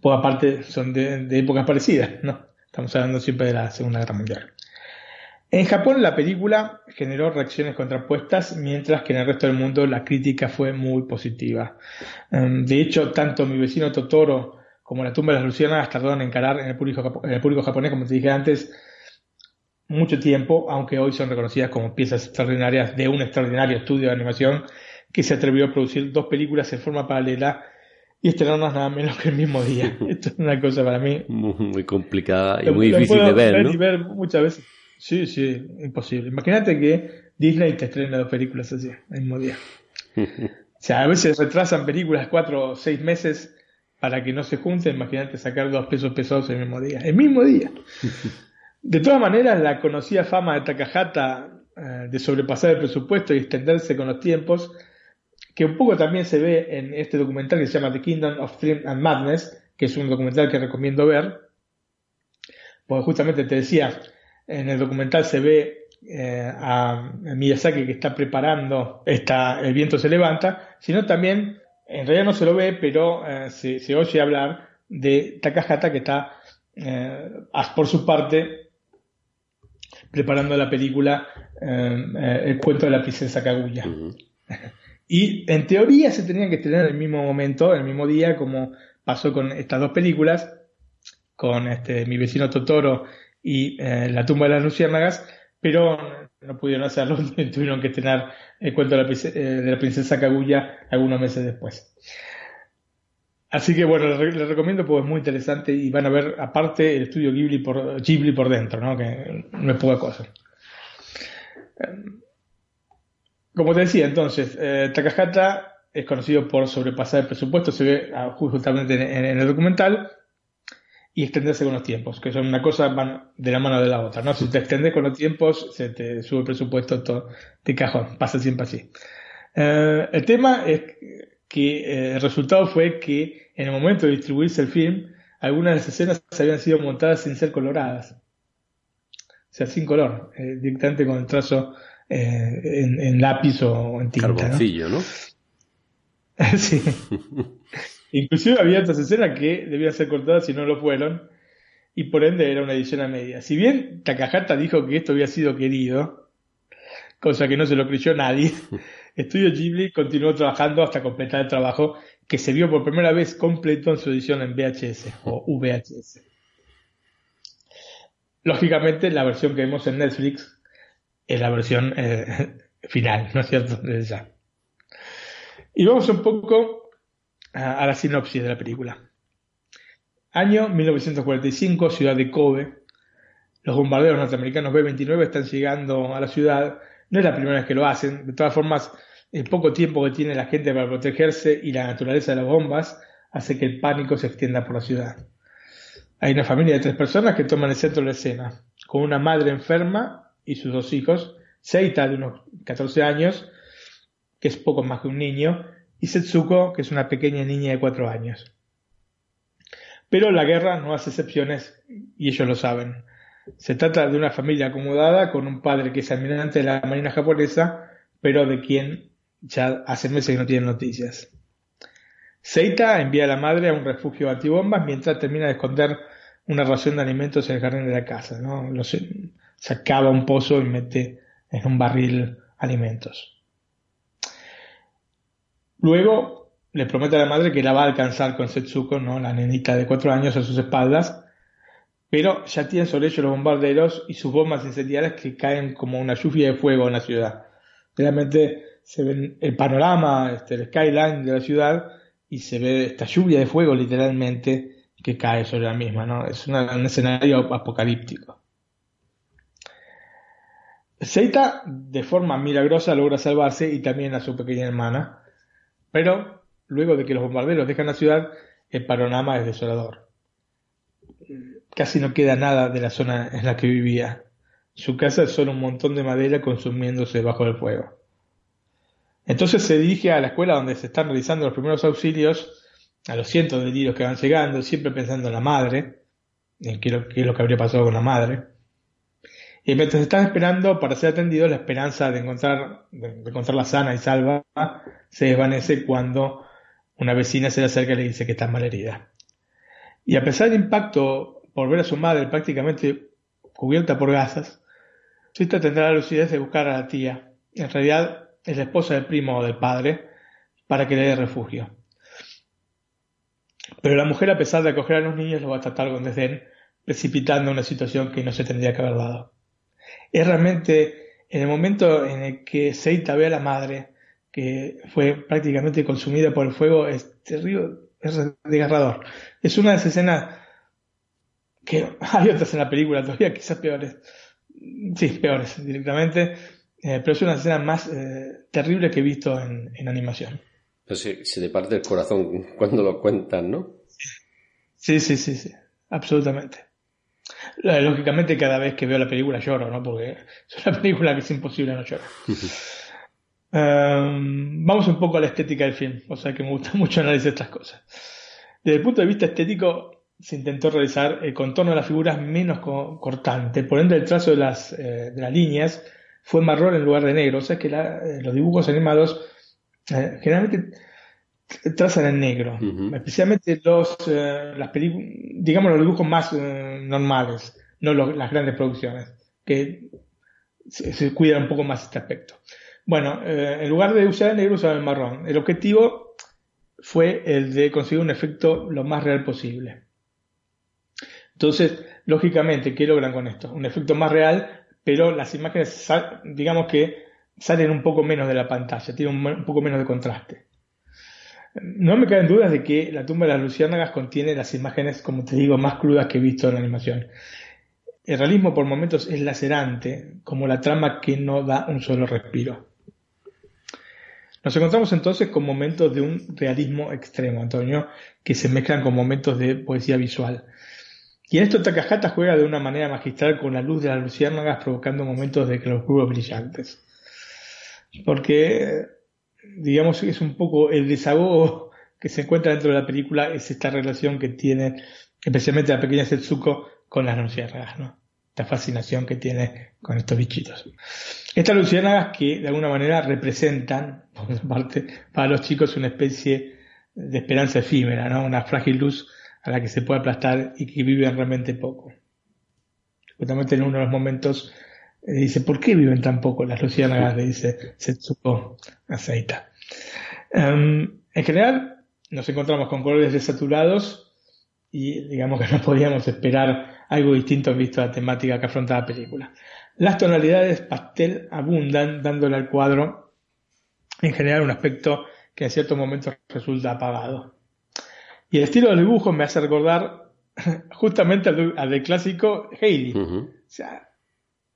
Pues aparte son de, de épocas parecidas, ¿no? Estamos hablando siempre de la Segunda Guerra Mundial. En Japón la película generó reacciones contrapuestas, mientras que en el resto del mundo la crítica fue muy positiva. Em, de hecho, tanto mi vecino Totoro como La tumba de las lucianas tardaron en encarar en el, público, en el público japonés, como te dije antes, mucho tiempo, aunque hoy son reconocidas como piezas extraordinarias de un extraordinario estudio de animación que se atrevió a producir dos películas en forma paralela y estrenarnos nada menos que el mismo día. Esto es una cosa para mí muy, complicada y muy difícil de ver, ¿no? Y ver muchas veces. Sí, sí, imposible. Imagínate que Disney te estrena dos películas así, el mismo día. o sea, a veces retrasan películas cuatro o seis meses para que no se junten. Imagínate sacar dos pesos pesados el mismo día. El mismo día. De todas maneras, la conocida fama de Takahata eh, de sobrepasar el presupuesto y extenderse con los tiempos que un poco también se ve en este documental que se llama The Kingdom of Dream and Madness, que es un documental que recomiendo ver, porque justamente te decía, en el documental se ve eh, a Miyazaki que está preparando esta, El viento se levanta, sino también, en realidad no se lo ve, pero eh, se, oye hablar de Takahata que está, eh, por su parte, preparando la película El cuento de la princesa Kaguya. Y en teoría se tenían que estrenar en el mismo momento, en el mismo día, como pasó con estas dos películas, con este, mi vecino Totoro y La tumba de las luciérnagas, pero no pudieron hacerlo, tuvieron que tener el cuento de la, princesa Kaguya algunos meses después. Así que bueno, les, recomiendo porque es muy interesante y van a ver aparte el estudio Ghibli por, Ghibli por dentro, ¿no? que no es poca cosa. Como te decía, entonces, eh, Takahata es conocido por sobrepasar el presupuesto, se ve ah, justamente en, el documental, y extenderse con los tiempos, que son una cosa van de la mano de la otra, ¿no? Si te extendes con los tiempos, se te sube el presupuesto todo de cajón, pasa siempre así. Eh, el tema es que eh, el resultado fue que en el momento de distribuirse el film, algunas de las escenas habían sido montadas sin ser coloradas. O sea, sin color, eh, directamente con el trazo en, lápiz o en tinta. Carboncillo, ¿no? sí. Inclusive había otras escenas que debían ser cortadas si no lo fueron, y por ende era una edición a media. Si bien Takahata dijo que esto había sido querido, cosa que no se lo creyó nadie, Estudio Ghibli continuó trabajando hasta completar el trabajo que se vio por primera vez completo en su edición en VHS o VHS. Lógicamente, la versión que vemos en Netflix es la versión eh, final, ¿no es cierto? Y vamos un poco a, la sinopsis de la película. Año 1945, ciudad de Kobe. Los bombarderos norteamericanos B-29 están llegando a la ciudad. No es la primera vez que lo hacen. De todas formas, el poco tiempo que tiene la gente para protegerse y la naturaleza de las bombas hace que el pánico se extienda por la ciudad. Hay una familia de tres personas que toman el centro de la escena, con una madre enferma y sus dos hijos, Seita de unos 14 años, que es poco más que un niño, y Setsuko, que es una pequeña niña de cuatro años. Pero la guerra no hace excepciones y ellos lo saben. Se trata de una familia acomodada con un padre que es almirante de la Marina japonesa, pero de quien ya hace meses que no tienen noticias. Seita envía a la madre a un refugio antibombas mientras termina de esconder una ración de alimentos en el jardín de la casa. ¿no? se acaba un pozo y mete en un barril alimentos. Luego le promete a la madre que la va a alcanzar con Setsuko, ¿no? la nenita de cuatro años a sus espaldas, pero ya tienen sobre ellos los bombarderos y sus bombas incendiarias que caen como una lluvia de fuego en la ciudad. Realmente se ve el panorama, este, el skyline de la ciudad y se ve esta lluvia de fuego literalmente que cae sobre la misma, ¿no? Es un escenario apocalíptico. Seita de forma milagrosa logra salvarse y también a su pequeña hermana, pero luego de que los bombarderos dejan la ciudad, el panorama es desolador. Casi no queda nada de la zona en la que vivía. Su casa es solo un montón de madera consumiéndose bajo el fuego. Entonces se dirige a la escuela donde se están realizando los primeros auxilios a los cientos de heridos que van llegando, siempre pensando en la madre, en qué, es lo que habría pasado con la madre. Y mientras están esperando para ser atendidos, la esperanza de, encontrar, de encontrarla sana y salva se desvanece cuando una vecina se le acerca y le dice que está mal herida. Y a pesar del impacto por ver a su madre prácticamente cubierta por gasas, Sita tendrá la lucidez de buscar a la tía. En realidad es la esposa del primo o del padre para que le dé refugio. Pero la mujer, a pesar de acoger a los niños, lo va a tratar con desdén, precipitando una situación que no se tendría que haber dado. Es realmente en el momento en el que Seita ve a la madre, que fue prácticamente consumida por el fuego, es terrible, es desgarrador. Es una de esas escenas que hay otras en la película todavía quizás peores. Sí, peores directamente. Eh, pero es una escena más eh, terrible que he visto en, animación. se, se, te parte el corazón cuando lo cuentan, ¿no? Sí, sí, sí, sí, absolutamente. Lógicamente cada vez que veo la película lloro, ¿no? Porque es una película que es imposible no llorar. Em, vamos un poco a la estética del film, o sea que me gusta mucho analizar estas cosas. Desde el punto de vista estético, se intentó realizar el contorno de las figuras menos cortante, por ende el trazo de las, eh, de las líneas fue marrón en lugar de negro, o sea que eh, los dibujos animados eh, generalmente trazan en negro, especialmente los, las digamos los dibujos más normales, no las grandes producciones, que se, se, cuidan un poco más este aspecto. Bueno, en lugar de usar el negro usaban el marrón. El objetivo fue el de conseguir un efecto lo más real posible. Entonces, lógicamente, ¿qué logran con esto? Un efecto más real, pero las imágenes, digamos que salen un poco menos de la pantalla, tienen un, poco menos de contraste. No me caben dudas de que la tumba de las luciérnagas contiene las imágenes, como te digo, más crudas que he visto en la animación. El realismo por momentos es lacerante, como la trama que no da un solo respiro. Nos encontramos entonces con momentos de un realismo extremo, Antonio, que se mezclan con momentos de poesía visual. Y en esto Takahata juega de una manera magistral con la luz de las luciérnagas, provocando momentos de claroscuros brillantes. Porque, digamos, es un poco el desahogo que se encuentra dentro de la película, es esta relación que tiene, especialmente la pequeña Setsuko, con las luciérnagas, ¿no? Esta fascinación que tiene con estos bichitos. Estas luciérnagas que de alguna manera representan, por parte, para los chicos una especie de esperanza efímera, ¿no? Una frágil luz a la que se puede aplastar y que viven realmente poco. Justamente en uno de los momentos eh, dice, ¿por qué viven tan poco las luciérnagas? Le dice Setsuko Aceita. Um, en general, nos encontramos con colores desaturados y digamos que no podíamos esperar algo distinto visto la temática que afronta la película. Las tonalidades pastel abundan, dándole al cuadro en general un aspecto que en ciertos momentos resulta apagado. Y el estilo del dibujo me hace recordar justamente al, del clásico Heidi. O sea,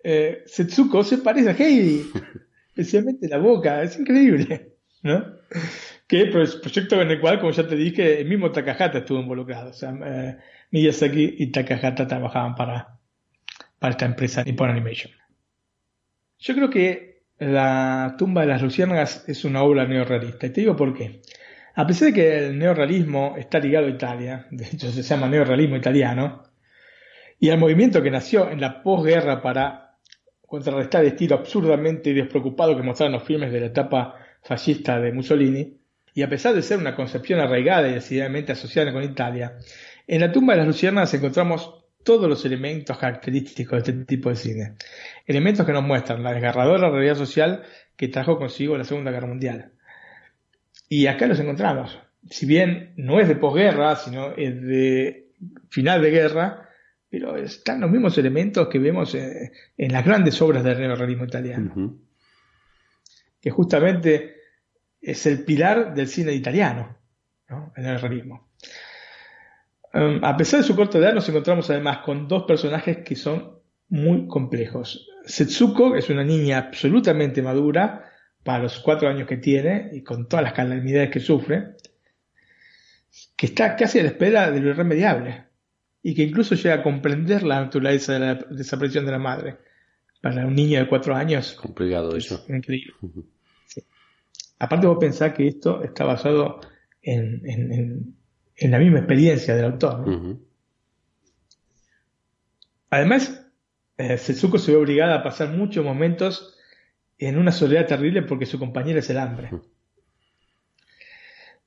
eh, Setsuko se parece a Heidi, especialmente la boca, es increíble, ¿no? Que es proyecto en el cual, como ya te dije, el mismo Takahata estuvo involucrado. O sea, eh, Miyazaki y Takahata trabajaban para, para esta empresa Nippon Animation. Yo creo que La tumba de las luciérnagas es una obra neorrealista. Y te digo por qué. A pesar de que el neorrealismo está ligado a Italia, de hecho se llama neorrealismo italiano, y al movimiento que nació en la posguerra para contrarrestar el estilo absurdamente despreocupado que mostraron los filmes de la etapa fascista de Mussolini, y a pesar de ser una concepción arraigada y decididamente asociada con Italia, en la tumba de las luciernas encontramos todos los elementos característicos de este tipo de cine. Elementos que nos muestran la desgarradora realidad social que trajo consigo la Segunda Guerra Mundial. Y acá los encontramos. Si bien no es de posguerra, sino es de final de guerra, pero están los mismos elementos que vemos eh, en, las grandes obras del neorrealismo italiano. Que justamente es el pilar del cine italiano, ¿no? el neorrealismo. Um, a pesar de su corta edad, nos encontramos además con dos personajes que son muy complejos. Setsuko es una niña absolutamente madura, para los cuatro años que tiene y con todas las calamidades que sufre, que está casi a la espera de lo irremediable y que incluso llega a comprender la naturaleza de la desaparición de la madre. Para un niño de cuatro años. Complicado eso. Increíble. Aparte vos pensás que esto está basado en, en, la misma experiencia del autor. Además, eh, Setsuko se ve obligada a pasar muchos momentos en una soledad terrible porque su compañera es el hambre.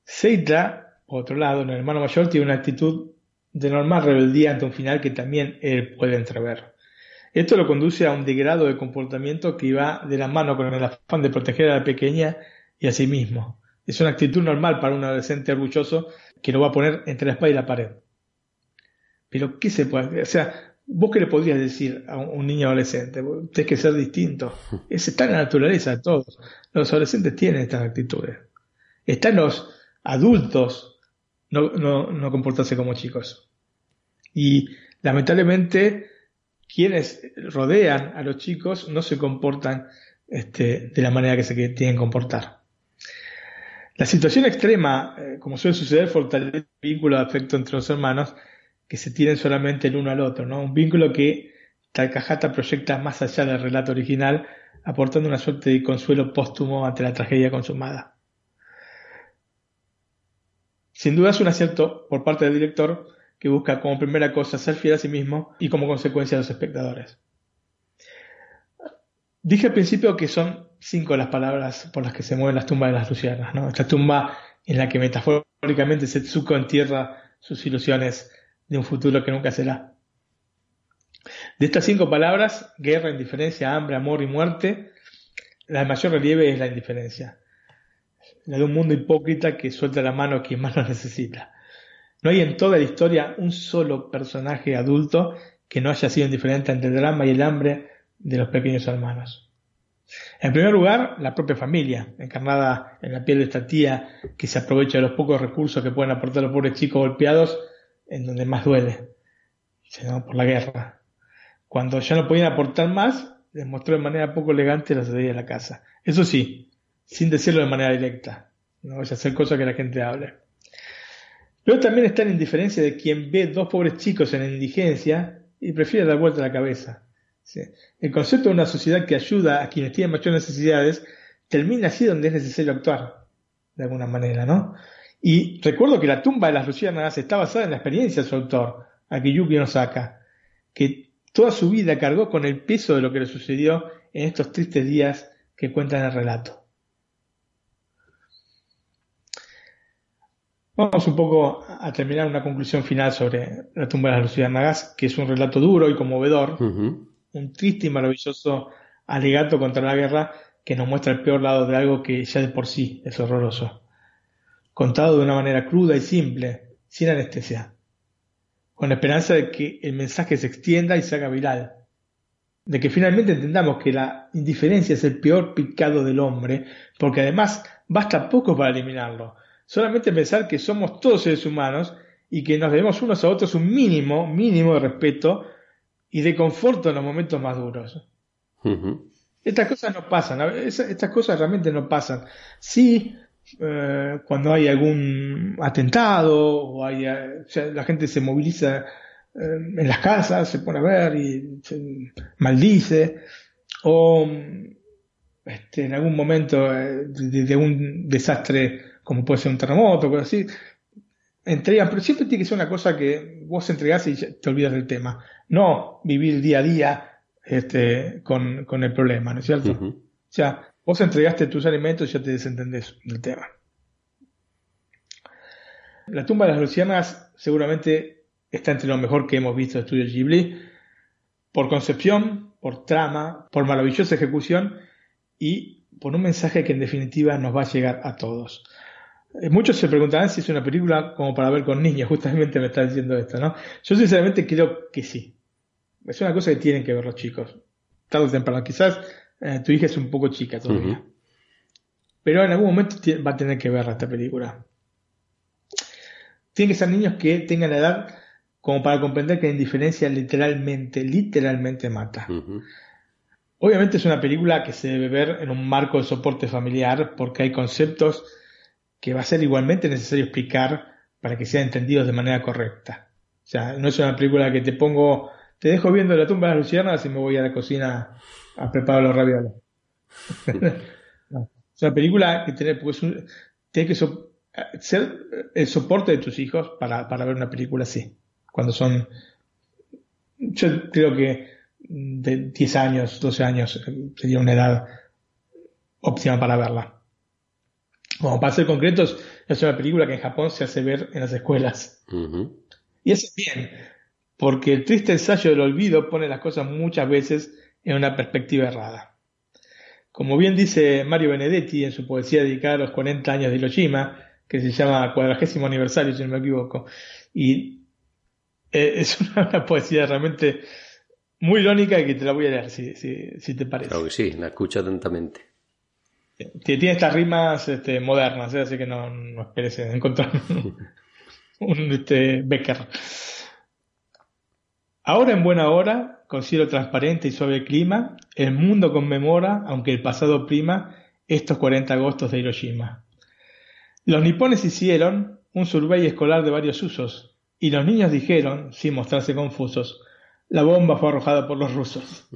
Seita, por otro lado, el hermano mayor, tiene una actitud de normal rebeldía ante un final que también él puede entrever. Esto lo conduce a un degrado de comportamiento que va de la mano con el afán de proteger a la pequeña y a sí mismo. Es una actitud normal para un adolescente orgulloso que lo va a poner entre la espalda y la pared. Pero, ¿qué se puede hacer? O sea, ¿Vos qué le podrías decir a un niño adolescente? Tienes que ser distinto. Es, está en la naturaleza de todos. Los adolescentes tienen estas actitudes. Están los adultos no, no, comportarse como chicos. Y lamentablemente quienes rodean a los chicos no se comportan este, de la manera que se tienen que comportar. La situación extrema, eh, como suele suceder, fortalece el vínculo de afecto entre los hermanos que se tienen solamente el uno al otro, ¿no? Un vínculo que Takahata proyecta más allá del relato original, aportando una suerte de consuelo póstumo ante la tragedia consumada. Sin duda es un acierto por parte del director que busca como primera cosa ser fiel a sí mismo y como consecuencia a los espectadores. Dije al principio que son cinco las palabras por las que se mueven las tumbas de las lucianas, ¿no? Esta tumba en la que metafóricamente Setsuko entierra sus ilusiones de un futuro que nunca será. De estas cinco palabras, guerra, indiferencia, hambre, amor y muerte, la de mayor relieve es la indiferencia. La de un mundo hipócrita que suelta la mano a quien más lo necesita. No hay en toda la historia un solo personaje adulto que no haya sido indiferente ante el drama y el hambre de los pequeños hermanos. En primer lugar, la propia familia, encarnada en la piel de esta tía que se aprovecha de los pocos recursos que pueden aportar los pobres chicos golpeados en donde más duele, por la guerra. Cuando ya no podían aportar más, les mostró de manera poco elegante la salida de la casa. Eso sí, sin decirlo de manera directa. No vaya a hacer cosas que la gente hable. Pero también está la indiferencia de quien ve dos pobres chicos en indigencia y prefiere dar vuelta la cabeza. El concepto de una sociedad que ayuda a quienes tienen mayores necesidades termina así donde es necesario actuar, de alguna manera, ¿no? Y recuerdo que la tumba de las luciérnagas está basada en la experiencia de su autor, Akiyuki Osaka, que toda su vida cargó con el peso de lo que le sucedió en estos tristes días que cuentan el relato. Vamos un poco a terminar una conclusión final sobre la tumba de las luciérnagas, que es un relato duro y conmovedor, un triste y maravilloso alegato contra la guerra que nos muestra el peor lado de algo que ya de por sí es horroroso. Contado de una manera cruda y simple, sin anestesia, con la esperanza de que el mensaje se extienda y se haga viral, de que finalmente entendamos que la indiferencia es el peor pecado del hombre, porque además basta poco para eliminarlo, solamente pensar que somos todos seres humanos y que nos debemos unos a otros un mínimo, mínimo de respeto y de conforto en los momentos más duros. Estas cosas no pasan, estas cosas realmente no pasan. Sí, eh, cuando hay algún atentado o hay, eh, la gente se moviliza eh, en las casas, se pone a ver y se maldice, o este, en algún momento de, un desastre como puede ser un terremoto, o así, entregan, pero siempre tiene que ser una cosa que vos entregás y te olvidas del tema. No vivir día a día este, con, con el problema, ¿no es cierto? O sea, vos entregaste tus alimentos y ya te desentendés del tema. La tumba de las lucianas seguramente está entre lo mejor que hemos visto de Estudio Ghibli, por concepción, por trama, por maravillosa ejecución y por un mensaje que en definitiva nos va a llegar a todos. Eh, muchos se preguntarán si es una película como para ver con niños, justamente me está diciendo esto, ¿no? Yo sinceramente creo que sí. Es una cosa que tienen que ver los chicos. Tarde o temprano. Quizás eh, tu hija es un poco chica todavía. Pero en algún momento va a tener que ver esta película. Tienen que ser niños que tengan la edad como para comprender que la indiferencia literalmente, literalmente mata. Obviamente es una película que se debe ver en un marco de soporte familiar porque hay conceptos que va a ser igualmente necesario explicar para que sean entendidos de manera correcta. O sea, no es una película que te pongo, te dejo viendo la tumba de las lucianas y me voy a la cocina a preparar los ravioles. Es una película que tiene, pues, tiene que ser el soporte de tus hijos para, para ver una película así. Cuando son, yo creo que de 10 años, 12 años sería una edad óptima para verla. Como para ser concretos, es una película que en Japón se hace ver en las escuelas. Y es bien, porque el triste ensayo del olvido pone las cosas muchas veces en una perspectiva errada. Como bien dice Mario Benedetti en su poesía dedicada a los 40 años de Hiroshima, que se llama Cuadragésimo Aniversario, si no me equivoco, y eh, es una, poesía realmente muy irónica y que te la voy a leer, si, si te parece. Claro que sí, la escucho atentamente tiene estas rimas este, modernas, ¿eh? así que no, no esperes encontrar un este, Becker. Ahora en buena hora, con cielo transparente y suave clima, el mundo conmemora, aunque el pasado prima, estos 40 agostos de Hiroshima. Los nipones hicieron un survey escolar de varios usos, y los niños dijeron, sin mostrarse confusos, la bomba fue arrojada por los rusos.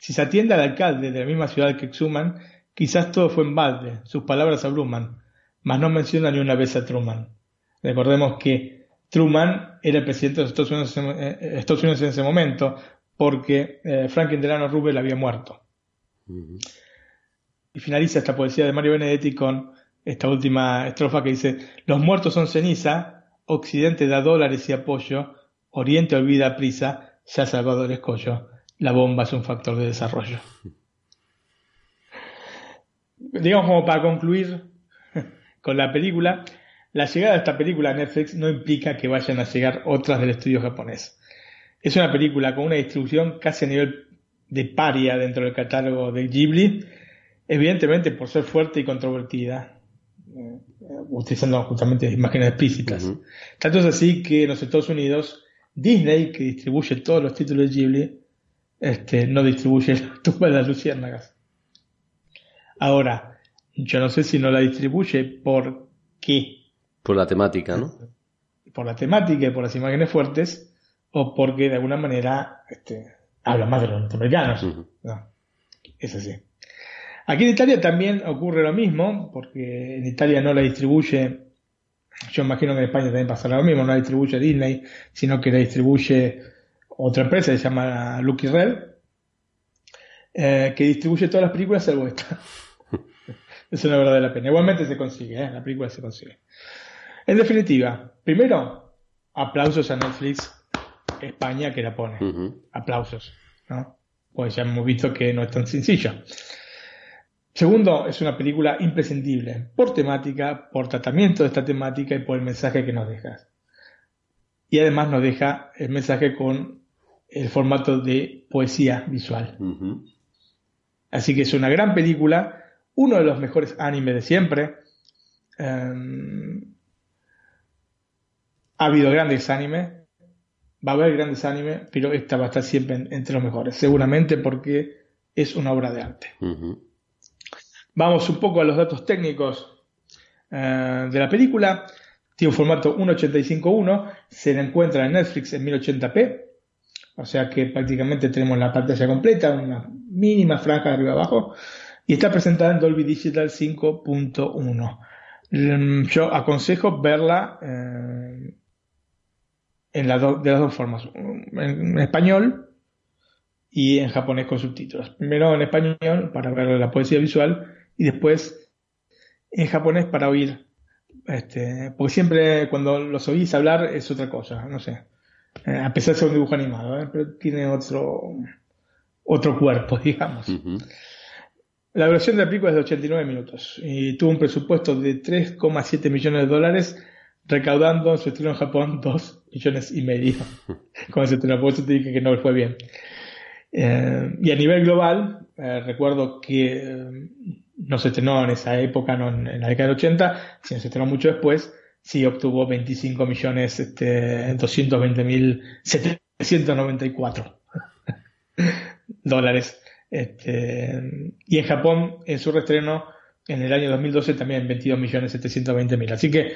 Si se atiende al alcalde de la misma ciudad que exhuman, Quizás todo fue en balde, sus palabras abruman, mas no menciona ni una vez a Truman. Recordemos que Truman era el presidente de Estados Unidos, en, ese momento, porque eh, Franklin Delano Roosevelt había muerto. Y finaliza esta poesía de Mario Benedetti con esta última estrofa que dice, los muertos son ceniza, Occidente da dólares y apoyo, Oriente olvida prisa, ya Salvador escollo, la bomba es un factor de desarrollo digamos como para concluir con la película, la llegada de esta película a Netflix no implica que vayan a llegar otras del estudio japonés. Es una película con una distribución casi a nivel de paria dentro del catálogo de Ghibli, evidentemente por ser fuerte y controvertida, eh, utilizando justamente imágenes explícitas. Tanto es así que en los Estados Unidos, Disney, que distribuye todos los títulos de Ghibli, este, no distribuye la tumba de las luciérnagas. Ahora, yo no sé si no la distribuye por qué por la temática, ¿no? Por la temática y por las imágenes fuertes, o porque de alguna manera este, habla más de los norteamericanos. no, es así. Aquí en Italia también ocurre lo mismo, porque en Italia no la distribuye, yo imagino que en España también pasará lo mismo, no la distribuye Disney, sino que la distribuye otra empresa se llama Lucky Red, eh, que distribuye todas las películas salvo esta. Es una verdad de la pena. Igualmente se consigue, ¿eh? la película se consigue. En definitiva, primero, aplausos a Netflix España que la pone. Aplausos, ¿no? Pues ya hemos visto que no es tan sencillo. Segundo, es una película imprescindible por temática, por tratamiento de esta temática y por el mensaje que nos deja. Y además nos deja el mensaje con el formato de poesía visual. Así que es una gran película, uno de los mejores animes de siempre. Em, ha habido grandes animes, va a haber grandes animes, pero esta va a estar siempre entre los mejores, seguramente porque es una obra de arte. Vamos un poco a los datos técnicos eh, de la película. Tiene un formato 1.85.1, se la encuentra en Netflix en 1080p, o sea que prácticamente tenemos la pantalla completa, una mínima franja de arriba abajo, y está presentada en Dolby Digital 5.1. Mm, yo aconsejo verla eh, en de las dos formas, en, español y en japonés con subtítulos. Primero en español para ver la poesía visual y después en japonés para oír. Este, porque siempre cuando los oís hablar es otra cosa, no sé. Eh, a pesar de ser un dibujo animado, ¿eh? pero tiene otro, otro cuerpo, digamos. La duración de la película es de 89 minutos y tuvo un presupuesto de 3,7 millones de dólares recaudando en su estreno en Japón 2 millones y medio con ese estreno, por eso te dije que no fue bien. Eh, y a nivel global, eh, recuerdo que eh, no se estrenó en esa época, no en, la década del 80, sino se estrenó mucho después, sí obtuvo 25 millones este, 220 mil 794 dólares. Este, y en Japón, en su reestreno, en el año 2012 también 22 millones 720 mil. Así que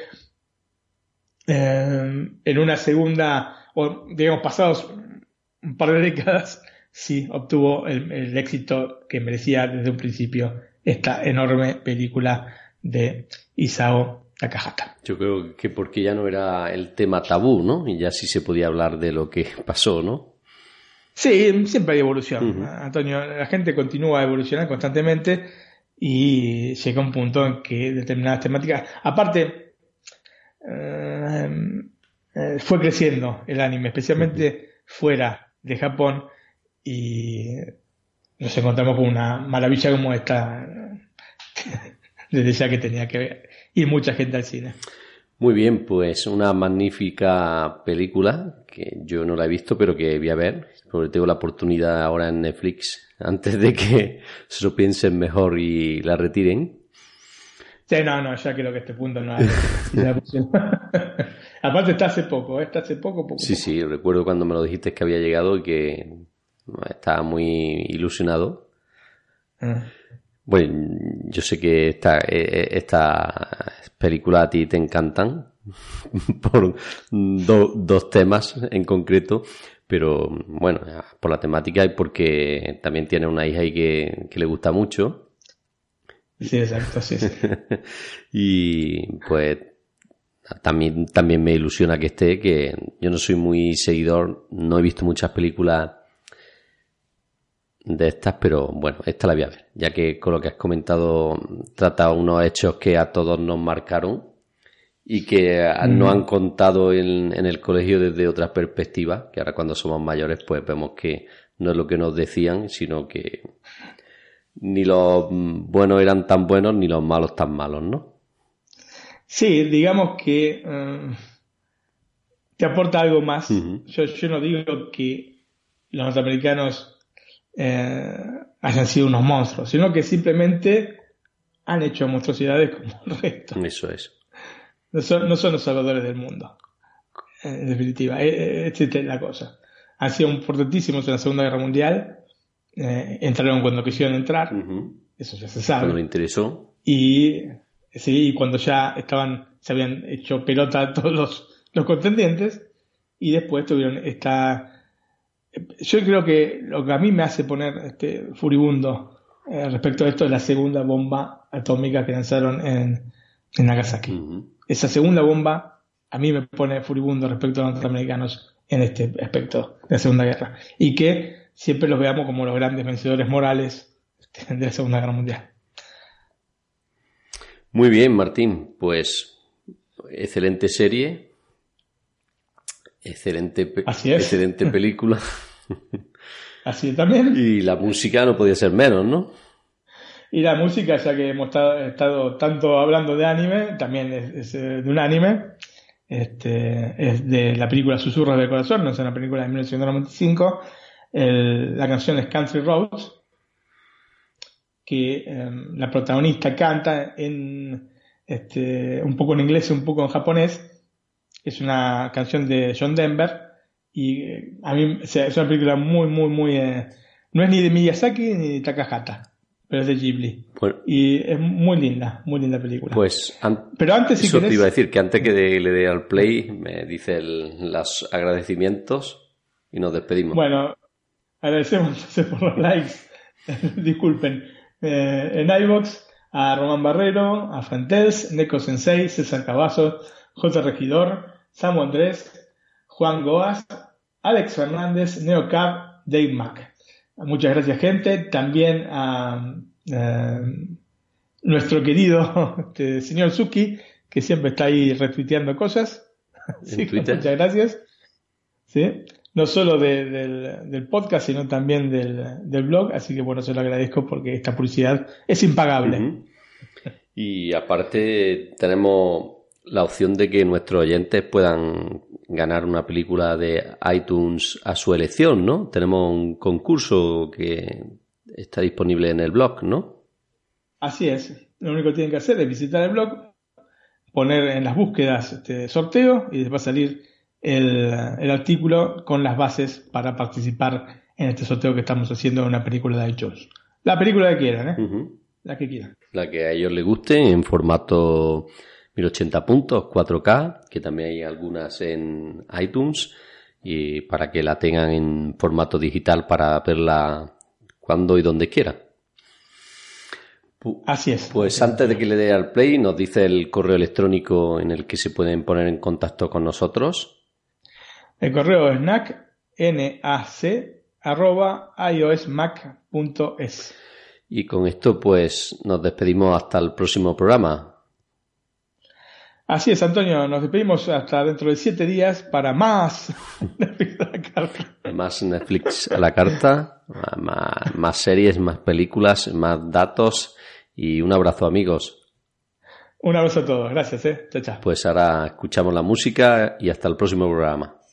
eh, en una segunda, o digamos, pasados un par de décadas, sí obtuvo el, éxito que merecía desde un principio esta enorme película de Isao Takahata. Yo creo que porque ya no era el tema tabú, ¿no? Y ya sí se podía hablar de lo que pasó, ¿no? Sí, siempre hay evolución. Antonio, la gente continúa a evolucionar constantemente y llega un punto en que determinadas temáticas, aparte, eh, eh, fue creciendo el anime, especialmente fuera de Japón y nos encontramos con una maravilla como esta desde ya que tenía que ir mucha gente al cine. Muy bien, pues una magnífica película que yo no la he visto, pero que voy a ver, porque tengo la oportunidad ahora en Netflix, antes de que se lo piensen mejor y la retiren. Sí, no, no, ya creo que este punto no hay. Aparte está hace poco, ¿eh? está hace poco, poco. Sí, sí, recuerdo cuando me lo dijiste que había llegado y que estaba muy ilusionado. Ah. Bueno, yo sé que esta, e, e, esta película a ti te encantan por dos temas en concreto, pero bueno, por la temática y porque también tiene una hija ahí que, que le gusta mucho Sí, exacto, sí. y pues también, también me ilusiona que esté, que yo no soy muy seguidor, no he visto muchas películas de estas, pero bueno, esta la voy a ver, ya que con lo que has comentado trata unos hechos que a todos nos marcaron y que nos han contado en, en, el colegio desde otras perspectivas, que ahora cuando somos mayores pues vemos que no es lo que nos decían, sino que ni los buenos eran tan buenos ni los malos tan malos, ¿no? Sí, digamos que eh, te aporta algo más. yo, yo, no digo que los norteamericanos eh, hayan sido unos monstruos, sino que simplemente han hecho monstruosidades como el resto. Eso es. No son, no son los salvadores del mundo, en definitiva. Esta es la cosa. Han sido importantísimos en la Segunda Guerra Mundial. Eh, entraron cuando quisieron entrar. Eso ya se sabe. Cuando le interesó. Y sí, y cuando ya estaban, se habían hecho pelota a todos los, los contendientes. Y después tuvieron esta. Yo creo que lo que a mí me hace poner este furibundo eh, respecto a esto es la segunda bomba atómica que lanzaron en, en Nagasaki. Esa segunda bomba a mí me pone furibundo respecto a los norteamericanos en este aspecto de la Segunda Guerra. Y que siempre los veamos como los grandes vencedores morales de la Segunda Guerra Mundial. Muy bien, Martín. Pues excelente serie. Excelente, excelente película. Así también. Y la música no podía ser menos, ¿no? Y la música, ya que hemos estado, tanto hablando de anime, también es, eh, de un anime. Este, es de la película Susurros del Corazón, no es una película de 1995. la canción es Country Roads, que em, la protagonista canta en este, un poco en inglés y un poco en japonés. Es una canción de John Denver y eh, a mí es una película muy, muy, muy... Eh, no es ni de Miyazaki ni de Takahata, pero es de Ghibli. y es muy linda, muy linda película. Pues pero antes si eso te iba a decir, que antes que le dé al play me dice los agradecimientos y nos despedimos. Bueno, agradecemos por los likes. Disculpen. Eh, en iVox a Román Barrero, a Frantels, Neko Sensei, César Cavazos, J. Regidor, Samu Andrés, Juan Goas, Alex Fernández, Neocab, Dave Mac. Muchas gracias, gente. También a, nuestro querido este, señor Suki, que siempre está ahí retuiteando cosas. muchas gracias. ¿Sí? no solo del, podcast, sino también del, blog. Así que bueno, se lo agradezco porque esta publicidad es impagable. Y aparte tenemos la opción de que nuestros oyentes puedan ganar una película de iTunes a su elección, ¿no? Tenemos un concurso que está disponible en el blog, ¿no? Así es. Lo único que tienen que hacer es visitar el blog, poner en las búsquedas este sorteo y les va a salir el, artículo con las bases para participar en este sorteo que estamos haciendo de una película de iTunes. La película que quieran, ¿eh? La que quieran. La que a ellos les guste en formato 1080 puntos, 4K, que también hay algunas en iTunes, y para que la tengan en formato digital para verla cuando y donde quiera. Así es. Pues antes de que le dé al play, nos dice el correo electrónico en el que se pueden poner en contacto con nosotros. El correo es nac, arroba iosmac.es. Y con esto pues nos despedimos hasta el próximo programa. Así es, Antonio, nos despedimos hasta dentro de siete días para más Netflix a la carta. Más Netflix a la carta, más, más series, más películas, más datos y un abrazo amigos. Un abrazo a todos, gracias, eh. Chao, chao. Pues ahora escuchamos la música y hasta el próximo programa.